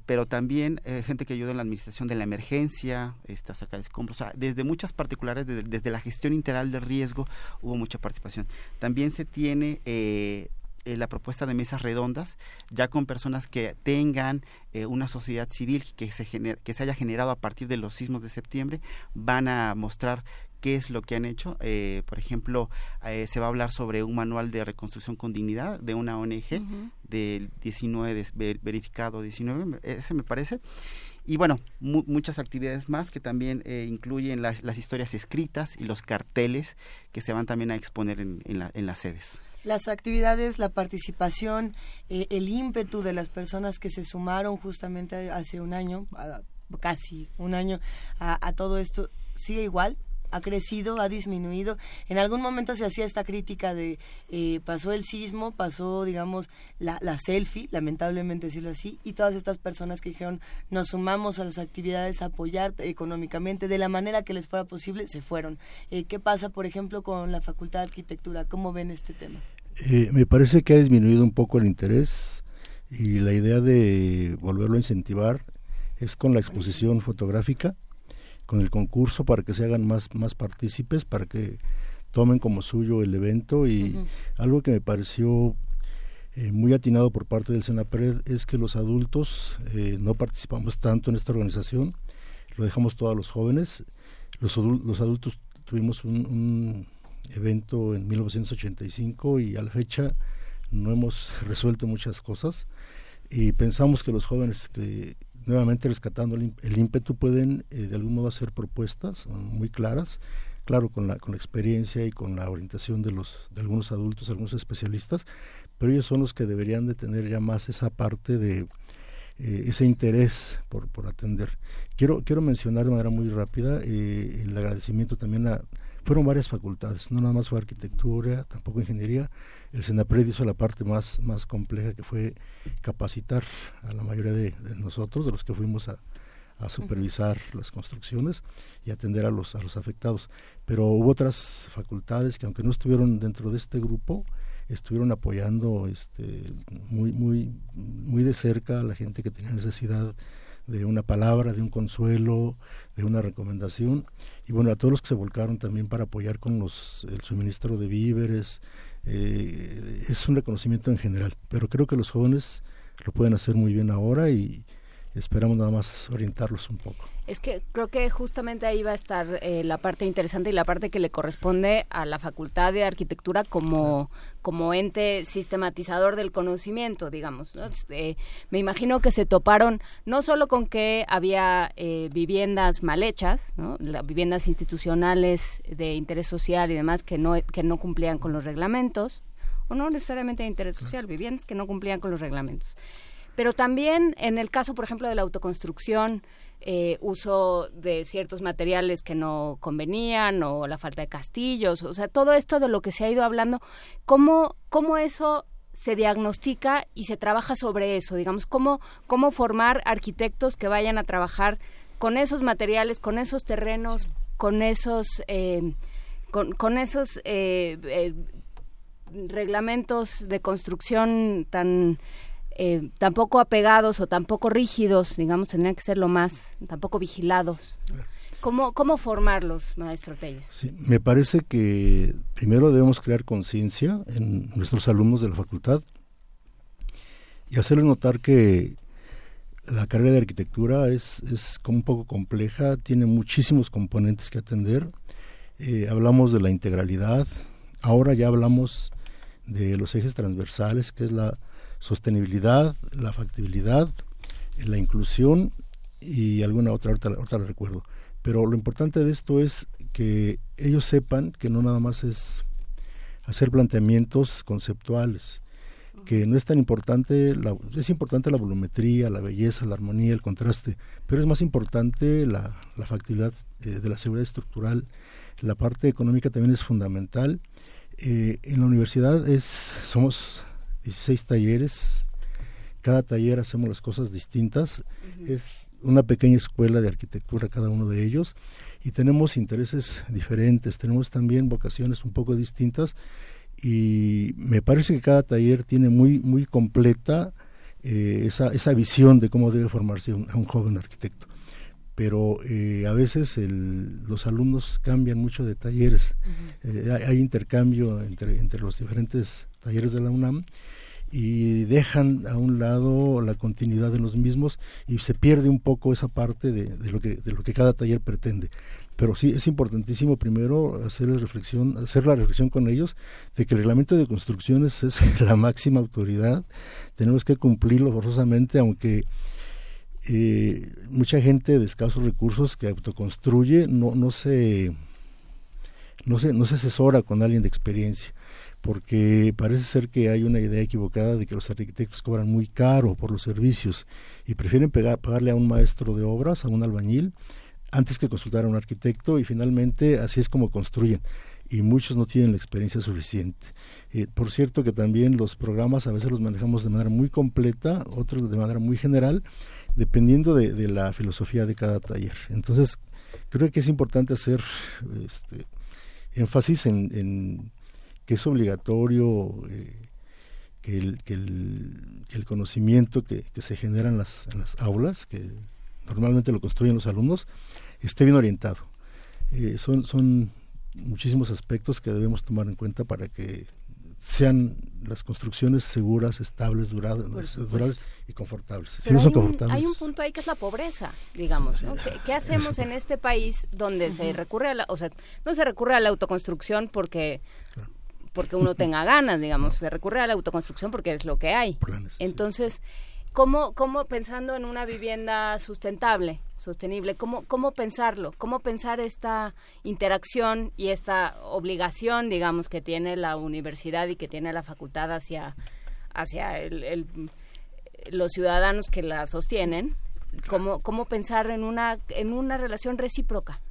pero también gente que ayudó en la administración de la emergencia, esta sacar escombros, o sea, desde muchas particulares, desde, la gestión integral del riesgo hubo mucha participación. También se tiene eh, la propuesta de mesas redondas, ya con personas que tengan eh, una sociedad civil que se, que se haya generado a partir de los sismos de septiembre, van a mostrar qué es lo que han hecho. Eh, por ejemplo, se va a hablar sobre un manual de reconstrucción con dignidad de una ONG del 19, verificado 19, ese me parece. Y bueno, muchas actividades más que también incluyen las, las, historias escritas y los carteles que se van también a exponer en, en las sedes las actividades, la participación, eh, el ímpetu de las personas que se sumaron justamente hace un año, casi un año, a, todo esto, sigue igual, ha crecido, ha disminuido. En algún momento se hacía esta crítica de eh, pasó el sismo, pasó, digamos, la, la, selfie, lamentablemente decirlo así, y todas estas personas que dijeron nos sumamos a las actividades, a apoyar económicamente de la manera que les fuera posible, se fueron. Eh, ¿Qué pasa, por ejemplo, con la Facultad de Arquitectura? ¿Cómo ven este tema? Eh, me parece que ha disminuido un poco el interés y la idea de volverlo a incentivar es con la exposición fotográfica, con el concurso para que se hagan más, más partícipes, para que tomen como suyo el evento. Y algo que me pareció eh, muy atinado por parte del Senapred es que los adultos eh, no participamos tanto en esta organización, lo dejamos todos los jóvenes, los, los adultos tuvimos un evento en 1985 y a la fecha no hemos resuelto muchas cosas. Y pensamos que los jóvenes que nuevamente rescatando el, ímpetu pueden eh, de algún modo hacer propuestas muy claras. Claro con la con la experiencia y con la orientación de los de algunos adultos algunos especialistas pero ellos son los que deberían de tener ya más esa parte de eh, ese interés por, por atender. Quiero quiero mencionar de manera muy rápida eh, el agradecimiento también a fueron varias facultades, no nada más fue arquitectura, tampoco ingeniería. El SENAPRED hizo la parte más, más compleja que fue capacitar a la mayoría de, nosotros, de los que fuimos a, supervisar las construcciones y atender a los, a los afectados. Pero hubo otras facultades que aunque no estuvieron dentro de este grupo, estuvieron apoyando este, muy, muy, muy de cerca a la gente que tenía necesidad de una palabra, de un consuelo, de una recomendación. Y bueno, a todos los que se volcaron también para apoyar con los, el suministro de víveres, eh, es un reconocimiento en general. Pero creo que los jóvenes lo pueden hacer muy bien ahora y, esperamos nada más orientarlos un poco. Es que creo que justamente ahí va a estar eh, la parte interesante y la parte que le corresponde a la Facultad de Arquitectura como, como ente sistematizador del conocimiento, digamos. Eh, me imagino que se toparon no solo con que había eh, viviendas mal hechas, ¿no? viviendas institucionales de interés social y demás que no, que no cumplían con los reglamentos, o no necesariamente de interés social, viviendas que no cumplían con los reglamentos pero también en el caso, por ejemplo, de la autoconstrucción, eh, uso de ciertos materiales que no convenían o la falta de castillos, o sea, todo esto de lo que se ha ido hablando, ¿cómo, cómo eso se diagnostica y se trabaja sobre eso? Digamos, ¿cómo, cómo formar arquitectos que vayan a trabajar con esos materiales, con esos terrenos, con esos... Eh, con, con, esos eh, reglamentos de construcción tan eh, tampoco apegados o tampoco rígidos, digamos, tendrían que ser lo más, tampoco vigilados. ¿Cómo, cómo formarlos, maestro Telles? Me parece que primero debemos crear conciencia en nuestros alumnos de la facultad y hacerles notar que la carrera de arquitectura es, es un poco compleja, tiene muchísimos componentes que atender. Eh, hablamos de la integralidad, ahora ya hablamos de los ejes transversales, que es la sostenibilidad, la factibilidad, la inclusión y alguna otra, otra, la recuerdo. Pero lo importante de esto es que ellos sepan que no nada más es hacer planteamientos conceptuales, que no es tan importante, la, es importante la volumetría, la belleza, la armonía, el contraste, pero es más importante la, la factibilidad eh, de la seguridad estructural, la parte económica también es fundamental. Eh, en la universidad es, somos 16 talleres, cada taller hacemos las cosas distintas, es una pequeña escuela de arquitectura cada uno de ellos. Y tenemos intereses diferentes, tenemos también vocaciones un poco distintas. Y me parece que cada taller tiene muy, muy completa eh, esa, esa visión de cómo debe formarse un, un joven arquitecto. Pero eh, a veces el, los alumnos cambian mucho de talleres, eh, hay, hay, intercambio entre, entre los diferentes talleres de la UNAM y dejan a un lado la continuidad de los mismos y se pierde un poco esa parte de, lo, que, de lo que cada taller pretende. Pero sí es importantísimo primero hacer la reflexión, hacer la reflexión con ellos de que el reglamento de construcciones es la máxima autoridad, tenemos que cumplirlo forzosamente, aunque eh, mucha gente de escasos recursos que autoconstruye no, no se no se, no se asesora con alguien de experiencia porque parece ser que hay una idea equivocada de que los arquitectos cobran muy caro por los servicios y prefieren pagarle a un maestro de obras, a un albañil, antes que consultar a un arquitecto y finalmente así es como construyen y muchos no tienen la experiencia suficiente. Eh, por cierto que también los programas a veces los manejamos de manera muy completa, otros de manera muy general, dependiendo de, de la filosofía de cada taller. Entonces, creo que es importante hacer este, énfasis en, en, que es obligatorio eh, que, el, que, el, que, el, conocimiento que, que se genera en las, en las aulas, que normalmente lo construyen los alumnos, esté bien orientado. Eh, son, son muchísimos aspectos que debemos tomar en cuenta para que sean las construcciones seguras, estables, durables, durables y confortables. Si no son confortables. hay un punto ahí que es la pobreza, digamos. ¿no? ¿Qué, ¿Qué, hacemos en este país donde uh -huh. se recurre a la, o sea, no se recurre a la autoconstrucción porque porque uno tenga ganas, digamos, se recurre a la autoconstrucción porque es lo que hay. Entonces, ¿Cómo, ¿Cómo pensando en una vivienda sustentable, sostenible, cómo, cómo pensarlo? ¿Cómo pensar esta interacción y esta obligación, digamos, que tiene la universidad y que tiene la facultad hacia, hacia el, el, los ciudadanos que la sostienen? ¿Cómo, cómo pensar en una, en una relación recíproca?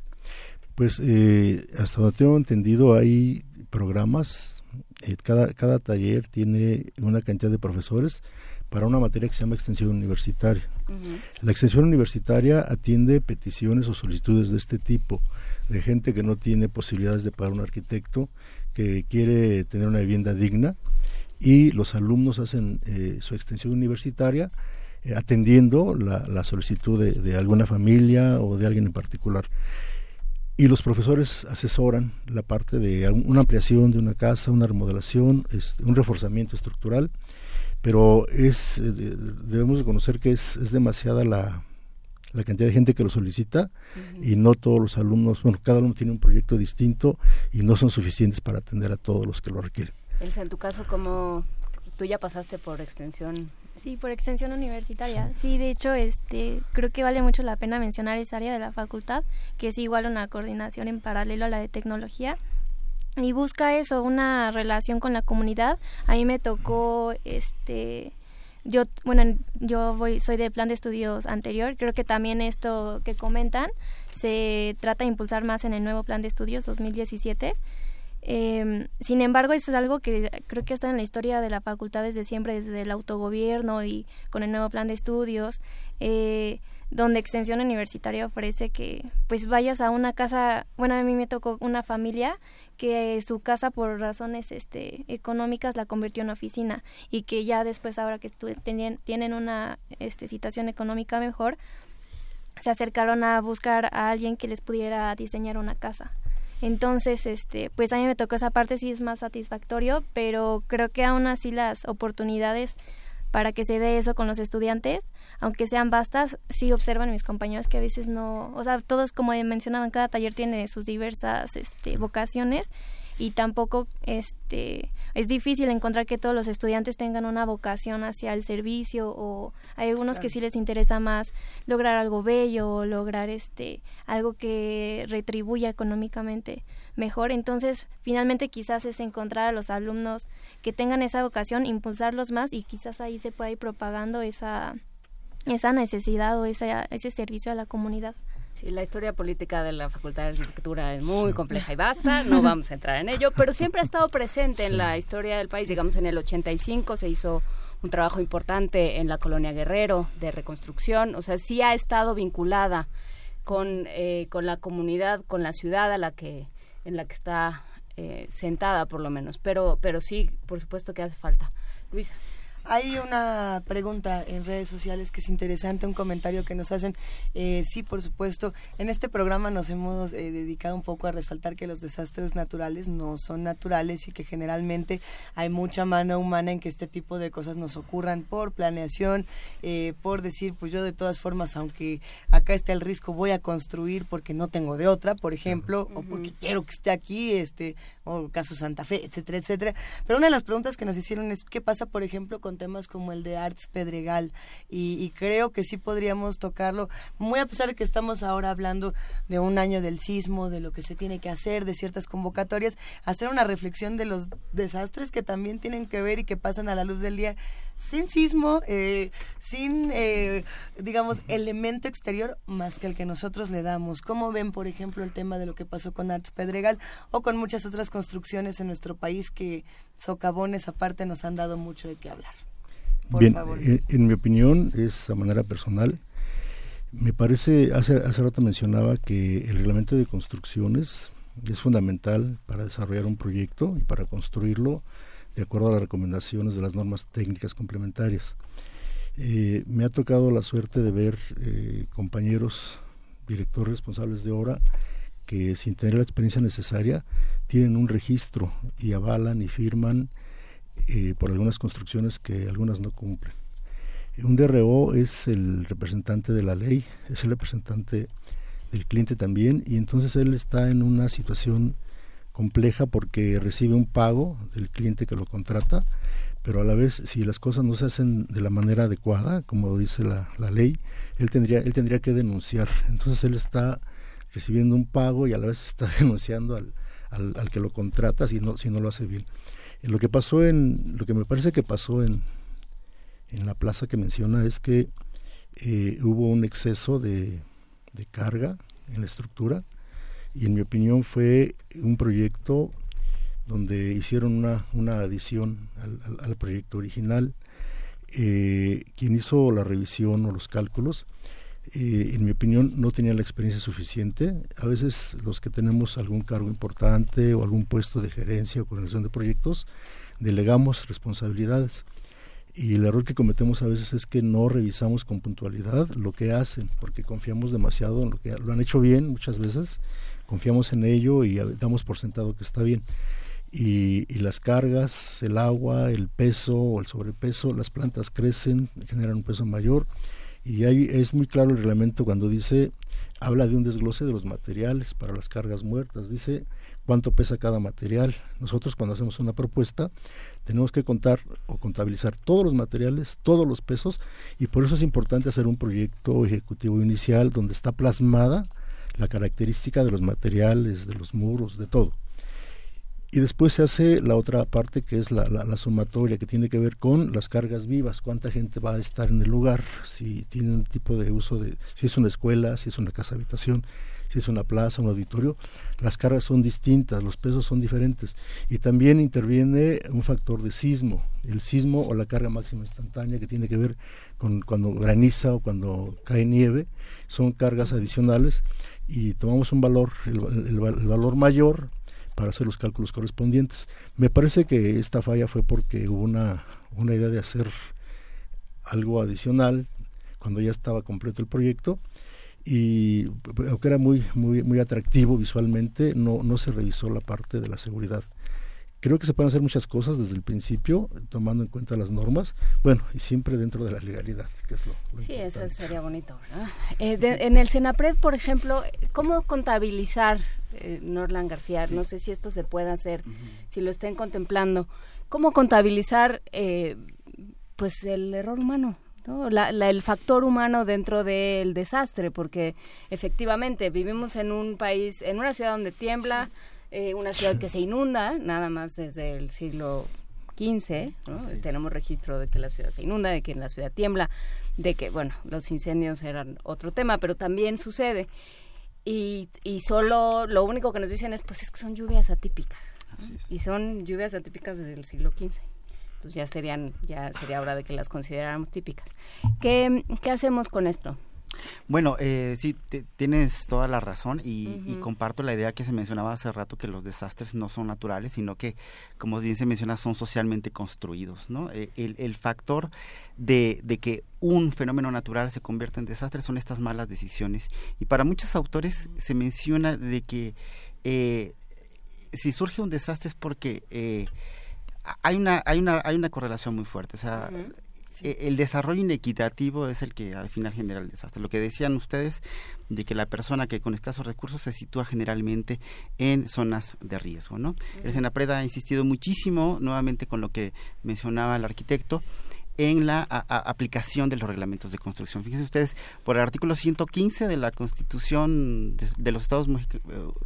Pues eh, hasta donde tengo entendido hay programas, eh, cada, cada taller tiene una cantidad de profesores para una materia que se llama extensión universitaria. Uh -huh. La extensión universitaria atiende peticiones o solicitudes de este tipo, de gente que no tiene posibilidades de pagar un arquitecto, que quiere tener una vivienda digna, y los alumnos hacen eh, su extensión universitaria eh, atendiendo la, la solicitud de, de, alguna familia o de alguien en particular. Y los profesores asesoran la parte de una ampliación de una casa, una remodelación, este, un reforzamiento estructural, pero es eh, debemos reconocer que es, es demasiada la, la, cantidad de gente que lo solicita uh -huh. y no todos los alumnos, bueno, cada alumno tiene un proyecto distinto y no son suficientes para atender a todos los que lo requieren. Elsa, en tu caso, como tú ya pasaste por extensión Sí, por extensión universitaria. Sí. sí, de hecho, este, creo que vale mucho la pena mencionar esa área de la facultad, que es igual una coordinación en paralelo a la de tecnología y busca eso, una relación con la comunidad. A mí me tocó, este, yo, bueno, yo voy, soy del plan de estudios anterior. Creo que también esto que comentan se trata de impulsar más en el nuevo plan de estudios 2017. Eh, sin embargo, eso es algo que creo que está en la historia de la facultad desde siempre, desde el autogobierno y con el nuevo plan de estudios, eh, donde Extensión Universitaria ofrece que pues vayas a una casa, bueno, a mí me tocó una familia que su casa por razones este, económicas la convirtió en oficina y que ya después ahora que tenían, tienen una este, situación económica mejor, se acercaron a buscar a alguien que les pudiera diseñar una casa. Entonces, este, pues a mí me tocó esa parte, sí es más satisfactorio, pero creo que aún así las oportunidades para que se dé eso con los estudiantes, aunque sean vastas, sí observan mis compañeros que a veces no, o sea, todos como en cada taller tiene sus diversas este, vocaciones y tampoco este es difícil encontrar que todos los estudiantes tengan una vocación hacia el servicio o hay algunos claro. que sí les interesa más lograr algo bello o lograr este algo que retribuya económicamente mejor entonces finalmente quizás es encontrar a los alumnos que tengan esa vocación impulsarlos más y quizás ahí se pueda ir propagando esa esa necesidad o esa, ese servicio a la comunidad Sí, la historia política de la Facultad de Arquitectura es muy compleja y vasta, no vamos a entrar en ello, pero siempre ha estado presente en la historia del país. Digamos, en el 85 se hizo un trabajo importante en la colonia Guerrero de reconstrucción, o sea, sí ha estado vinculada con, eh, con la comunidad, con la ciudad a la que, en la que está eh, sentada por lo menos. Pero, pero sí, por supuesto que hace falta. Luisa. Hay una pregunta en redes sociales que es interesante, un comentario que nos hacen. Eh, sí, por supuesto, en este programa nos hemos eh, dedicado un poco a resaltar que los desastres naturales no son naturales y que generalmente hay mucha mano humana en que este tipo de cosas nos ocurran por planeación, eh, por decir, pues yo de todas formas, aunque acá esté el riesgo, voy a construir porque no tengo de otra, por ejemplo, o porque quiero que esté aquí, este, o caso Santa Fe, etcétera, etcétera. Pero una de las preguntas que nos hicieron es, ¿qué pasa, por ejemplo, con temas como el de Arts Pedregal y, creo que sí podríamos tocarlo, muy a pesar de que estamos ahora hablando de un año del sismo, de lo que se tiene que hacer, de ciertas convocatorias, hacer una reflexión de los desastres que también tienen que ver y que pasan a la luz del día sin sismo, eh, sin, eh, digamos, elemento exterior más que el que nosotros le damos. ¿Cómo ven, por ejemplo, el tema de lo que pasó con Arts Pedregal o con muchas otras construcciones en nuestro país que socavones aparte nos han dado mucho de qué hablar? Bien, eh, En, mi opinión, es a manera personal. Me parece, hace, hace rato mencionaba que el reglamento de construcciones es fundamental para desarrollar un proyecto y para construirlo de acuerdo a las recomendaciones de las normas técnicas complementarias. Eh, me ha tocado la suerte de ver eh, compañeros, directores responsables de obra, que sin tener la experiencia necesaria tienen un registro y avalan y firman eh, por algunas construcciones que algunas no cumplen. Un DRO es el representante de la ley, es el representante del cliente también, y entonces él está en una situación compleja porque recibe un pago del cliente que lo contrata, pero a la vez si las cosas no se hacen de la manera adecuada, como dice la, la ley, él tendría, él tendría que denunciar. Entonces él está recibiendo un pago y a la vez está denunciando al, al, que lo contrata si no, si no lo hace bien. Lo que pasó en, lo que me parece que pasó en, en la plaza que menciona es que eh, hubo un exceso de, de, carga en la estructura y en mi opinión fue un proyecto donde hicieron una, una adición al, al, proyecto original. Eh, quien hizo la revisión o los cálculos eh, en mi opinión, no tenía la experiencia suficiente. A veces los que tenemos algún cargo importante o algún puesto de gerencia o coordinación de proyectos, delegamos responsabilidades. Y el error que cometemos a veces es que no revisamos con puntualidad lo que hacen, porque confiamos demasiado en lo que lo han hecho bien muchas veces, confiamos en ello y damos por sentado que está bien. Y, las cargas, el agua, el peso o el sobrepeso, las plantas crecen, generan un peso mayor y ahí es muy claro el reglamento cuando dice, habla de un desglose de los materiales para las cargas muertas, dice cuánto pesa cada material. Nosotros cuando hacemos una propuesta tenemos que contar o contabilizar todos los materiales, todos los pesos, y por eso es importante hacer un proyecto ejecutivo inicial donde está plasmada la característica de los materiales, de los muros, de todo. Y después se hace la otra parte que es la, la, sumatoria, que tiene que ver con las cargas vivas, cuánta gente va a estar en el lugar, si tiene un tipo de uso de, si es una escuela, si es una casa habitación, si es una plaza, un auditorio, las cargas son distintas, los pesos son diferentes. Y también interviene un factor de sismo, el sismo o la carga máxima instantánea que tiene que ver con cuando graniza o cuando cae nieve, son cargas adicionales y tomamos un valor, el, valor mayor para hacer los cálculos correspondientes. Me parece que esta falla fue porque hubo una, una idea de hacer algo adicional cuando ya estaba completo el proyecto y aunque era muy muy muy atractivo visualmente no no se revisó la parte de la seguridad creo que se pueden hacer muchas cosas desde el principio tomando en cuenta las normas bueno y siempre dentro de la legalidad que es lo, sí eso sería bonito ¿verdad? Eh, en el Senapred por ejemplo cómo contabilizar eh, Norland García, no sé si esto se puede hacer, si lo estén contemplando, ¿cómo contabilizar eh, pues el error humano? ¿no? La, el factor humano dentro del desastre, porque efectivamente vivimos en un país, en una ciudad donde tiembla, eh, una ciudad que se inunda, nada más desde el siglo XV, tenemos registro de que la ciudad se inunda, de que en la ciudad tiembla, de que, bueno, los incendios eran otro tema, pero también sucede. Y, y solo lo único que nos dicen es pues es que son lluvias atípicas y son lluvias atípicas desde el siglo XV entonces ya serían ya sería hora de que las consideráramos típicas. Qué, qué hacemos con esto Bueno, eh, sí, tienes toda la razón y, comparto la idea que se mencionaba hace rato que los desastres no son naturales, sino que, como bien se menciona, son socialmente construidos. ¿no? Eh, el, factor de, que un fenómeno natural se convierta en desastre son estas malas decisiones. Y para muchos autores se menciona de que eh, si surge un desastre es porque... Eh, hay una, hay una, hay una correlación muy fuerte. O sea, eh, el desarrollo inequitativo es el que al final genera el desastre. Lo que decían ustedes de que la persona que con escasos recursos se sitúa generalmente en zonas de riesgo, ¿no? El Senapred ha insistido muchísimo, nuevamente con lo que mencionaba el arquitecto, en la aplicación de los reglamentos de construcción. Fíjense ustedes, por el artículo 115 de la Constitución de, los, Estados,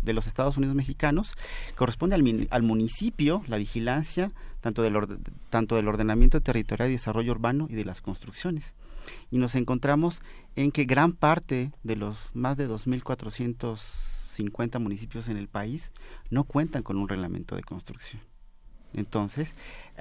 de los Estados Unidos mexicanos, corresponde al, al municipio la vigilancia tanto del, tanto del ordenamiento territorial y desarrollo urbano y de las construcciones. Y nos encontramos en que gran parte de los más de 2.450 municipios en el país no cuentan con un reglamento de construcción. Entonces,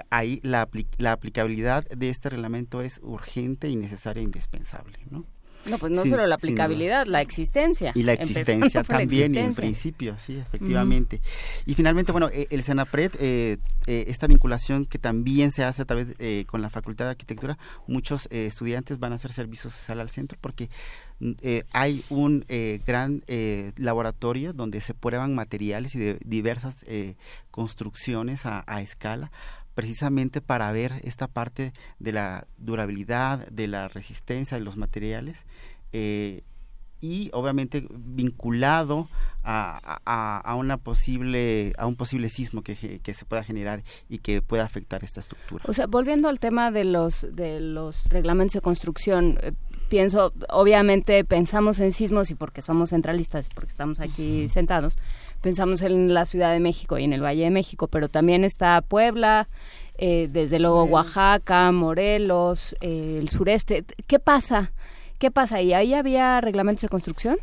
ahí la, la aplicabilidad de este reglamento es urgente y necesaria e indispensable, ¿no? No, pues no solo la aplicabilidad, la existencia. Y la existencia también, en principio, sí, efectivamente. Y finalmente, bueno, e, el Senapred, eh, eh, esta vinculación que también se hace a través eh, con la Facultad de Arquitectura, muchos estudiantes van a hacer servicio social al centro porque mm, hay un gran laboratorio donde se prueban materiales y de diversas construcciones a, escala precisamente para ver esta parte de la durabilidad, de la resistencia de los materiales eh, y obviamente vinculado a, una posible a un posible sismo que, que, se pueda generar y que pueda afectar esta estructura. O sea, volviendo al tema de los de los reglamentos de construcción, eh, pienso, obviamente pensamos en sismos y porque somos centralistas y porque estamos aquí sentados, pensamos en la Ciudad de México y en el Valle de México, pero también está Puebla, eh, desde luego Oaxaca, Morelos, eh, el sureste. ¿Qué pasa? ¿Qué pasa ahí? ¿Ahí había reglamentos de construcción?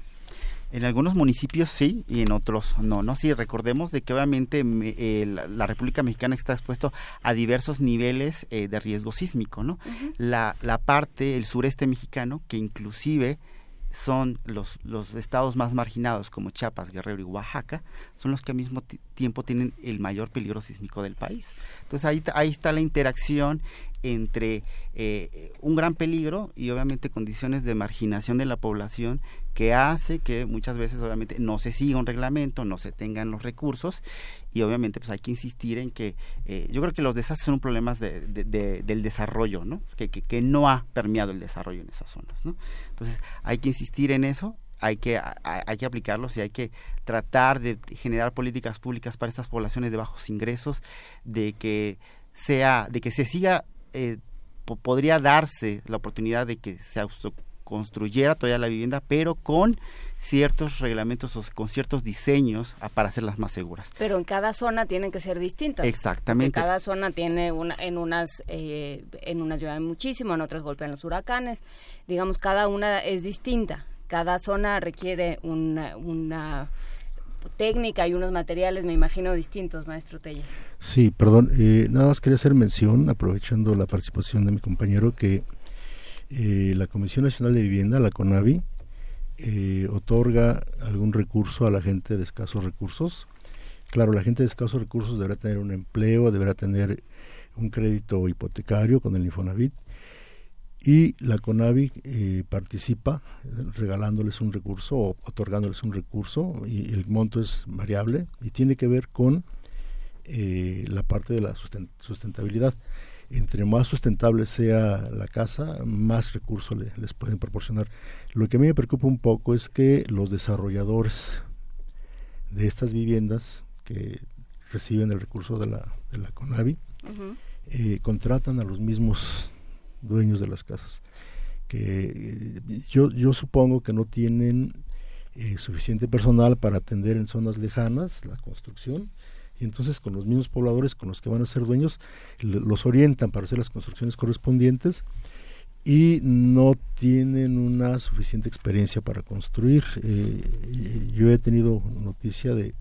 En algunos municipios sí y en otros no, ¿no? Sí, recordemos de que obviamente la, República Mexicana está expuesto a diversos niveles eh, de riesgo sísmico, ¿no? la, la parte, el sureste mexicano, que inclusive son los, los estados más marginados como Chiapas, Guerrero y Oaxaca, son los que al mismo tiempo tienen el mayor peligro sísmico del país. Entonces ahí, ahí está la interacción entre eh, un gran peligro y obviamente condiciones de marginación de la población que hace que muchas veces obviamente no se siga un reglamento, no se tengan los recursos y obviamente pues hay que insistir en que eh, yo creo que los desastres son un problema de, del desarrollo, ¿no? Que, que, no ha permeado el desarrollo en esas zonas, ¿no? Entonces hay que insistir en eso, hay que, hay que aplicarlos y hay que tratar de generar políticas públicas para estas poblaciones de bajos ingresos, de que sea, de que se siga, eh, podría darse la oportunidad de que se construyera todavía la vivienda, pero con ciertos reglamentos o con ciertos diseños para hacerlas más seguras. Pero en cada zona tienen que ser distintas. Exactamente. cada zona tiene una, en unas eh, en unas llueven muchísimo, en otras golpean los huracanes. Digamos, cada una es distinta. Cada zona requiere una, una técnica y unos materiales, me imagino, distintos, maestro Tella. Sí, perdón, eh, nada más quería hacer mención, aprovechando la participación de mi compañero, que eh, la Comisión Nacional de Vivienda, la CONAVI, eh, otorga algún recurso a la gente de escasos recursos. Claro, la gente de escasos recursos deberá tener un empleo, deberá tener un crédito hipotecario con el Infonavit y la CONAVI eh, participa regalándoles un recurso o otorgándoles un recurso y el monto es variable y tiene que ver con la parte de la sustentabilidad entre más sustentable sea la casa, más recursos les pueden proporcionar. Lo que a mí me preocupa un poco es que los desarrolladores de estas viviendas que reciben el recurso de la, de la CONAVI eh, contratan a los mismos dueños de las casas que eh, yo, yo supongo que no tienen eh, suficiente personal para atender en zonas lejanas la construcción y entonces con los mismos pobladores con los que van a ser dueños los orientan para hacer las construcciones correspondientes y no tienen una suficiente experiencia para construir. Eh, yo he tenido noticia de,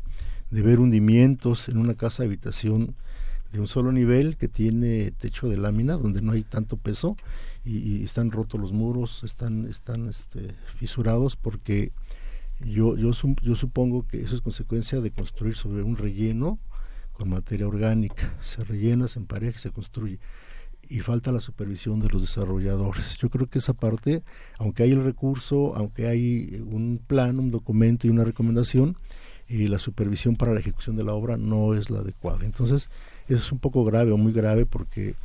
de ver hundimientos en una casa habitación de un solo nivel que tiene techo de lámina donde no hay tanto peso y, están rotos los muros, están, están este, fisurados porque yo, yo, yo supongo que eso es consecuencia de construir sobre un relleno con materia orgánica. Se rellena, se empareja y se construye. Y falta la supervisión de los desarrolladores. Yo creo que esa parte, aunque hay el recurso, aunque hay un plan, un documento y una recomendación, y la supervisión para la ejecución de la obra no es la adecuada. Entonces, eso es un poco grave o muy grave porque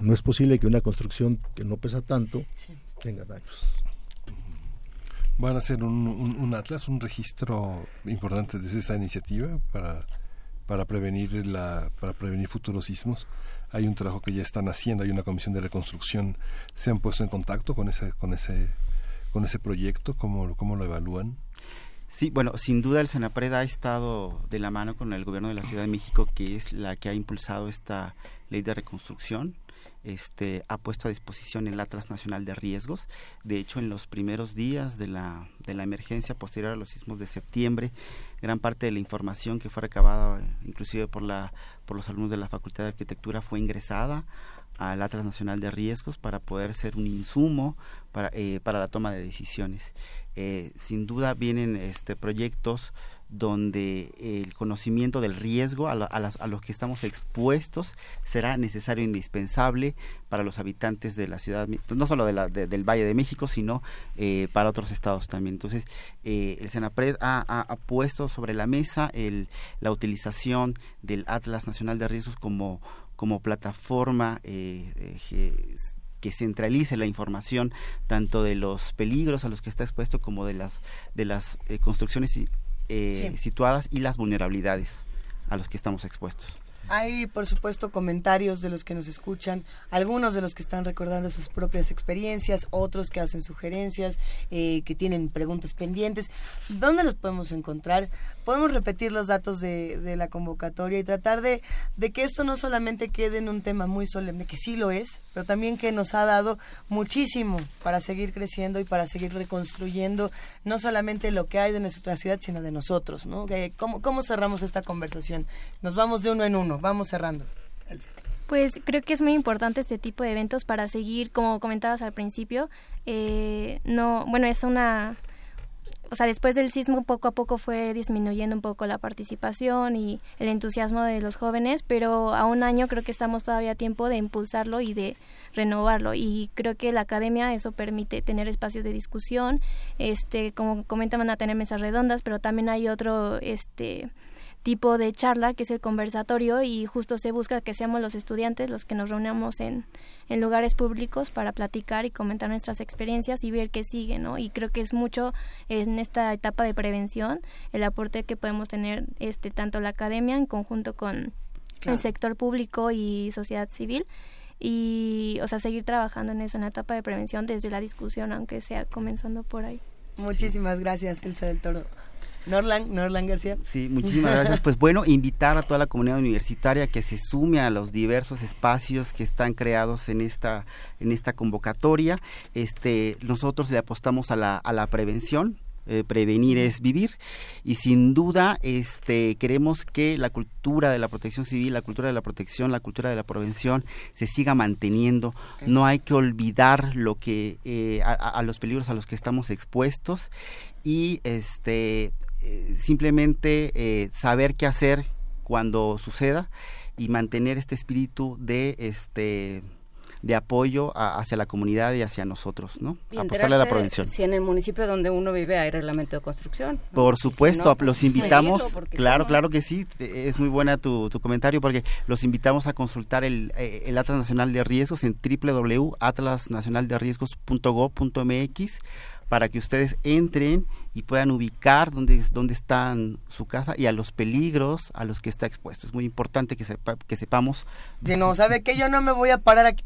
no es posible que una construcción que no pesa tanto tenga daños. ¿Van a hacer un, un, atlas, un registro importante de esta iniciativa para, para, prevenir la, para prevenir futuros sismos? Hay un trabajo que ya están haciendo, hay una comisión de reconstrucción. ¿Se han puesto en contacto con ese, con ese, con ese proyecto? ¿Cómo, cómo lo evalúan? Sí, bueno, sin duda el Senapred ha estado de la mano con el gobierno de la Ciudad de México, que es la que ha impulsado esta ley de reconstrucción. Este, ha puesto a disposición el Atlas Nacional de Riesgos. De hecho, en los primeros días de la, emergencia posterior a los sismos de septiembre, gran parte de la información que fue recabada, inclusive por, los alumnos de la Facultad de Arquitectura, fue ingresada al Atlas Nacional de Riesgos para poder ser un insumo para, eh, la toma de decisiones. Eh, sin duda vienen este, proyectos donde el conocimiento del riesgo a, los que estamos expuestos será necesario e indispensable para los habitantes de la ciudad, no solo del Valle de México, sino eh, para otros estados también. Entonces, eh, el Senapred ha, puesto sobre la mesa el, la utilización del Atlas Nacional de Riesgos como, como plataforma que centralice la información tanto de los peligros a los que está expuesto como de las de las eh, construcciones eh, situadas y las vulnerabilidades a los que estamos expuestos. Hay, por supuesto, comentarios de los que nos escuchan, algunos de los que están recordando sus propias experiencias, otros que hacen sugerencias, eh, que tienen preguntas pendientes. ¿Dónde los podemos encontrar? Podemos repetir los datos de, de la convocatoria y tratar de, de que esto no solamente quede en un tema muy solemne, que sí lo es, pero también que nos ha dado muchísimo para seguir creciendo y para seguir reconstruyendo no solamente lo que hay de nuestra ciudad, sino de nosotros. ¿no? ¿Cómo, ¿Cómo cerramos esta conversación? Nos vamos de uno en uno vamos cerrando. Pues creo que es muy importante este tipo de eventos para seguir, como comentabas al principio, eh, no, bueno, es una, o sea, después del sismo poco a poco fue disminuyendo un poco la participación y el entusiasmo de los jóvenes, pero a un año creo que estamos todavía a tiempo de impulsarlo y de renovarlo. Y creo que la academia eso permite tener espacios de discusión, este, como comentaban a tener mesas redondas, pero también hay otro, este, tipo de charla que es el conversatorio y justo se busca que seamos los estudiantes los que nos reunamos en, en lugares públicos para platicar y comentar nuestras experiencias y ver qué sigue, ¿no? Y creo que es mucho en esta etapa de prevención el aporte que podemos tener este tanto la academia en conjunto con el sector público y sociedad civil y o sea seguir trabajando en eso en la etapa de prevención desde la discusión aunque sea comenzando por ahí. Muchísimas gracias, Elsa del Toro. Norland, Norland García. Sí, muchísimas gracias. Pues bueno, invitar a toda la comunidad universitaria que se sume a los diversos espacios que están creados en esta, en esta convocatoria. Este, nosotros le apostamos a la, a la prevención, eh, prevenir es vivir. Y sin duda este queremos que la cultura de la protección civil la cultura de la protección la cultura de la prevención se siga manteniendo. No hay que olvidar lo que eh, a, los peligros a los que estamos expuestos y este eh, simplemente eh, saber qué hacer cuando suceda y mantener este espíritu de este de apoyo hacia la comunidad y hacia nosotros, ¿no? Apostarle a la prevención. Si en el municipio donde uno vive hay reglamento de construcción. Por supuesto, los invitamos, claro, claro que sí, es muy buena tu, tu, comentario porque los invitamos a consultar el, eh, el Atlas Nacional de Riesgos en www.atlasnacionalderriesgos.gov.mx para que ustedes entren y puedan ubicar dónde, dónde está su casa y a los peligros a los que está expuesto. Es muy importante que, sepa, que sepamos. Si no, ¿sabe que Yo no me voy a parar aquí.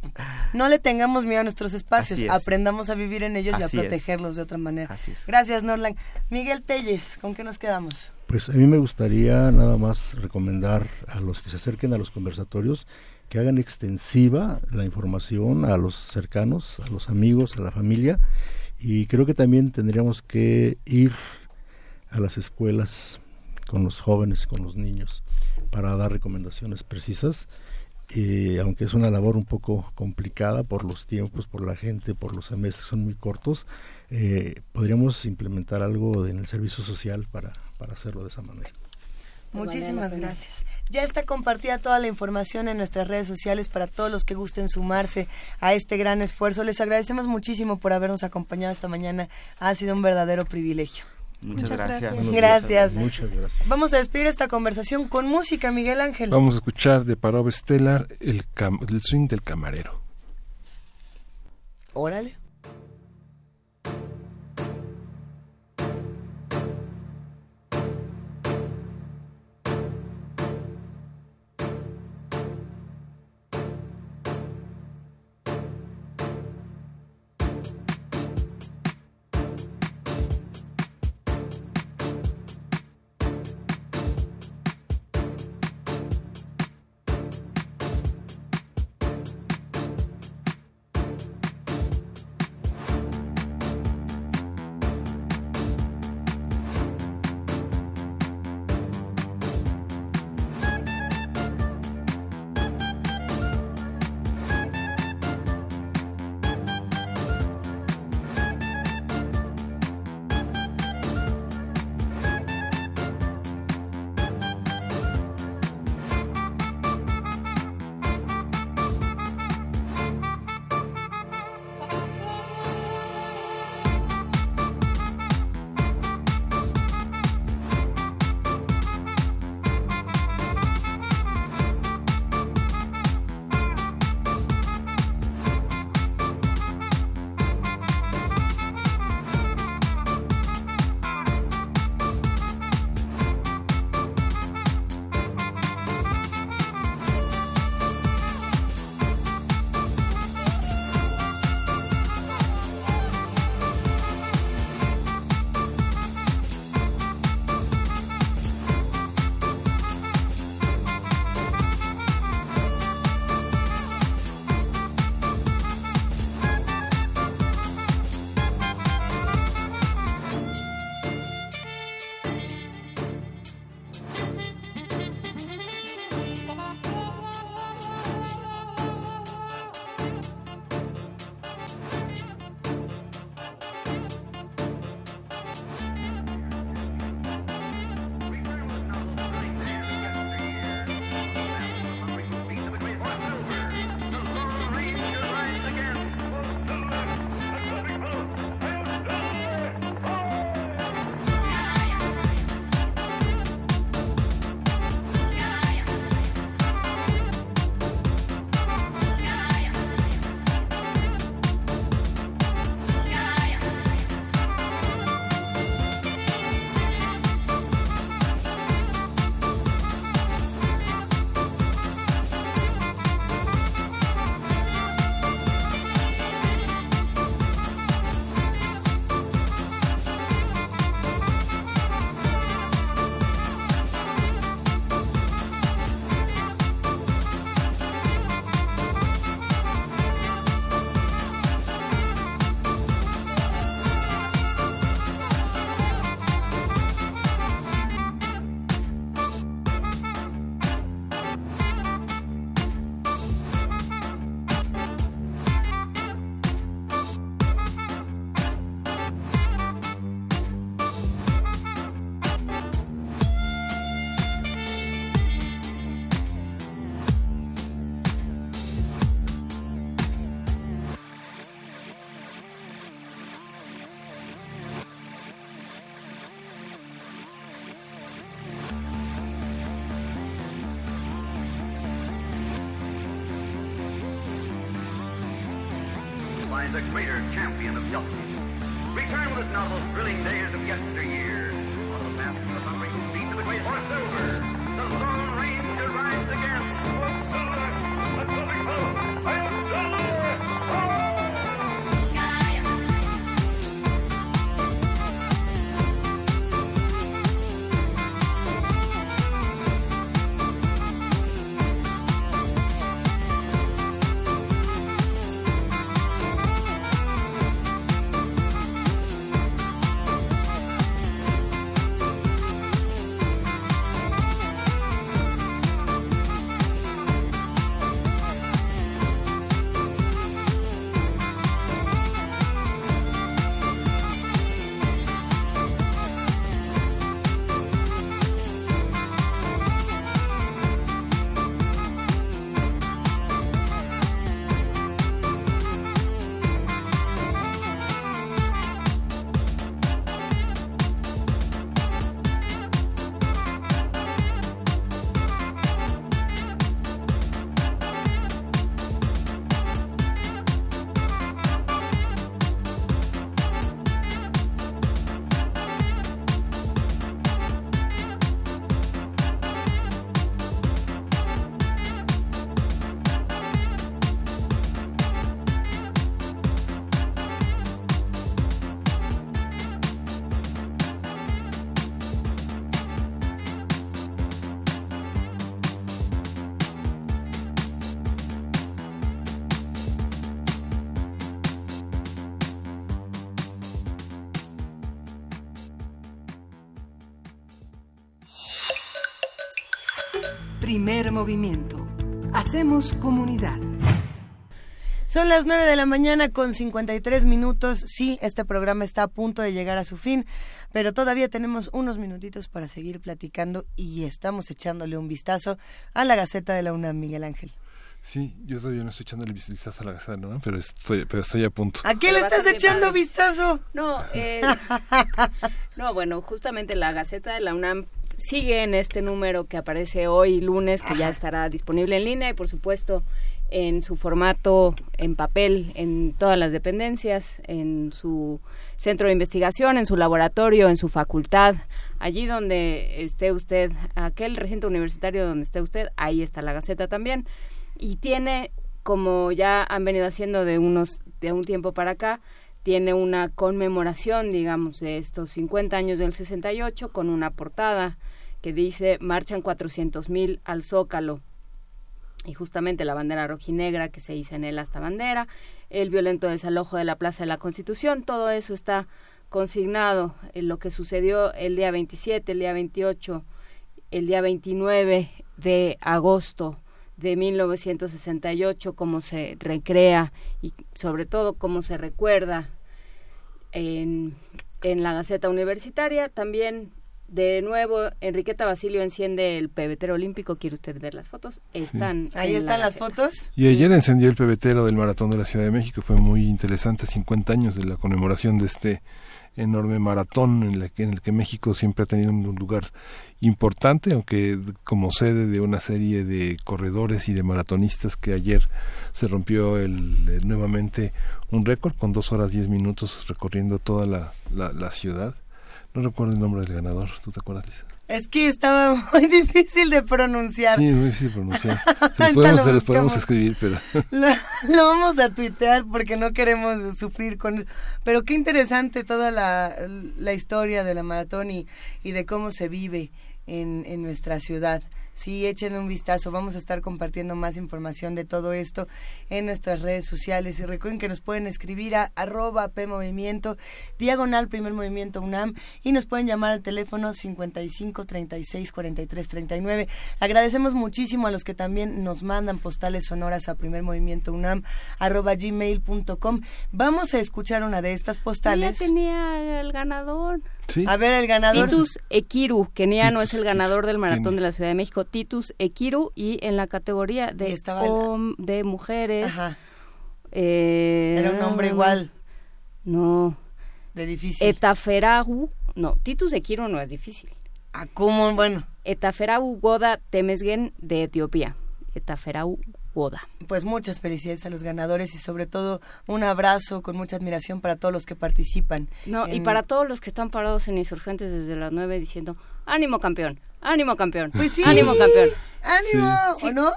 No le tengamos miedo a nuestros espacios, aprendamos a vivir en ellos y a protegerlos de otra manera. Gracias, Norlan. Miguel Telles, ¿con qué nos quedamos? Pues a mí me gustaría nada más recomendar a los que se acerquen a los conversatorios que hagan extensiva la información a los cercanos, a los amigos, a la familia y creo que también tendríamos que ir a las escuelas con los jóvenes, con los niños, para dar recomendaciones precisas eh, aunque es una labor un poco complicada por los tiempos, por la gente, por los semestres son muy cortos, eh, podríamos implementar algo en el servicio social para, para hacerlo de esa manera. Muchísimas gracias. Ya está compartida toda la información en nuestras redes sociales para todos los que gusten sumarse a este gran esfuerzo. Les agradecemos muchísimo por habernos acompañado esta mañana. Ha sido un verdadero privilegio. Muchas, gracias. Gracias. Muchas gracias. Vamos a despedir esta conversación con música, Miguel Ángel. Vamos a escuchar de Parov Stellar el, el swing del camarero. Órale. The greater Primer movimiento. Hacemos comunidad. Son las 9 de la mañana con 53 minutos. Sí, este programa está a punto de llegar a su fin, pero todavía tenemos unos minutitos para seguir platicando y estamos echándole un vistazo a la Gaceta de la UNAM, Miguel Ángel. Sí, yo todavía no estoy echando el vistazo a la Gaceta, ¿no? pero estoy, pero estoy a punto. ¿A qué le estás echando vistazo? No, eh, no, bueno, justamente la Gaceta de la UNAM sigue en este número que aparece hoy lunes, que ya estará disponible en línea y por supuesto en su formato en papel en todas las dependencias, en su centro de investigación, en su laboratorio, en su facultad, allí donde esté usted, aquel recinto universitario donde esté usted, ahí está la Gaceta también. Y tiene como ya han venido haciendo de unos de un tiempo para acá, tiene una conmemoración, digamos, de estos 50 años del 68 con una portada que dice marchan 400 mil al Zócalo y justamente la bandera rojinegra que se hizo en él hasta bandera, el violento desalojo de la Plaza de la Constitución, todo eso está consignado en lo que sucedió el día 27, el día 28, el día 29 de agosto de 1968, cómo se recrea y sobre todo cómo se recuerda en, en la Gaceta Universitaria. También de nuevo, Enriqueta Basilio enciende el pebetero olímpico. ¿Quiere usted ver las fotos? Están. Ahí están las fotos. Y ayer encendió el pebetero del Maratón de la Ciudad de México. Fue muy interesante, 50 años de la conmemoración de este enorme maratón en, en el que México siempre ha tenido un lugar importante, aunque como sede de una serie de corredores y de maratonistas que ayer se rompió el, nuevamente un récord con dos horas diez minutos recorriendo toda la, la ciudad no recuerdo el nombre del ganador, ¿tú te acuerdas, Lisa? Es que estaba muy difícil de pronunciar. Sí, es muy difícil de pronunciar. Se podemos, podemos escribir, pero... Lo, lo, vamos a tuitear porque no queremos sufrir con. Pero qué interesante toda la, la historia de la maratón y, y de cómo se vive en, en nuestra ciudad sí echen un vistazo. Vamos a estar compartiendo más información de todo esto en nuestras redes sociales. Y recuerden que nos pueden escribir a arroba PMovimiento, diagonal primer movimiento UNAM y nos pueden llamar al teléfono 55 36 43 39. Agradecemos muchísimo a los que también nos mandan postales sonoras a primer movimiento UNAM arroba gmail.com. Vamos a escuchar una de estas postales. Ya tenía el ganador. A ver, el ganador. Titus Ekiru, keniano, es el ganador del Maratón de la Ciudad de México. Titus Ekiru, y en la categoría de, de mujeres. Eh, Era un hombre igual. No. De difícil. Etaferagu. No, Titus Ekiru no es difícil. ¿A cómo? Bueno. Etaferagu Goda Temesgen de Etiopía. Etaferagu pues muchas felicidades a los ganadores y sobre todo un abrazo con mucha admiración para todos los que participan. No, y para todos los que están parados en insurgentes desde las nueve diciendo, ánimo campeón, ánimo campeón, pues sí. ánimo campeón. Ánimo, ¿o no?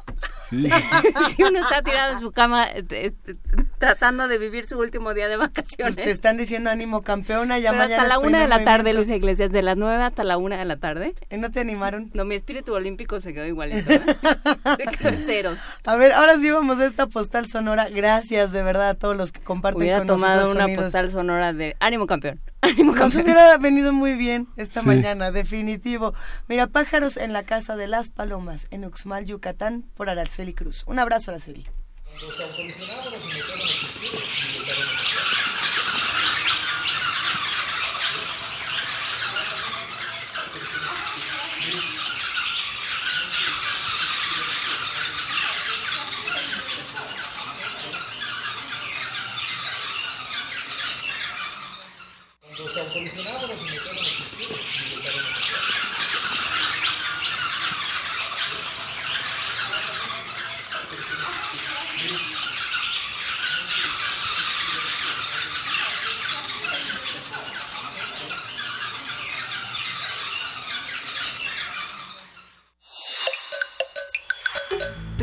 Sí. si uno está tirado en su cama eh, tratando de vivir su último día de vacaciones. Pues te están diciendo ánimo campeona, ya Pero mañana hasta la una de la tarde, Luis Iglesias, de las nueve hasta la una de la tarde. ¿Y no te animaron? No, mi espíritu olímpico se quedó igualito. ¿eh? ceros. A ver, ahora sí vamos a esta postal sonora. Gracias de verdad a todos los que comparten Hubiera con tomado nosotros una sonidos. postal sonora de ánimo campeón. Ánimo Nos campeón. hubiera venido muy bien esta Sí. mañana, definitivo. Mira, pájaros en la casa de las palomas, en Uxmal, Yucatán, por Araceli Cruz. Un abrazo, Araceli.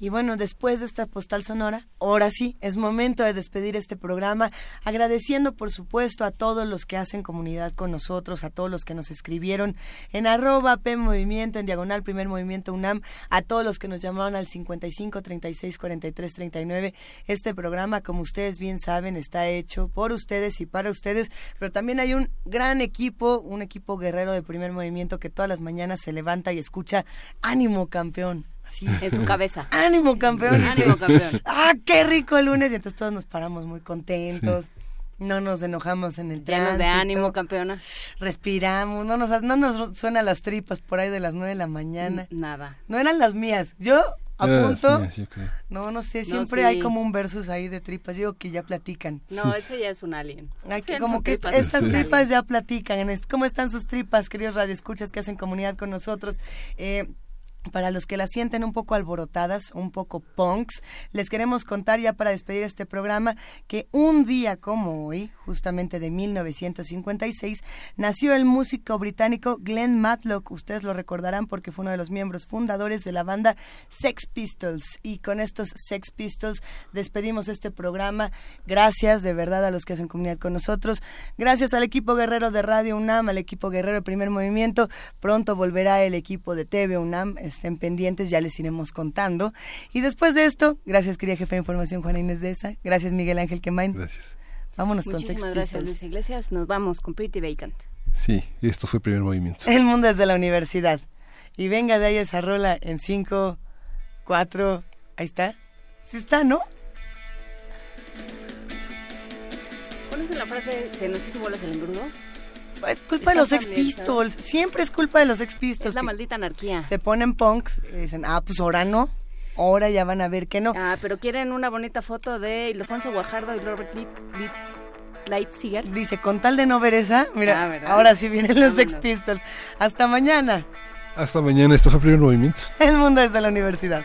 Y bueno, después de esta postal sonora, ahora sí, es momento de despedir este programa, agradeciendo por supuesto a todos los que hacen comunidad con nosotros, a todos los que nos escribieron en arroba P Movimiento, en diagonal Primer Movimiento UNAM, a todos los que nos llamaron al 55 36 43 39. Este programa, como ustedes bien saben, está hecho por ustedes y para ustedes, pero también hay un gran equipo, un equipo guerrero de Primer Movimiento que todas las mañanas se levanta y escucha ánimo campeón en su cabeza. ¡Ánimo, campeón! ¡Ánimo, campeón! ¡Ah, qué rico el lunes! Y entonces todos nos paramos muy contentos. No nos enojamos en el Llenos de ánimo, campeona. Respiramos, no nos, no nos suena las tripas por ahí de las nueve de la mañana. Nada. No eran las mías. Yo a punto. no, no sé, siempre hay como un versus ahí de tripas. Yo que ya platican. No, eso ya es un alien. como que estas tripas ya platican. ¿Cómo están sus tripas, queridos radioescuchas que hacen comunidad con nosotros? Eh, para los que las sienten un poco alborotadas, un poco punks, les queremos contar ya para despedir este programa que un día como hoy, justamente de 1956, nació el músico británico Glenn Matlock. Ustedes lo recordarán porque fue uno de los miembros fundadores de la banda Sex Pistols. Y con estos Sex Pistols despedimos este programa. Gracias de verdad a los que hacen comunidad con nosotros. Gracias al equipo guerrero de Radio UNAM, al equipo guerrero de Primer Movimiento. Pronto volverá el equipo de TV UNAM estén pendientes, ya les iremos contando. Y después de esto, gracias querida jefa de información Juana Inés de esa, gracias Miguel Ángel Quemain. Gracias. Vámonos con Sex gracias Luis Iglesias, nos vamos con Pretty Vacant. Sí, esto fue el primer movimiento. El mundo desde la universidad. Y venga de ahí esa rola en 5, 4, ahí está. Sí está, ¿no? ¿Pones la frase, se nos hizo bolas el engrudo? Es culpa de los Ex Pistols. Siempre es culpa de los Ex Pistols. Es la maldita anarquía. Se ponen punks y dicen, ah, pues ahora no. Ahora ya van a ver que no. Ah, pero quieren una bonita foto de Ildefonso Guajardo y Robert Lightseeger. Dice, con tal de no ver esa, mira, ah, ahora sí vienen los Ex Pistols. Hasta mañana. Hasta mañana, esto fue el primer movimiento. El mundo desde la universidad.